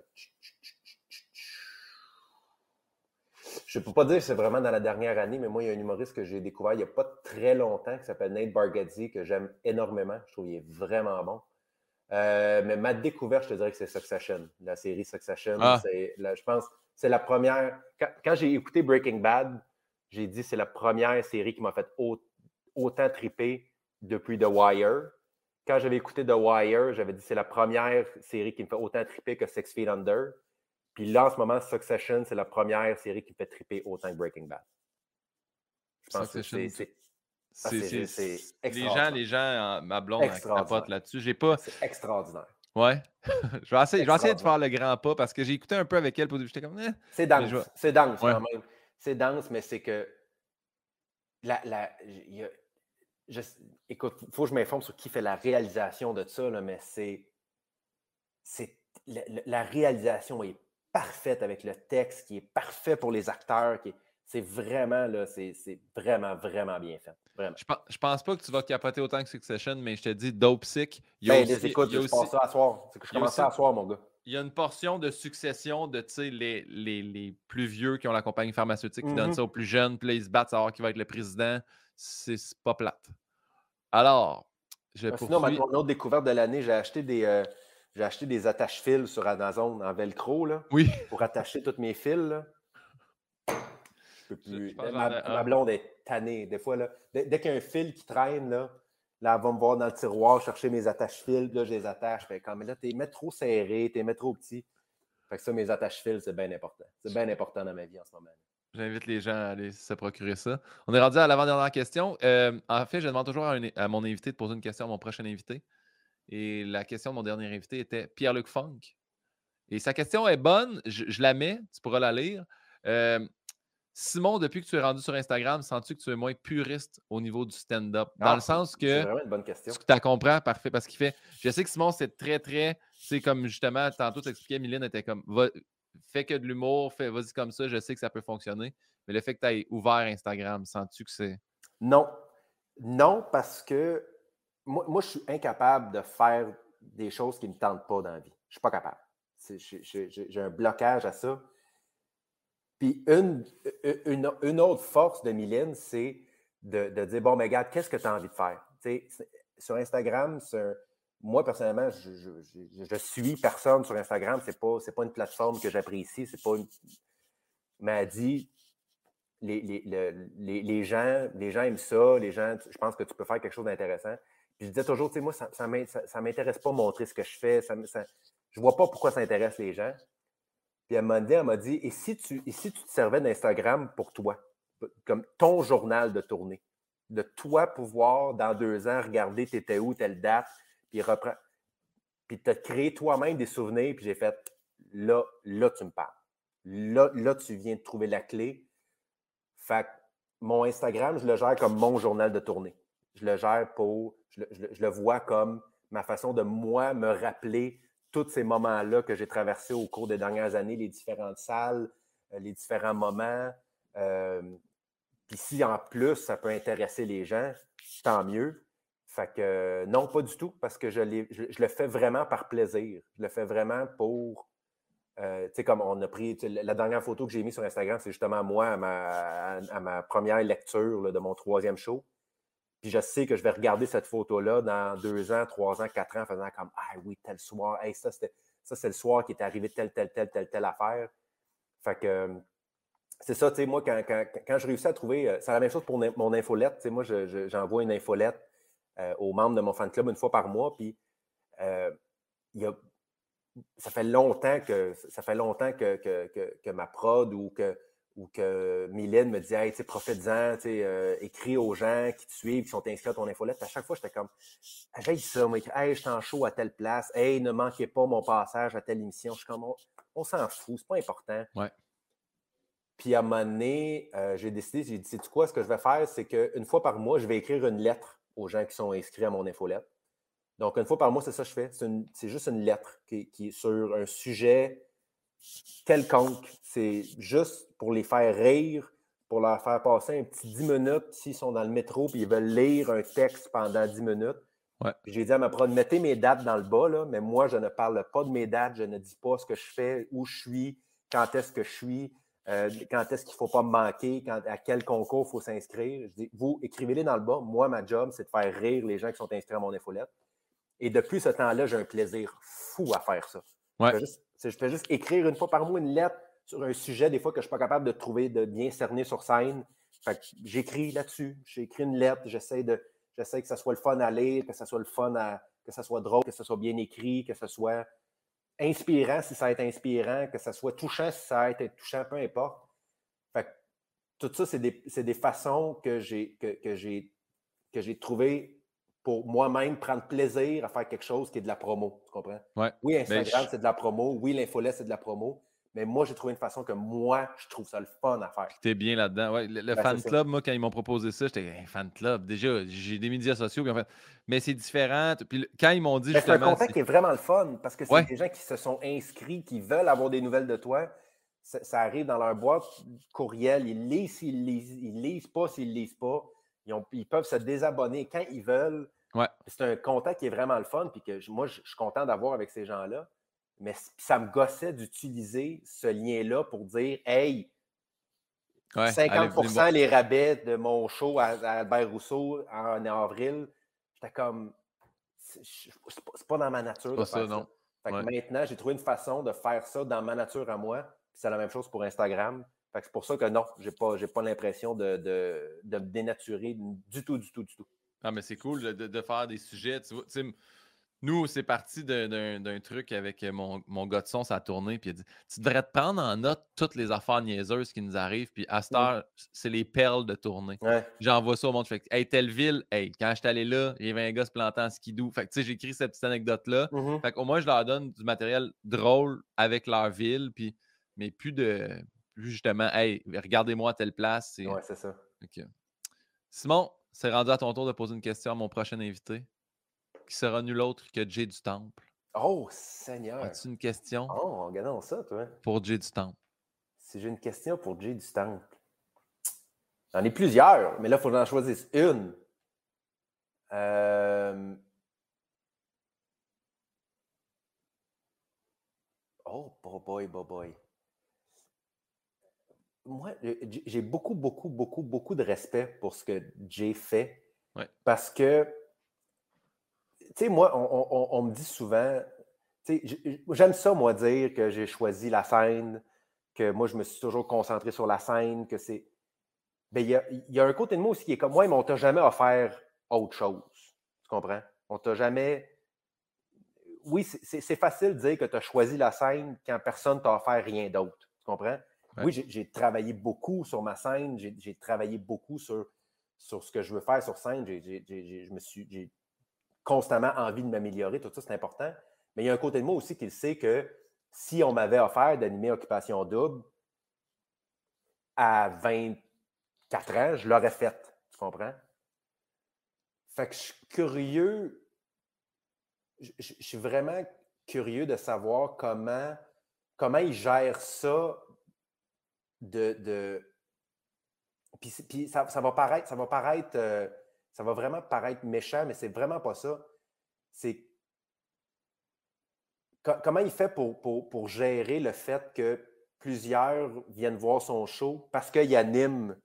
je ne peux pas dire que c'est vraiment dans la dernière année, mais moi, il y a un humoriste que j'ai découvert il n'y a pas très longtemps qui s'appelle Nate Bargatze, que j'aime énormément. Je trouve qu'il est vraiment bon. Euh, mais ma découverte, je te dirais que c'est Succession, la série Succession. Ah. je pense c'est la première. Quand, j'ai écouté Breaking Bad, j'ai dit c'est la première série qui m'a fait autant triper depuis The Wire. Quand j'avais écouté The Wire, j'avais dit c'est la première série qui me fait autant triper que Six Feet Under. Puis là, en ce moment, Succession, c'est la première série qui me fait triper autant que Breaking Bad. Je pense que c'est. Ah, c'est les gens, les gens, ma blonde, capote là-dessus. J'ai pas. C'est extraordinaire. Ouais. je vais essayer, je vais essayer de faire le grand pas parce que j'ai écouté un peu avec elle pour j'étais comme. Eh. C'est dense. C'est dense quand même. C'est dense, mais c'est que. La, la, écoute, il faut que je m'informe sur qui fait la réalisation de ça, là, mais c'est. La, la, réalisation est parfaite avec le texte, qui est parfait pour les acteurs, qui est c'est vraiment, là, c'est vraiment, vraiment bien fait. Vraiment. Je, je, pense pas que tu vas capoter autant que Succession, mais je te dis, Dope Sick. Il y a ben, aussi, écoute, je pense ça à soir. je commence à soir, mon gars. Il y a une portion de succession de les, les, les plus vieux qui ont la compagnie pharmaceutique qui donnent mm-hmm. ça aux plus jeunes, puis là, ils se battent à savoir qui va être le président. C'est pas plate. Alors, je ah, Sinon, ma, mon autre découverte de l'année, j'ai acheté des. Euh, j'ai acheté des attaches-fils sur Amazon en velcro là, oui. pour attacher tous mes fils. Là. Je peux plus. ma, blonde est tannée. Des fois, là, dès, qu'il y a un fil qui traîne, là, là, elle va me voir dans le tiroir chercher mes attaches-fils. Là, je les attache. Fait, quand, mais là, t'es mets trop serré, t'es mets trop petit. Fait que ça, mes attaches-fils, c'est bien important. C'est bien important dans ma vie en ce moment. J'invite les gens à aller se procurer ça. On est rendu à l'avant-dernière question. Euh, en fait, je demande toujours à, mon invité de poser une question à mon prochain invité. Et la question de mon dernier invité était Pierre-Luc Funk. Et sa question est bonne, je, la mets, tu pourras la lire. Euh, Simon, depuis que tu es rendu sur Instagram, sens-tu que tu es moins puriste au niveau du stand-up? Dans le ah, sens que. C'est vraiment une bonne question. Tu as compris, parfait, parce qu'il fait. Je sais que Simon, c'est très, très. C'est comme justement, tantôt, tu expliquais, Mylène était comme. fais que de l'humour, fais, vas-y comme ça, je sais que ça peut fonctionner. Mais le fait que tu aies ouvert Instagram, sens-tu que c'est. Non. Non, parce que moi, je suis incapable de faire des choses qui ne me tentent pas dans la vie. Je ne suis pas capable. J'ai un blocage à ça. Puis une, une, autre force de Mylène, c'est de, dire Bon, mais regarde, qu'est-ce que tu as envie de faire? sur Instagram, moi, personnellement, je, suis personne sur Instagram. Ce n'est pas, pas une plateforme que j'apprécie. C'est pas une. Dit les, les, les, gens, les gens aiment ça, les gens, je pense que tu peux faire quelque chose d'intéressant je disais toujours, tu sais, moi, ça ne m'intéresse pas montrer ce que je fais. Je ne vois pas pourquoi ça intéresse les gens. Puis elle m'a dit, elle m'a dit, et si tu, si tu te servais d'Instagram pour toi, comme ton journal de tournée, de toi pouvoir, dans deux ans, regarder t'étais où, telle date, puis reprendre, puis te créer toi-même des souvenirs, puis j'ai fait, là, là, tu me parles. Là, là, tu viens de trouver la clé. Fait mon Instagram, je le gère comme mon journal de tournée. Je le gère pour je le, vois comme ma façon de moi me rappeler tous ces moments-là que j'ai traversés au cours des dernières années, les différentes salles, euh, les différents moments. Euh, puis si en plus ça peut intéresser les gens, tant mieux. Fait que non, pas du tout, parce que je, le fais vraiment par plaisir. Je le fais vraiment pour. Euh, tu sais, comme on a pris. La dernière photo que j'ai mise sur Instagram, c'est justement moi à ma, première lecture de mon troisième show. Puis je sais que je vais regarder cette photo-là dans deux ans, trois ans, quatre ans, en faisant comme Ah oui, tel soir, hey, ça, ça c'est le soir qui est arrivé telle, telle, telle, telle, telle affaire. Fait que c'est ça, tu sais, moi, quand, quand, je réussis à trouver, euh, c'est la même chose pour mon infolette. Tu sais, moi, j'envoie une infolette euh, aux membres de mon fan club une fois par mois. Puis euh, il y a, ça fait longtemps que ça fait longtemps que, que, que ma prod ou que ou que Mylène me dit Hey, profite-en, euh, écris aux gens qui te suivent, qui sont inscrits à ton infolette. À chaque fois, j'étais comme J'ai ça, moi, hey, je suis en show à telle place, hey, ne manquez pas mon passage à telle émission. Je suis comme on, s'en fout, c'est pas important. Ouais. Puis à un moment donné, euh, j'ai décidé, j'ai dit, sais quoi, ce que je vais faire, c'est qu'une fois par mois, je vais écrire une lettre aux gens qui sont inscrits à mon infolette. Donc, une fois par mois, c'est ça que je fais. C'est juste une lettre qui, qui, est sur un sujet quelconque. C'est juste pour les faire rire, pour leur faire passer un petit 10 minutes s'ils sont dans le métro et ils veulent lire un texte pendant 10 minutes. J'ai dit à ma prod, mettez mes dates dans le bas, là, mais moi, je ne parle pas de mes dates, je ne dis pas ce que je fais, où je suis, quand est-ce que je suis, euh, quand est-ce qu'il ne faut pas me manquer, à quel concours il faut s'inscrire. Je dis, vous, écrivez-les dans le bas. Moi, ma job, c'est de faire rire les gens qui sont inscrits à mon infolette. Et depuis ce temps-là, j'ai un plaisir fou à faire ça. Je fais juste écrire une fois par mois une lettre sur un sujet, des fois que je ne suis pas capable de trouver, de bien cerner sur scène. j'écris là-dessus. J'écris une lettre, j'essaie de. J'essaie que ça soit le fun à lire, que ça soit le fun à. que ça soit drôle, que ça soit bien écrit, que ce soit inspirant si ça a été inspirant, que ça soit touchant si ça a été touchant, peu importe. Fait tout ça, c'est des, des, façons que j'ai que, que j'ai trouvées pour moi-même prendre plaisir à faire quelque chose qui est de la promo. Tu comprends? Oui, Instagram, c'est de la promo. Oui, l'infolette, c'est de la promo. Mais moi, j'ai trouvé une façon que moi, je trouve ça le fun à faire. Tu es bien là-dedans. Ouais, le, ben, fan club, moi, quand ils m'ont proposé ça, j'étais fan club. Déjà, j'ai des médias sociaux. en fait, mais c'est différent. Puis quand ils m'ont dit ben, C'est un contact qui est vraiment le fun parce que c'est des gens qui se sont inscrits, qui veulent avoir des nouvelles de toi. Ça, arrive dans leur boîte courriel. Ils lisent s'ils lisent, ils lisent pas s'ils lisent pas. Ils, ils, peuvent se désabonner quand ils veulent. C'est un contact qui est vraiment le fun, puis que moi, je suis content d'avoir avec ces gens-là. Mais ça me gossait d'utiliser ce lien-là pour dire Hey, 50% les rabais de mon show à, Albert Rousseau en, avril. J'étais comme c'est pas dans ma nature de faire ça. Non. maintenant, j'ai trouvé une façon de faire ça dans ma nature à moi. C'est la même chose pour Instagram. c'est pour ça que non, j'ai pas, pas l'impression de, de, de, me dénaturer du tout, du tout, du tout. Ah, mais c'est cool de, de, faire des sujets. Tu vois, nous, c'est parti d'un truc avec euh, mon, mon gars de son, ça a tourné, puis il a dit Tu devrais te prendre en note toutes les affaires niaiseuses qui nous arrivent, puis à cette mmh. heure, c'est les perles de tournée. J'envoie ça au monde. Fait hey, telle ville, hey, quand je suis allé là, il y avait un gars se plantant en skidoo. Fait que, tu sais, j'écris cette petite anecdote-là. Mmh fait qu'au moins, je leur donne du matériel drôle avec leur ville, puis, mais plus de. Plus justement, hey, regardez-moi à telle place. Ouais, c'est ça. Simon, c'est rendu à ton tour de poser une question à mon prochain invité qui sera nul autre que Jay du Temple. Oh, Seigneur! As-tu une question? Oh, regardons ça, toi. Pour Jay du Temple? Si j'ai une question pour Jay du Temple. J'en ai plusieurs, mais là, il faut que j'en choisisse une. Euh... Oh, boy, boy, boy. Moi, j'ai beaucoup, beaucoup, beaucoup, beaucoup de respect pour ce que Jay fait. Parce que tu sais, moi, on, me dit souvent, j'aime ça, moi, dire que j'ai choisi la scène, que moi, je me suis toujours concentré sur la scène, que c'est. Ben, il y, a, un côté de moi aussi qui est comme, moi, mais on t'a jamais offert autre chose. Tu comprends? On t'a jamais. Oui, c'est facile de dire que tu as choisi la scène quand personne t'a offert rien d'autre. Tu comprends? Oui, j'ai travaillé beaucoup sur ma scène, j'ai travaillé beaucoup sur, sur ce que je veux faire sur scène. je suis constamment envie de m'améliorer, tout ça, c'est important. Mais il y a un côté de moi aussi qui sait que si on m'avait offert d'animer Occupation Double à 24 ans, je l'aurais fait. Tu comprends? Fait que je suis curieux, je, suis vraiment curieux de savoir comment, comment il gère ça de. de... Puis, ça, va paraître, ça va paraître euh, ça va vraiment paraître méchant, mais c'est vraiment pas ça. C'est comment il fait pour, pour, gérer le fait que plusieurs viennent voir son show parce qu'il anime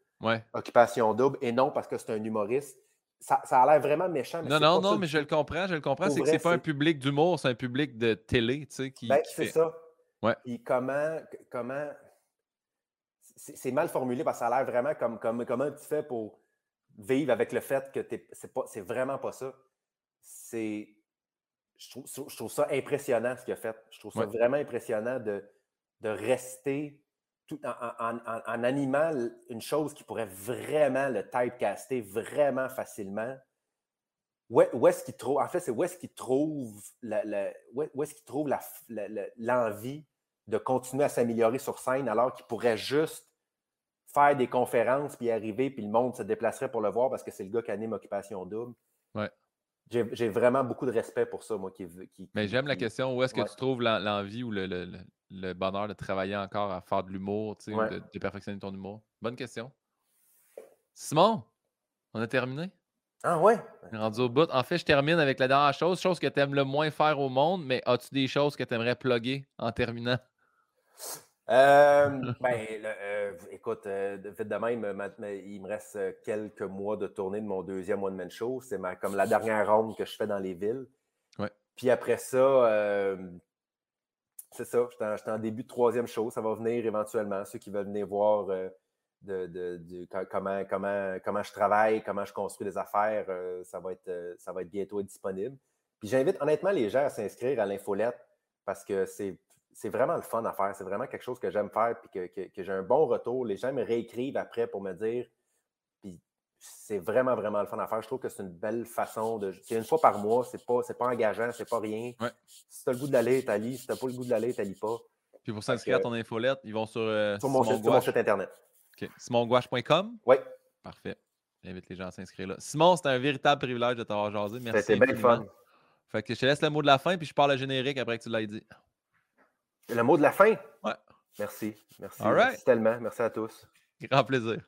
Occupation Double et non parce que c'est un humoriste? Ça, a l'air vraiment méchant. non, non, non, mais je le comprends, je le comprends. C'est que c'est pas un public d'humour, c'est un public de télé, tu sais, qui. Ben, c'est ça. Ouais. Et comment. comment... C'est mal formulé parce que ça a l'air vraiment comme, comme comment tu fais pour vivre avec le fait que c'est pas c'est vraiment pas ça. C'est je trouve, je trouve, ça impressionnant ce qu'il a fait. Je trouve ça vraiment impressionnant de, de rester tout en, en, animant une chose qui pourrait vraiment le typecaster vraiment facilement. Où, est-ce qu'il trouve, en fait, c'est où est-ce qu'il trouve la, où est-ce qu'il trouve l'envie de continuer à s'améliorer sur scène alors qu'il pourrait juste faire des conférences, puis arriver, puis le monde se déplacerait pour le voir parce que c'est le gars qui anime Occupation Double. Ouais. J'ai vraiment beaucoup de respect pour ça, moi. Qui, Mais j'aime la question où est-ce que tu trouves l'envie ou le, bonheur de travailler encore à faire de l'humour, de, perfectionner ton humour? Bonne question. Simon, on a terminé? Ah ouais? Rendu au bout. En fait, je termine avec la dernière chose, chose que tu aimes le moins faire au monde, mais as-tu des choses que tu aimerais plugger en terminant? Euh, ben, euh, écoute, euh, vite de même, il me reste quelques mois de tournée de mon deuxième one-man show. C'est comme la dernière ronde que je fais dans les villes. Puis après ça, c'est ça, j'étais en, début de troisième show. Ça va venir éventuellement. Ceux qui veulent venir voir de, comment, comment, comment je travaille, comment je construis des affaires, ça, va être, ça va être bientôt disponible. Puis j'invite honnêtement les gens à s'inscrire à l'infolette parce que c'est c'est vraiment le fun à faire. C'est vraiment quelque chose que j'aime faire puis que, j'ai un bon retour. Les gens me réécrivent après pour me dire. Puis c'est vraiment, vraiment le fun à faire. Je trouve que c'est une belle façon de. C'est une fois par mois, c'est pas, pas engageant, c'est pas rien. Si tu as le goût de l'aller, lis. Si tu n'as pas le goût de l'aller, lis pas. Puis pour s'inscrire à ton infolette, ils vont sur, euh, sur, mon, site internet. OK. SimonGouache.com? Oui. Parfait. J'invite les gens à s'inscrire là. Simon, c'était un véritable privilège de t'avoir jasé. Merci. C'était bien fun. Fait que je te laisse le mot de la fin, puis je parle à générique après que tu l'aies dit. Le mot de la fin? Ouais. Merci. Merci. Merci tellement. Merci à tous. Grand plaisir.